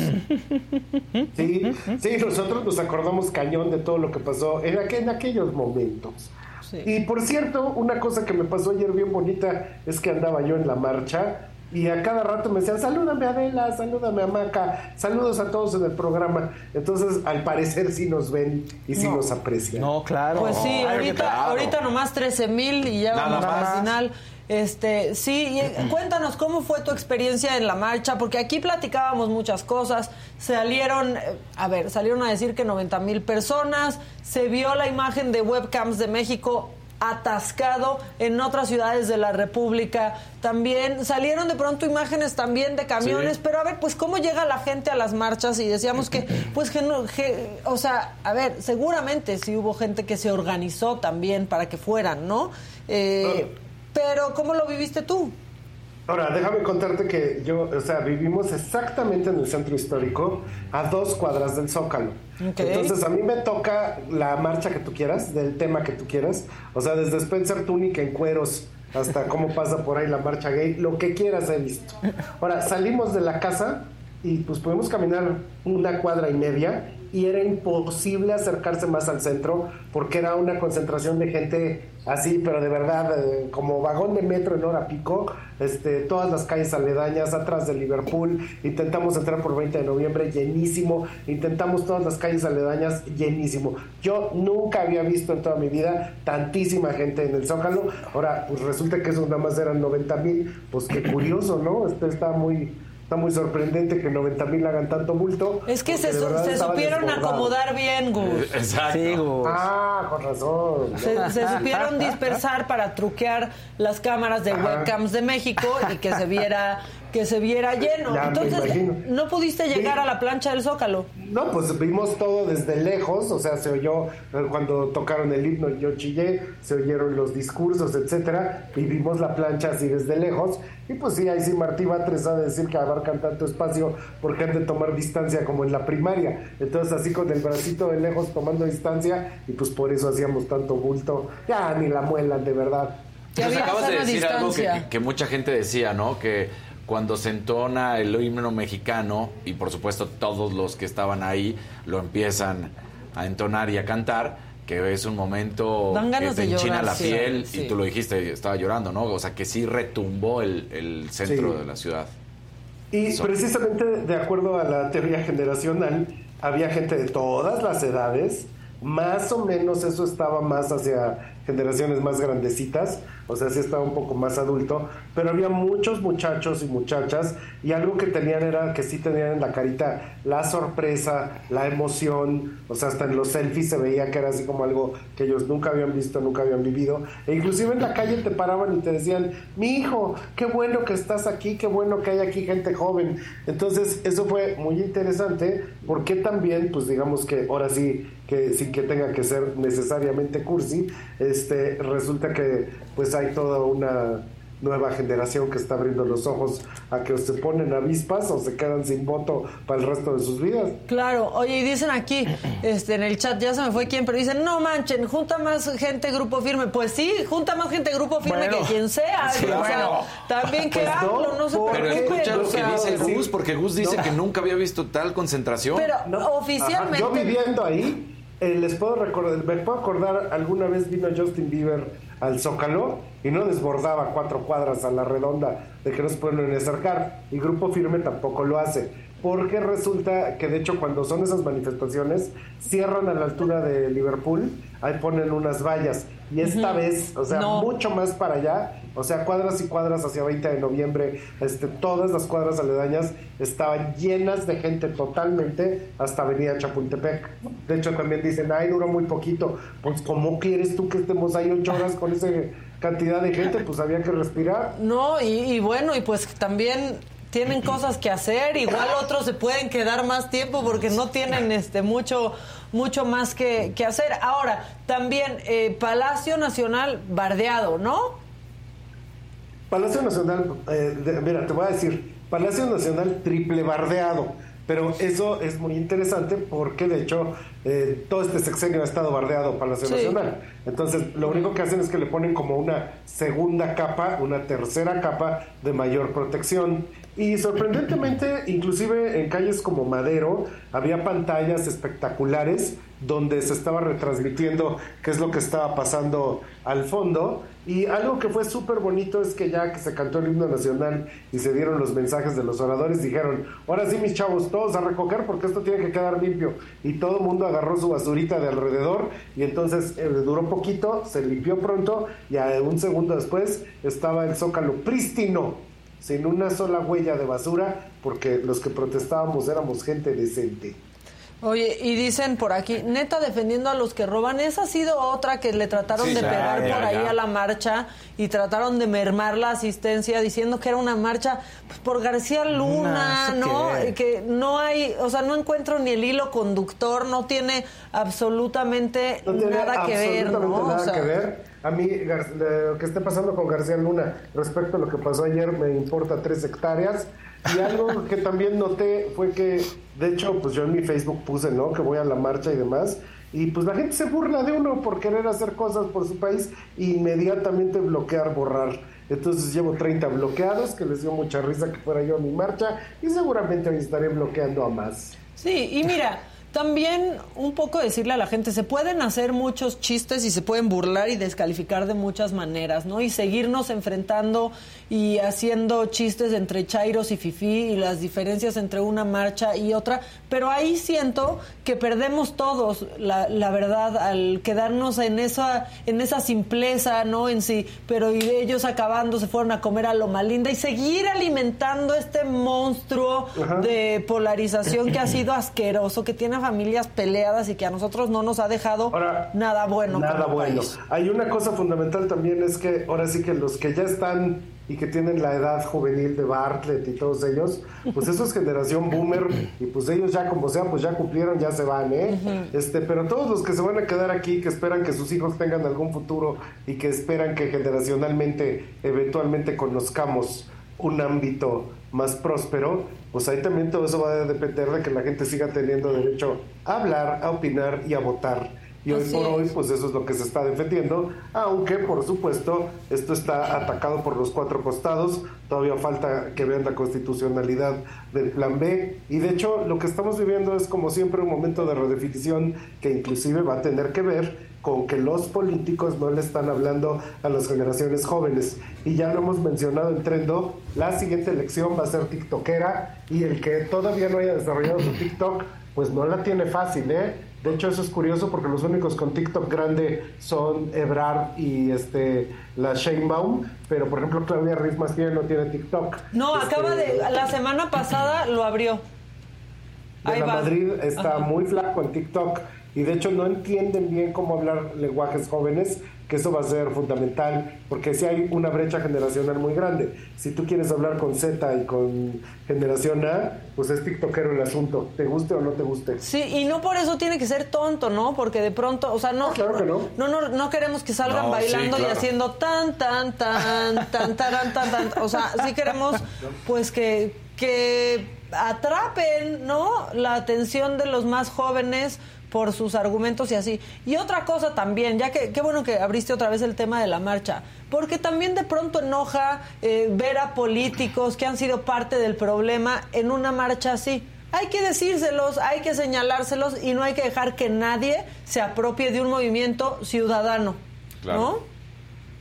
Sí, sí, nosotros nos acordamos cañón de todo lo que pasó en, aqu- en aquellos momentos. Y por cierto, una cosa que me pasó ayer bien bonita es que andaba yo en la marcha y a cada rato me decían, salúdame a Adela, salúdame a Maca, saludos a todos en el programa. Entonces, al parecer sí nos ven y sí No. nos aprecian. No, claro. Pues sí, ahorita, ahorita nomás 13 mil y ya Nada vamos más. al final. Este, sí, y, eh, cuéntanos cómo fue tu experiencia en la marcha, porque aquí platicábamos muchas cosas. Salieron, eh, a ver, salieron a decir que 90 mil personas, se vio la imagen de webcams de México atascado en otras ciudades de la República. También salieron de pronto imágenes también de camiones, Sí. pero a ver, pues cómo llega la gente a las marchas y decíamos que, pues, que no- que- o sea, a ver, seguramente sí hubo gente que se organizó también para que fueran, ¿no? Eh, pero ¿cómo lo viviste tú? Ahora, déjame contarte que yo, o sea, vivimos exactamente en el centro histórico, a dos cuadras del Zócalo. Ok. Entonces, a mí me toca la marcha que tú quieras, del tema que tú quieras. O sea, desde Spencer Tunic en cueros hasta cómo pasa por ahí la marcha gay, lo que quieras he visto. Ahora, salimos de la casa y pues pudimos caminar una cuadra y media y era imposible acercarse más al centro porque era una concentración de gente así, pero de verdad, eh, como vagón de metro en hora pico, este, todas las calles aledañas, atrás de Liverpool, intentamos entrar por 20 de noviembre, llenísimo, intentamos todas las calles aledañas, llenísimo. Yo nunca había visto en toda mi vida tantísima gente en el Zócalo, ahora pues resulta que eso nada más eran 90 mil, pues qué curioso, ¿no? Este está muy Está muy sorprendente que 90 mil hagan tanto bulto. Es que se, su- supieron desbordado. acomodar bien, Gus. Exacto. Ah, con razón. Se, se supieron dispersar para truquear las cámaras de webcams de México y que se viera que se viera lleno. Ya Entonces, no pudiste llegar a la plancha del Zócalo. No, pues vimos todo desde lejos, o sea, se oyó eh, cuando tocaron el himno, yo chillé, se oyeron los discursos, etcétera, y vimos la plancha así desde lejos. Y pues sí, ahí sí Martí Batres ha de decir que abarcan tanto espacio porque han de tomar distancia como en la primaria. Entonces así con el bracito de lejos tomando distancia, y pues por eso hacíamos tanto bulto. Ya ni la muelan, de verdad. Entonces acabas de decir algo que, distancia. que- que mucha gente decía, ¿no? Que cuando se entona el himno mexicano, y por supuesto todos los que estaban ahí lo empiezan a entonar y a cantar, que es un momento que te enchina la sí, piel, sí. y tú lo dijiste, estaba llorando, ¿no? O sea, que sí retumbó el, el centro Sí. de la ciudad. Y Eso. precisamente de acuerdo a la teoría generacional, había gente de todas las edades, más o menos eso estaba más hacia generaciones más grandecitas, o sea, sí estaba un poco más adulto, pero había muchos muchachos y muchachas y algo que tenían era que sí tenían en la carita la sorpresa, la emoción, o sea, hasta en los selfies se veía que era así como algo que ellos nunca habían visto, nunca habían vivido, e inclusive en la calle te paraban y te decían, mi hijo, qué bueno que estás aquí, qué bueno que hay aquí gente joven. Entonces, eso fue muy interesante, porque también, pues digamos que ahora sí, que sin que tenga que ser necesariamente cursi, este, resulta que pues hay toda una nueva generación que está abriendo los ojos a que o se ponen avispas o se quedan sin voto para el resto de sus vidas. Claro, oye, y dicen aquí, este, en el chat, ya se me fue quién, pero dicen, no manchen, junta más gente grupo firme. Pues sí, junta más gente grupo firme Bueno. que quien sea. Sí, o sea, también que Pues no, hablo, no se Pero escucha lo que dice. Gus, porque Gus dice No. que nunca había visto tal concentración. Pero oficialmente... yo viviendo ahí, eh, les puedo recordar, me puedo acordar, alguna vez vino Justin Bieber al Zócalo y no desbordaba cuatro cuadras a la redonda de que no se pueden acercar. Y Grupo Firme tampoco lo hace. Porque resulta que de hecho cuando son esas manifestaciones, cierran a la altura de Liverpool, ahí ponen unas vallas. Y esta vez, o sea, No. mucho más para allá, o sea, cuadras y cuadras hacia 20 de noviembre, este, todas las cuadras aledañas estaban llenas de gente totalmente hasta Avenida Chapultepec. De hecho, también dicen, ay, duró muy poquito. Pues, ¿cómo quieres tú que estemos ahí ocho horas con esa cantidad de gente? Pues había que respirar. No, y, y bueno, y pues también tienen cosas que hacer, igual otros se pueden quedar más tiempo porque no tienen este mucho mucho más que, que hacer. Ahora, también eh, Palacio Nacional bardeado, ¿no? Palacio Nacional, eh, de- mira, te voy a decir, Palacio Nacional triple bardeado, pero eso es muy interesante porque de hecho eh, todo este sexenio ha estado bardeado Palacio Sí. Nacional. Entonces, lo único que hacen es que le ponen como una segunda capa, una tercera capa de mayor protección. Y sorprendentemente, inclusive en calles como Madero, había pantallas espectaculares donde se estaba retransmitiendo qué es lo que estaba pasando al fondo. Y algo que fue súper bonito es que ya que se cantó el himno nacional y se dieron los mensajes de los oradores, dijeron, ahora sí mis chavos, todos a recoger porque esto tiene que quedar limpio. Y todo el mundo agarró su basurita de alrededor y entonces eh, duró poquito, se limpió pronto y a un segundo después estaba el zócalo prístino, sin una sola huella de basura, porque los que protestábamos éramos gente decente. Oye, y dicen por aquí, neta defendiendo a los que roban, esa ha sido otra que le trataron Sí, de pegar ya, por ahí ya. a la marcha y trataron de mermar la asistencia diciendo que era una marcha pues, por García Luna, ¿no? Que no hay, o sea, no encuentro ni el hilo conductor, no tiene absolutamente No tiene nada que ver, ¿no? O nada sea, que ver. A mí, Gar- lo que esté pasando con García Luna respecto a lo que pasó ayer me importa tres hectáreas. Y algo que también noté fue que, de hecho, pues yo en mi Facebook puse, ¿no? Que voy a la marcha y demás. y pues la gente se burla de uno por querer hacer cosas por su país e inmediatamente bloquear, borrar. Entonces llevo 30 bloqueados, que les dio mucha risa que fuera yo a mi marcha y seguramente hoy estaré bloqueando a más. Sí, y mira, también un poco decirle a la gente, se pueden hacer muchos chistes y se pueden burlar y descalificar de muchas maneras, ¿no? Y seguirnos enfrentando y haciendo chistes entre Chairos y Fifi y las diferencias entre una marcha y otra, pero ahí siento que perdemos todos la, la verdad al quedarnos en esa en esa simpleza, ¿no? En sí, pero y ellos acabando se fueron a comer a Loma Linda y seguir alimentando este monstruo Ajá. de polarización que ha sido asqueroso, que tiene familias peleadas y que a nosotros no nos ha dejado nada bueno. Nada bueno. país. Hay una cosa fundamental también es que ahora sí que los que ya están y que tienen la edad juvenil de Bartlett y todos ellos, pues eso es generación boomer y pues ellos ya como sea, pues ya cumplieron, ya se van, ¿eh? Este, pero todos los que se van a quedar aquí, que esperan que sus hijos tengan algún futuro y que esperan que generacionalmente, eventualmente conozcamos un ámbito más próspero, pues ahí también todo eso va a depender de que la gente siga teniendo derecho a hablar, a opinar y a votar. Y hoy por hoy, pues eso es lo que se está defendiendo, aunque por supuesto esto está atacado por los cuatro costados, todavía falta que vean la constitucionalidad del plan B, y de hecho lo que estamos viviendo es como siempre un momento de redefinición que inclusive va a tener que ver con que los políticos no le están hablando a las generaciones jóvenes. Y ya lo hemos mencionado en Trendo, la siguiente elección va a ser tiktokera y el que todavía no haya desarrollado su TikTok, pues no la tiene fácil, ¿eh? De hecho, eso es curioso porque los únicos con TikTok grande son Ebrard y este la Sheinbaum, pero por ejemplo Claudia Ruiz más bien no tiene TikTok. No, Este, acaba de. La semana pasada lo abrió. de Ahí la va. Madrid está Ajá. muy flaco en TikTok y de hecho no entienden bien cómo hablar lenguajes jóvenes, que eso va a ser fundamental, porque si hay una brecha generacional muy grande. Si tú quieres hablar con Z y con generación A, pues es tiktokero el asunto, te guste o no te guste. Sí, y no por eso tiene que ser tonto, ¿no? Porque de pronto, o sea, no, no. no, no, queremos que salgan No, bailando sí, y claro. haciendo tan, tan, tan, tan, tan, tan, tan. O sea, sí queremos, pues, que, que atrapen, ¿no? La atención de los más jóvenes por sus argumentos y así. Y otra cosa también, ya que qué bueno que abriste otra vez el tema de la marcha, porque también de pronto enoja eh, ver a políticos que han sido parte del problema en una marcha así. Hay que decírselos, hay que señalárselos y no hay que dejar que nadie se apropie de un movimiento ciudadano. ¿No?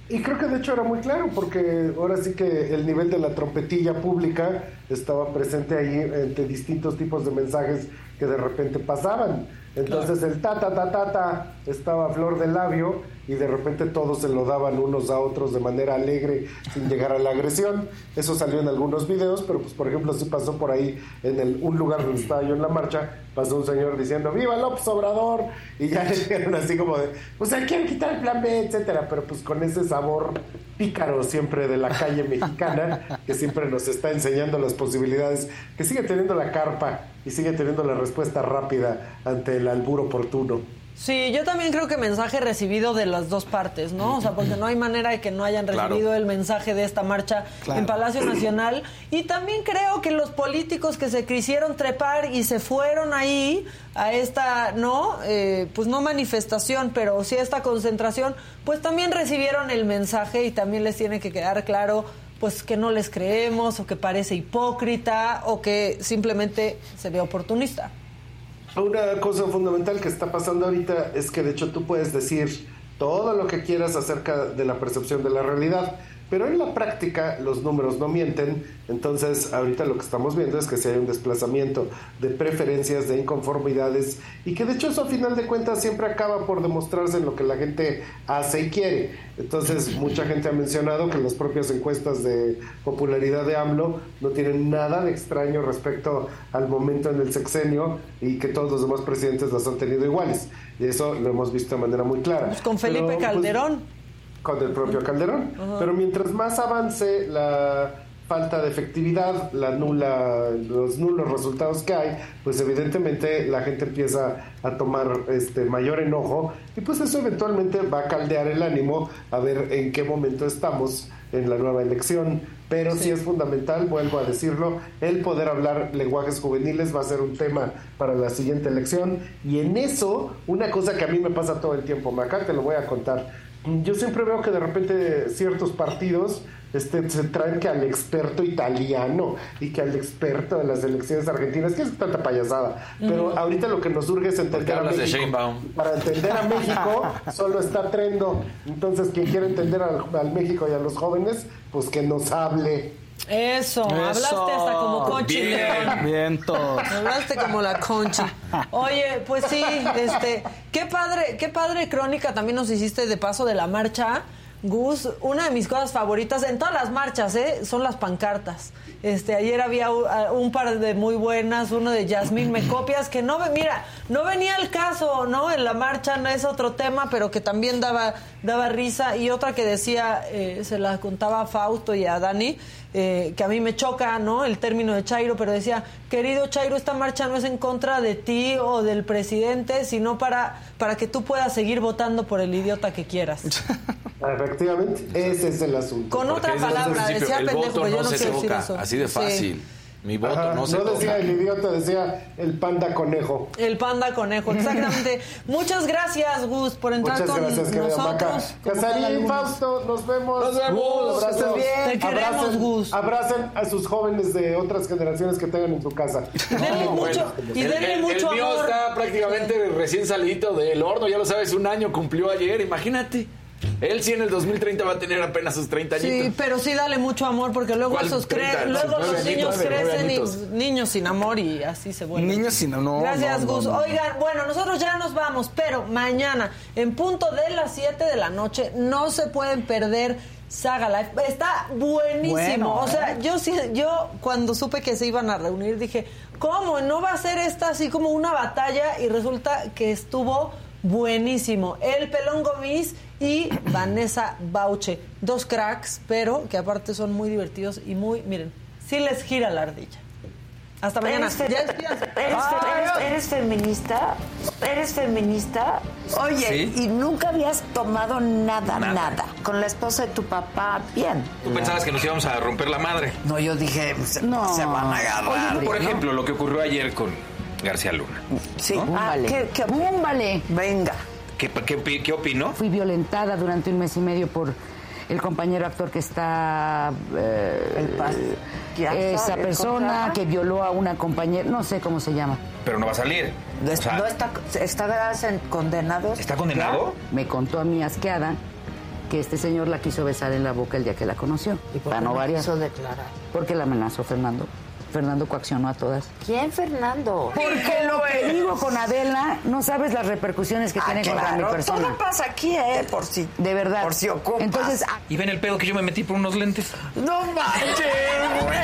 Y creo que de hecho era muy claro, porque ahora sí que el nivel de la trompetilla pública estaba presente ahí entre distintos tipos de mensajes que de repente pasaban. Entonces el ta ta ta ta ta estaba a flor de labio y de repente todos se lo daban unos a otros de manera alegre sin llegar a la agresión. Eso salió en algunos videos, pero pues por ejemplo sí pasó por ahí en el, un lugar donde estaba yo en la marcha, pasó un señor diciendo ¡Viva López Obrador! Y ya le dijeron así como de, pues se quieren quitar el plan B, etcétera, pero pues con ese sabor pícaro siempre de la calle mexicana, que siempre nos está enseñando las posibilidades, que sigue teniendo la carpa y sigue teniendo la respuesta rápida ante el albur oportuno. Sí, yo también creo que mensaje recibido de las dos partes, ¿no? O sea, porque no hay manera de que no hayan Claro. recibido el mensaje de esta marcha Claro. en Palacio Nacional. Y también creo que los políticos que se quisieron trepar y se fueron ahí a esta, ¿no? Eh, pues no manifestación, pero sí a esta concentración, pues también recibieron el mensaje y también les tiene que quedar claro pues que no les creemos o que parece hipócrita o que simplemente se ve oportunista. Una cosa fundamental que está pasando ahorita es que de hecho tú puedes decir todo lo que quieras acerca de la percepción de la realidad, pero en la práctica los números no mienten, entonces ahorita lo que estamos viendo es que si hay un desplazamiento de preferencias, de inconformidades y que de hecho eso a final de cuentas siempre acaba por demostrarse en lo que la gente hace y quiere. Entonces mucha gente ha mencionado que las propias encuestas de popularidad de AMLO no tienen nada de extraño respecto al momento en el sexenio y que todos los demás presidentes las han tenido iguales. Y eso lo hemos visto de manera muy clara. Pues con Felipe Pero, pues, Calderón. Con el propio Calderón. Pero mientras más avance la falta de efectividad, la nula, los nulos resultados que hay, pues evidentemente la gente empieza a tomar este mayor enojo y pues eso eventualmente va a caldear el ánimo a ver en qué momento estamos en la nueva elección. Pero sí. es fundamental, vuelvo a decirlo, el poder hablar lenguajes juveniles va a ser un tema para la siguiente elección. Y en eso, una cosa que a mí me pasa todo el tiempo, acá te lo voy a contar. Yo siempre veo que de repente ciertos partidos este, se traen que al experto italiano y que al experto de las elecciones argentinas, que es tanta payasada. Pero ahorita lo que nos urge es entender a México. Para entender a México solo está Trendo. Entonces, quien quiere entender al, al México y a los jóvenes, pues que nos hable. Eso, hablaste hasta como Conchi. Bien, todos. Hablaste como la Conchi. Oye, pues sí, este, qué padre, qué padre crónica también nos hiciste de paso de la marcha. Gus, una de mis cosas favoritas en todas las marchas, ¿eh? son las pancartas. Este, ayer había un par de muy buenas, uno de Yasmín Me Copias, que no, mira, no venía el caso, ¿no? En la marcha no es otro tema, pero que también daba, daba risa. Y otra que decía, eh, se la contaba a Fausto y a Dani, eh, que a mí me choca, ¿no? El término de Chairo, pero decía, querido Chairo, esta marcha no es en contra de ti o del presidente, sino para, para que tú puedas seguir votando por el idiota que quieras. Efectivamente, ese es el asunto. Con otra Porque palabra, decía el pendejo, voto yo no se quiero decir eso. así de Sí. Mi voto Ajá, no se no toca. decía el idiota, decía el panda conejo. El panda conejo, exactamente. Muchas gracias, Gus, por entrar Muchas con gracias, Maca. nosotros. cada Casarín. Fausto, nos vemos. Nos vemos. Estás bien. Te queremos, abracen, Gus. Abracen a sus jóvenes de otras generaciones que tengan en su casa. Denle mucho, y El, denle el- mucho el mío amor. está prácticamente recién salidito del horno, ya lo sabes, un año cumplió ayer, imagínate. Él sí en el 2030 va a tener apenas sus 30 Sí, añitos. pero sí dale mucho amor porque luego ¿Cuál esos cre- 30? luego los niños añitos, crecen y niños sin amor y así se vuelven. Niños sin no. Gracias, no, no, Gus. no. Oigan, bueno, nosotros ya nos vamos, pero mañana, en punto de las 7 de la noche, no se pueden perder Saga Life. Está buenísimo. Bueno, o sea, ¿eh? yo sí, yo cuando supe que se iban a reunir dije, ¿cómo? ¿No va a ser esta así como una batalla? Y resulta que estuvo buenísimo. El Pelón Gomis y Vanessa Bauche. Dos cracks, pero que aparte son muy divertidos y muy, miren, sí les gira la ardilla. Hasta mañana. ¿Eres, fe- Ya eres fe- feminista? ¿Eres feminista? Oye, Sí. y nunca habías tomado nada, Nada. nada, Con la esposa de tu papá, bien. Tú pensabas que nos íbamos a romper la madre. No, yo dije, se, No. se van a agarrar. Por ¿no? ejemplo, lo que ocurrió ayer con García Luna. Sí. ¿no? Ah, ¿qué, qué Búmbale. Venga. ¿Qué, qué, qué opinó? Fui violentada durante un mes y medio por el compañero actor que está... eh, Ya esa sabe, persona que violó a una compañera, no sé cómo se llama. Pero no va a salir. O sea, ¿No está, está en- condenado? ¿Está condenado? Me contó a mí asqueada que este señor la quiso besar en la boca el día que la conoció. para no variar. quiso declarar? Porque la amenazó Fernando. Fernando coaccionó a todas. ¿Quién, Fernando? Porque lo que digo con Adela, no sabes las repercusiones que Ah, tiene contra mi claro, persona. todo pasa aquí, ¿eh? Por si, De verdad. por si ocupas. Entonces, ¿Y ven el pedo que yo me metí por unos lentes? ¡No manches, güey!